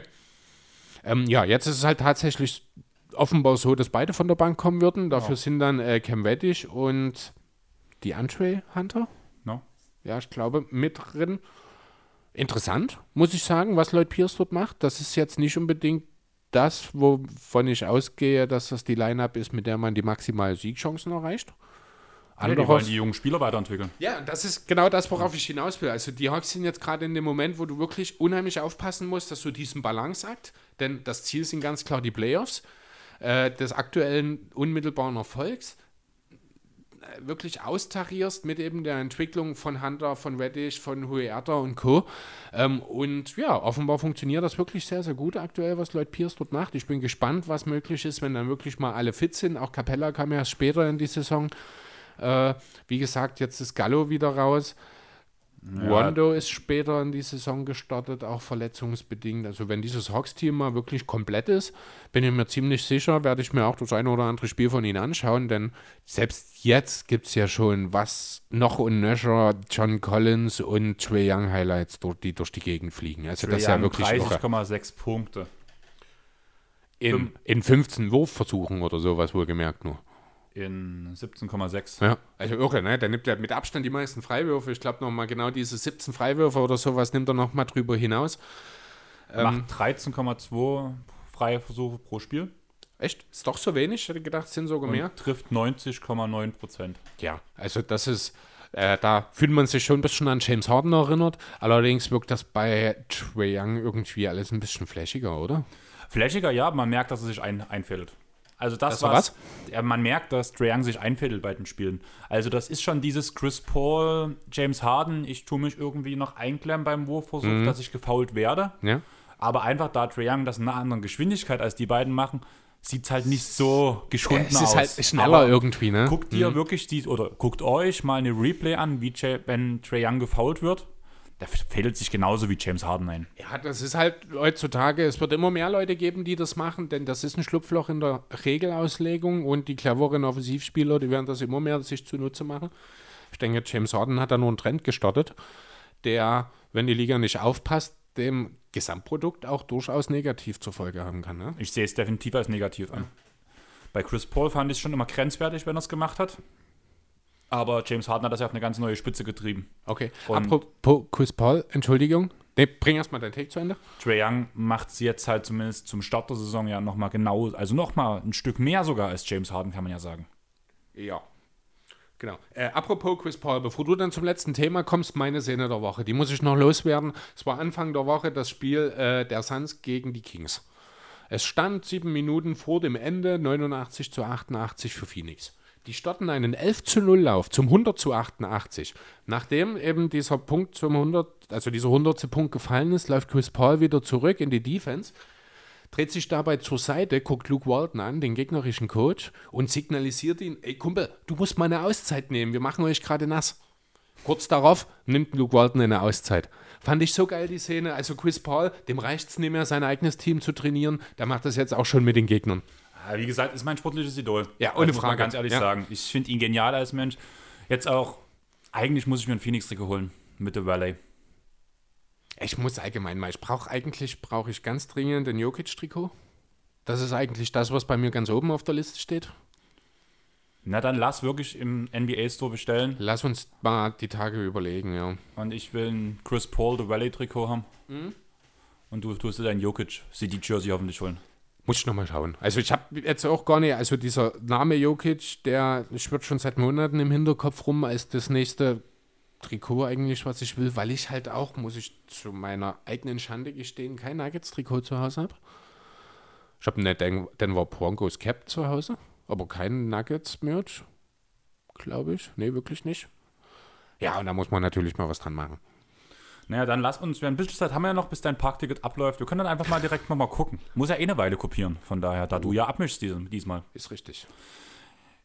Ähm, ja, jetzt ist es halt tatsächlich offenbar so, dass beide von der Bank kommen würden. Dafür sind dann äh, Cam Reddish und die Andre Hunter. No? Ja, ich glaube, mit drin. Interessant, muss ich sagen, was Lloyd Pierce dort macht. Das ist jetzt nicht unbedingt das, wovon ich ausgehe, dass das die Line-Up ist, mit der man die maximalen Siegchancen erreicht. Ja, die wollen die jungen Spieler weiterentwickeln. Ja, das ist genau das, worauf ich hinaus will. Also die Hawks sind jetzt gerade in dem Moment, wo du wirklich unheimlich aufpassen musst, dass du diesen Balanceakt, denn das Ziel sind ganz klar die Playoffs, äh, des aktuellen unmittelbaren Erfolgs, wirklich austarierst mit eben der Entwicklung von Hunter, von Reddish, von Huerta und Co. Ähm, und ja, offenbar funktioniert das wirklich sehr, sehr gut aktuell, was Lloyd Pierce dort macht. Ich bin gespannt, was möglich ist, wenn dann wirklich mal alle fit sind. Auch Capella kam ja erst später in die Saison. Äh, wie gesagt, jetzt ist Gallo wieder raus. Ja. Wando ist später in die Saison gestartet, auch verletzungsbedingt. Also wenn dieses Hawks-Team mal wirklich komplett ist, bin ich mir ziemlich sicher, werde ich mir auch das eine oder andere Spiel von ihnen anschauen, denn selbst jetzt gibt es ja schon was noch und nöcher John Collins und Trey Young Highlights, durch, die durch die Gegend fliegen. Also das ist ja wirklich irre. 30,6 Punkte. in, in 15 Wurfversuchen oder sowas wohlgemerkt nur. In 17,6. Ja, also irre, ne? Der nimmt ja mit Abstand die meisten Freiwürfe. Ich glaube nochmal genau diese 17 Freiwürfe oder sowas nimmt er nochmal drüber hinaus. Ähm, Macht 13,2 freie Versuche pro Spiel. echt? Ist doch so wenig? Ich hätte gedacht, es sind sogar Und mehr. trifft 90,9 Prozent. Ja, also das ist, äh, da fühlt man sich schon ein bisschen an James Harden erinnert. Allerdings wirkt das bei Trae Young irgendwie alles ein bisschen flashiger, oder? Flashiger, ja, man merkt, dass er sich ein, einfädelt. Also das, Das war was, Ja, man merkt, dass Trae Young sich einfädelt bei den Spielen. Also das ist schon dieses Chris Paul, James Harden, ich tue mich irgendwie noch einklemmen beim Wurfversuch, Mhm. dass ich gefoult werde. Ja. Aber einfach da Trae Young das in einer anderen Geschwindigkeit als die beiden machen, sieht es halt nicht so geschunden Es aus. ist halt schneller Aber irgendwie, ne? Guckt ihr wirklich die, oder guckt euch mal eine Replay an, wie Jay, wenn Trae Young gefoult wird. Der fädelt sich genauso wie James Harden ein. Ja, das ist halt heutzutage, es wird immer mehr Leute geben, die das machen, denn das ist ein Schlupfloch in der Regelauslegung und die cleveren Offensivspieler, die werden das immer mehr sich zunutze machen. Ich denke, James Harden hat da nur einen Trend gestartet, der, wenn die Liga nicht aufpasst, dem Gesamtprodukt auch durchaus negativ zur Folge haben kann. Ne? Ich sehe es definitiv als negativ an. Bei Chris Paul fand ich es schon immer grenzwertig, wenn er es gemacht hat. Aber James Harden hat das ja auf eine ganz neue Spitze getrieben. Okay, Und- apropos Chris Paul, Entschuldigung. Nee, bring erstmal dein Take zu Ende. Trae Young macht es jetzt halt zumindest zum Start der Saison ja nochmal genau, also nochmal ein Stück mehr sogar als James Harden, kann man ja sagen. Ja. Genau. Äh, apropos Chris Paul, bevor du dann zum letzten Thema kommst, meine Szene der Woche. Die muss ich noch loswerden. Es war Anfang der Woche das Spiel äh, der Suns gegen die Kings. Es stand sieben Minuten vor dem Ende, 89 zu 88 für Phoenix. Die starten einen 11 zu 0 Lauf zum 100 zu 88. Nachdem eben dieser Punkt zum 100, also dieser 100. Punkt gefallen ist, läuft Chris Paul wieder zurück in die Defense dreht sich dabei zur Seite, guckt Luke Walton an, den gegnerischen Coach, und signalisiert ihn, ey Kumpel, du musst mal eine Auszeit nehmen, wir machen euch gerade nass. Kurz darauf nimmt Luke Walton eine Auszeit. Fand ich so geil, die Szene. Also Chris Paul, dem reicht es nicht mehr, sein eigenes Team zu trainieren. Der macht das jetzt auch schon mit den Gegnern. Wie gesagt, ist mein sportliches Idol. Ja, ohne Frage. ganz ehrlich Ja. sagen. Ich finde ihn genial als Mensch. Jetzt auch, eigentlich muss ich mir einen Phoenix-Trikot holen mit The Valley. Ich muss allgemein mal, ich brauche eigentlich, brauche ich ganz dringend ein Jokic-Trikot. Das ist eigentlich das, was bei mir ganz oben auf der Liste steht. Na, dann lass wirklich im NBA-Store bestellen. Lass uns mal die Tage überlegen, ja. Und ich will ein Chris Paul The Valley-Trikot haben. Mhm. Und du tust dir dein Jokic CD-Jersey hoffentlich holen. Muss ich nochmal schauen. Also ich habe jetzt auch gar nicht, also dieser Name Jokic, der schwirrt schon seit Monaten im Hinterkopf rum als das nächste Trikot eigentlich, was ich will, weil ich halt auch, muss ich zu meiner eigenen Schande gestehen, kein Nuggets-Trikot zu Hause habe. Ich habe eine Den Denver Broncos Cap zu Hause, aber kein Nuggets-Merch, glaube ich. Nee, wirklich nicht. Ja, und da muss man natürlich mal was dran machen. Naja, dann lass uns, wir ein bisschen Zeit haben wir ja noch, bis dein Parkticket abläuft. Wir können dann einfach mal direkt mal, mal gucken. Muss ja eh eine Weile kopieren, von daher, da du ja abmischst diesem, diesmal. Ist richtig.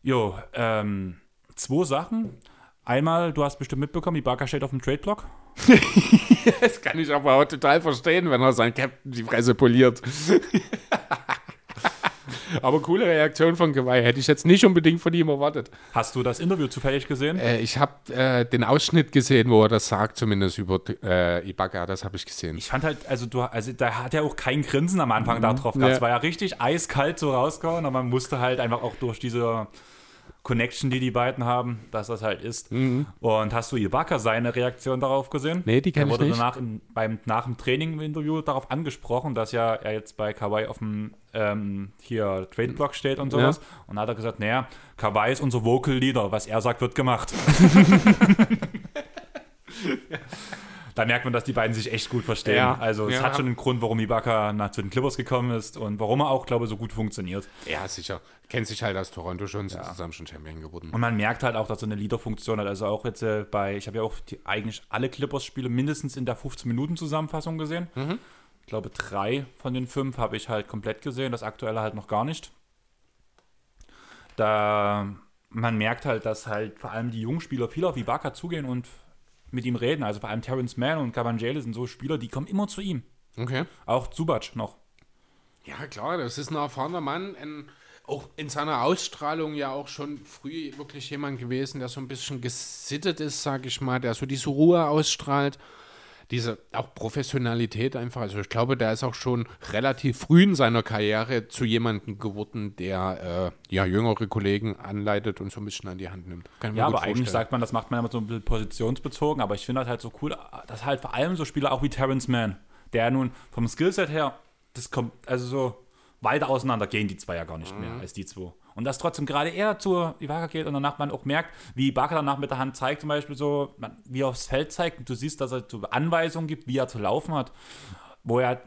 Jo, ähm, zwei Sachen. Einmal, du hast bestimmt mitbekommen, Ibaka steht auf dem Trade-Block. Das kann ich aber auch total verstehen, wenn er sein Captain die Fresse poliert. Aber coole Reaktion von Kawhi. Hätte ich jetzt nicht unbedingt von ihm erwartet. Hast du das Interview zufällig gesehen? Äh, ich habe äh, den Ausschnitt gesehen, wo er das sagt, zumindest über äh, Ibaka. Das habe ich gesehen. Ich fand halt, also du, also da hat er auch kein Grinsen am Anfang da drauf gehabt. Ja. Es war ja richtig eiskalt so rausgehauen, aber man musste halt einfach auch durch diese Connection, die die beiden haben, dass das halt ist. Und hast du Ibaka seine Reaktion darauf gesehen? Mhm. Nee, die kenn Er ich wurde nicht. danach in, beim, nach dem Training im Interview darauf angesprochen, dass ja er jetzt bei Kawhi auf dem ähm, hier Trade-Block steht und sowas. Und da hat er gesagt, naja, Kawhi ist unser Vocal Leader, was er sagt, wird gemacht. Da merkt man, dass die beiden sich echt gut verstehen. Ja, also es ja. hat schon einen Grund, warum Ibaka nach zu den Clippers gekommen ist und warum er auch, glaube ich, so gut funktioniert. Ja, sicher. Kennt sich halt aus Toronto schon, sind zusammen schon Champion geworden. Und man merkt halt auch, dass er eine Leader-Funktion hat. Also auch jetzt äh, bei, ich habe ja auch die, eigentlich alle Clippers-Spiele mindestens in der 15-Minuten-Zusammenfassung gesehen. Ich glaube, drei von den fünf habe ich halt komplett gesehen, das aktuelle halt noch gar nicht. Da man merkt halt, dass halt vor allem die jungen Spieler viel auf Ibaka zugehen und mit ihm reden. Also vor allem Terrence Mann und Cavangeli sind so Spieler, die kommen immer zu ihm. Okay. Auch Zubac noch. Ja, klar, das ist ein erfahrener Mann. Ein, auch in seiner Ausstrahlung ja auch schon früh wirklich jemand gewesen, der so ein bisschen gesittet ist, sag ich mal, der so diese Ruhe ausstrahlt. Diese auch Professionalität einfach. Also ich glaube, der ist auch schon relativ früh in seiner Karriere zu jemandem geworden, der äh, ja jüngere Kollegen anleitet und so ein bisschen an die Hand nimmt. Ja, aber eigentlich vorstellen. sagt man, das macht man immer so ein bisschen positionsbezogen, aber ich finde das halt so cool, dass halt vor allem so Spieler auch wie Terrence Mann, der nun vom Skillset her, das kommt, also so weiter auseinander gehen die zwei ja gar nicht mehr als die zwei. Und dass trotzdem gerade er zu Ibaka geht und danach man auch merkt, wie Ibaka danach mit der Hand zeigt, zum Beispiel so, wie er aufs Feld zeigt und du siehst, dass er Anweisungen gibt, wie er zu laufen hat, wo er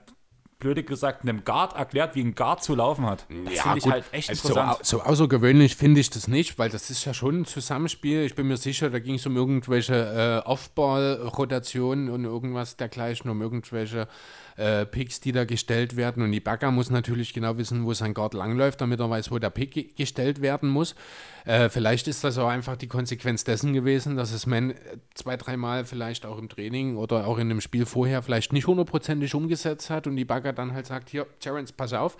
blöde gesagt einem Guard erklärt, wie ein Guard zu laufen hat. Das finde ich halt echt also interessant. So, so außergewöhnlich finde ich das nicht, weil das ist ja schon ein Zusammenspiel. Ich bin mir sicher, da ging es um irgendwelche äh, Off-Ball-Rotationen und irgendwas dergleichen, um irgendwelche äh, Picks, die da gestellt werden. Und Ibaka muss natürlich genau wissen, wo sein Guard langläuft, damit er weiß, wo der Pick ge- gestellt werden muss. Äh, vielleicht ist das auch einfach die Konsequenz dessen gewesen, dass es Man äh, zwei, dreimal vielleicht auch im Training oder auch in dem Spiel vorher vielleicht nicht hundertprozentig umgesetzt hat und Ibaka dann halt sagt, hier, Terrence, pass auf,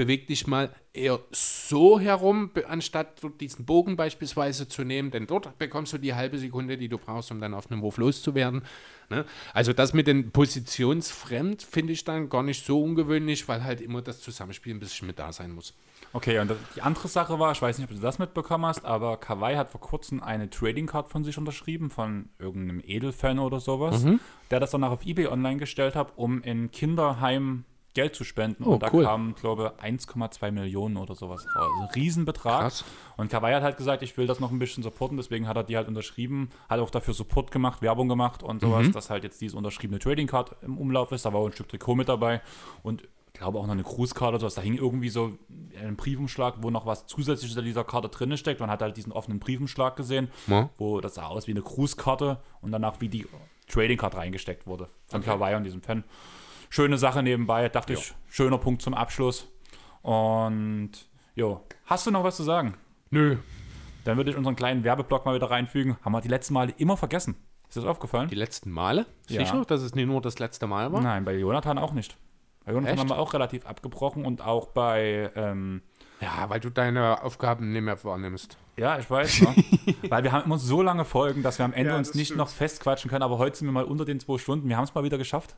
beweg dich mal eher so herum, anstatt diesen Bogen beispielsweise zu nehmen, denn dort bekommst du die halbe Sekunde, die du brauchst, um dann auf einem Wurf loszuwerden. Ne? Also das mit den Positionsfremd finde ich dann gar nicht so ungewöhnlich, weil halt immer das Zusammenspiel ein bisschen mit da sein muss. Okay, und die andere Sache war, ich weiß nicht, ob du das mitbekommen hast, aber Kawhi hat vor kurzem eine Trading Card von sich unterschrieben, von irgendeinem Edelfan oder sowas, Mhm. der das danach auf Ebay online gestellt hat, um in Kinderheim Geld zu spenden. Oh, und da cool. kamen, glaube ich, 1,2 Millionen oder sowas raus. Also ein Riesenbetrag. Krass. Und Kawhi hat halt gesagt, ich will das noch ein bisschen supporten, deswegen hat er die halt unterschrieben, hat auch dafür Support gemacht, Werbung gemacht und sowas, Mhm. dass halt jetzt diese unterschriebene Trading Card im Umlauf ist. Da war auch ein Stück Trikot mit dabei und ich glaube auch noch eine Grußkarte oder sowas. Da hing irgendwie so ein Briefumschlag, wo noch was zusätzliches in dieser Karte drin steckt. Man hat halt diesen offenen Briefumschlag gesehen, Ja. wo das sah aus wie eine Grußkarte und danach wie die Trading Card reingesteckt wurde von Kawhi und diesem Fan. Schöne Sache nebenbei, dachte ich, schöner Punkt zum Abschluss. Und jo, hast du noch was zu sagen? Nö. Dann würde ich unseren kleinen Werbeblock mal wieder reinfügen. Haben wir die letzten Male immer vergessen. Ist das aufgefallen? Die letzten Male? Ja. Sicher, dass es nicht nur das letzte Mal war? Nein, bei Jonathan auch nicht. Bei Jonathan Echt? haben wir auch relativ abgebrochen und auch bei, ähm, Ja, weil du deine Aufgaben nicht mehr wahrnimmst. ja, ich weiß, ne? weil wir haben immer so lange Folgen, dass wir am Ende Ja, uns nicht stimmt. noch festquatschen können, aber heute sind wir mal unter den zwei Stunden. Wir haben es mal wieder geschafft.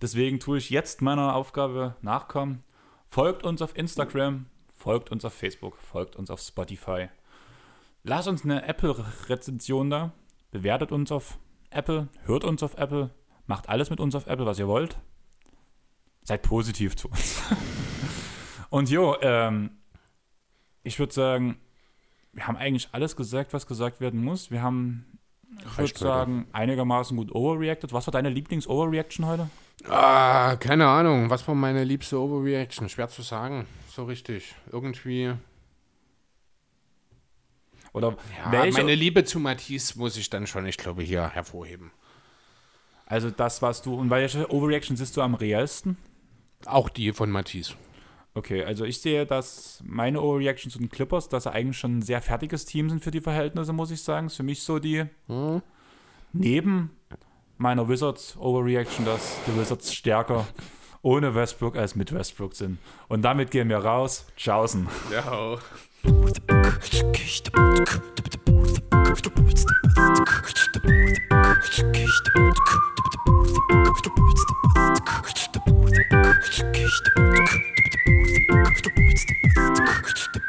Deswegen tue ich jetzt meiner Aufgabe nachkommen. Folgt uns auf Instagram, folgt uns auf Facebook, folgt uns auf Spotify. Lasst uns eine Apple-Rezension da. Bewertet uns auf Apple, hört uns auf Apple, macht alles mit uns auf Apple, was ihr wollt. Seid positiv zu uns. Und jo, ähm, ich würde sagen, wir haben eigentlich alles gesagt, was gesagt werden muss. Wir haben, ich würde sagen, einigermaßen gut overreacted. Was war deine Lieblings-Overreaction heute? Ah, keine Ahnung. Was war meine liebste Overreaction? Schwer zu sagen. So richtig. Irgendwie. Oder Ja, welche? meine Liebe zu Matisse muss ich dann schon, ich glaube, hier hervorheben. also das, was du. Und welche Overreaction siehst du am realsten? Auch die von Matisse. Okay, also ich sehe, dass meine Overreaction zu den Clippers, dass sie eigentlich schon ein sehr fertiges Team sind für die Verhältnisse, muss ich sagen. Ist für mich so die neben meiner Wizards Overreaction, dass die Wizards stärker ohne Westbrook als mit Westbrook sind. Und damit gehen wir raus. Tschaußen. Ja. You.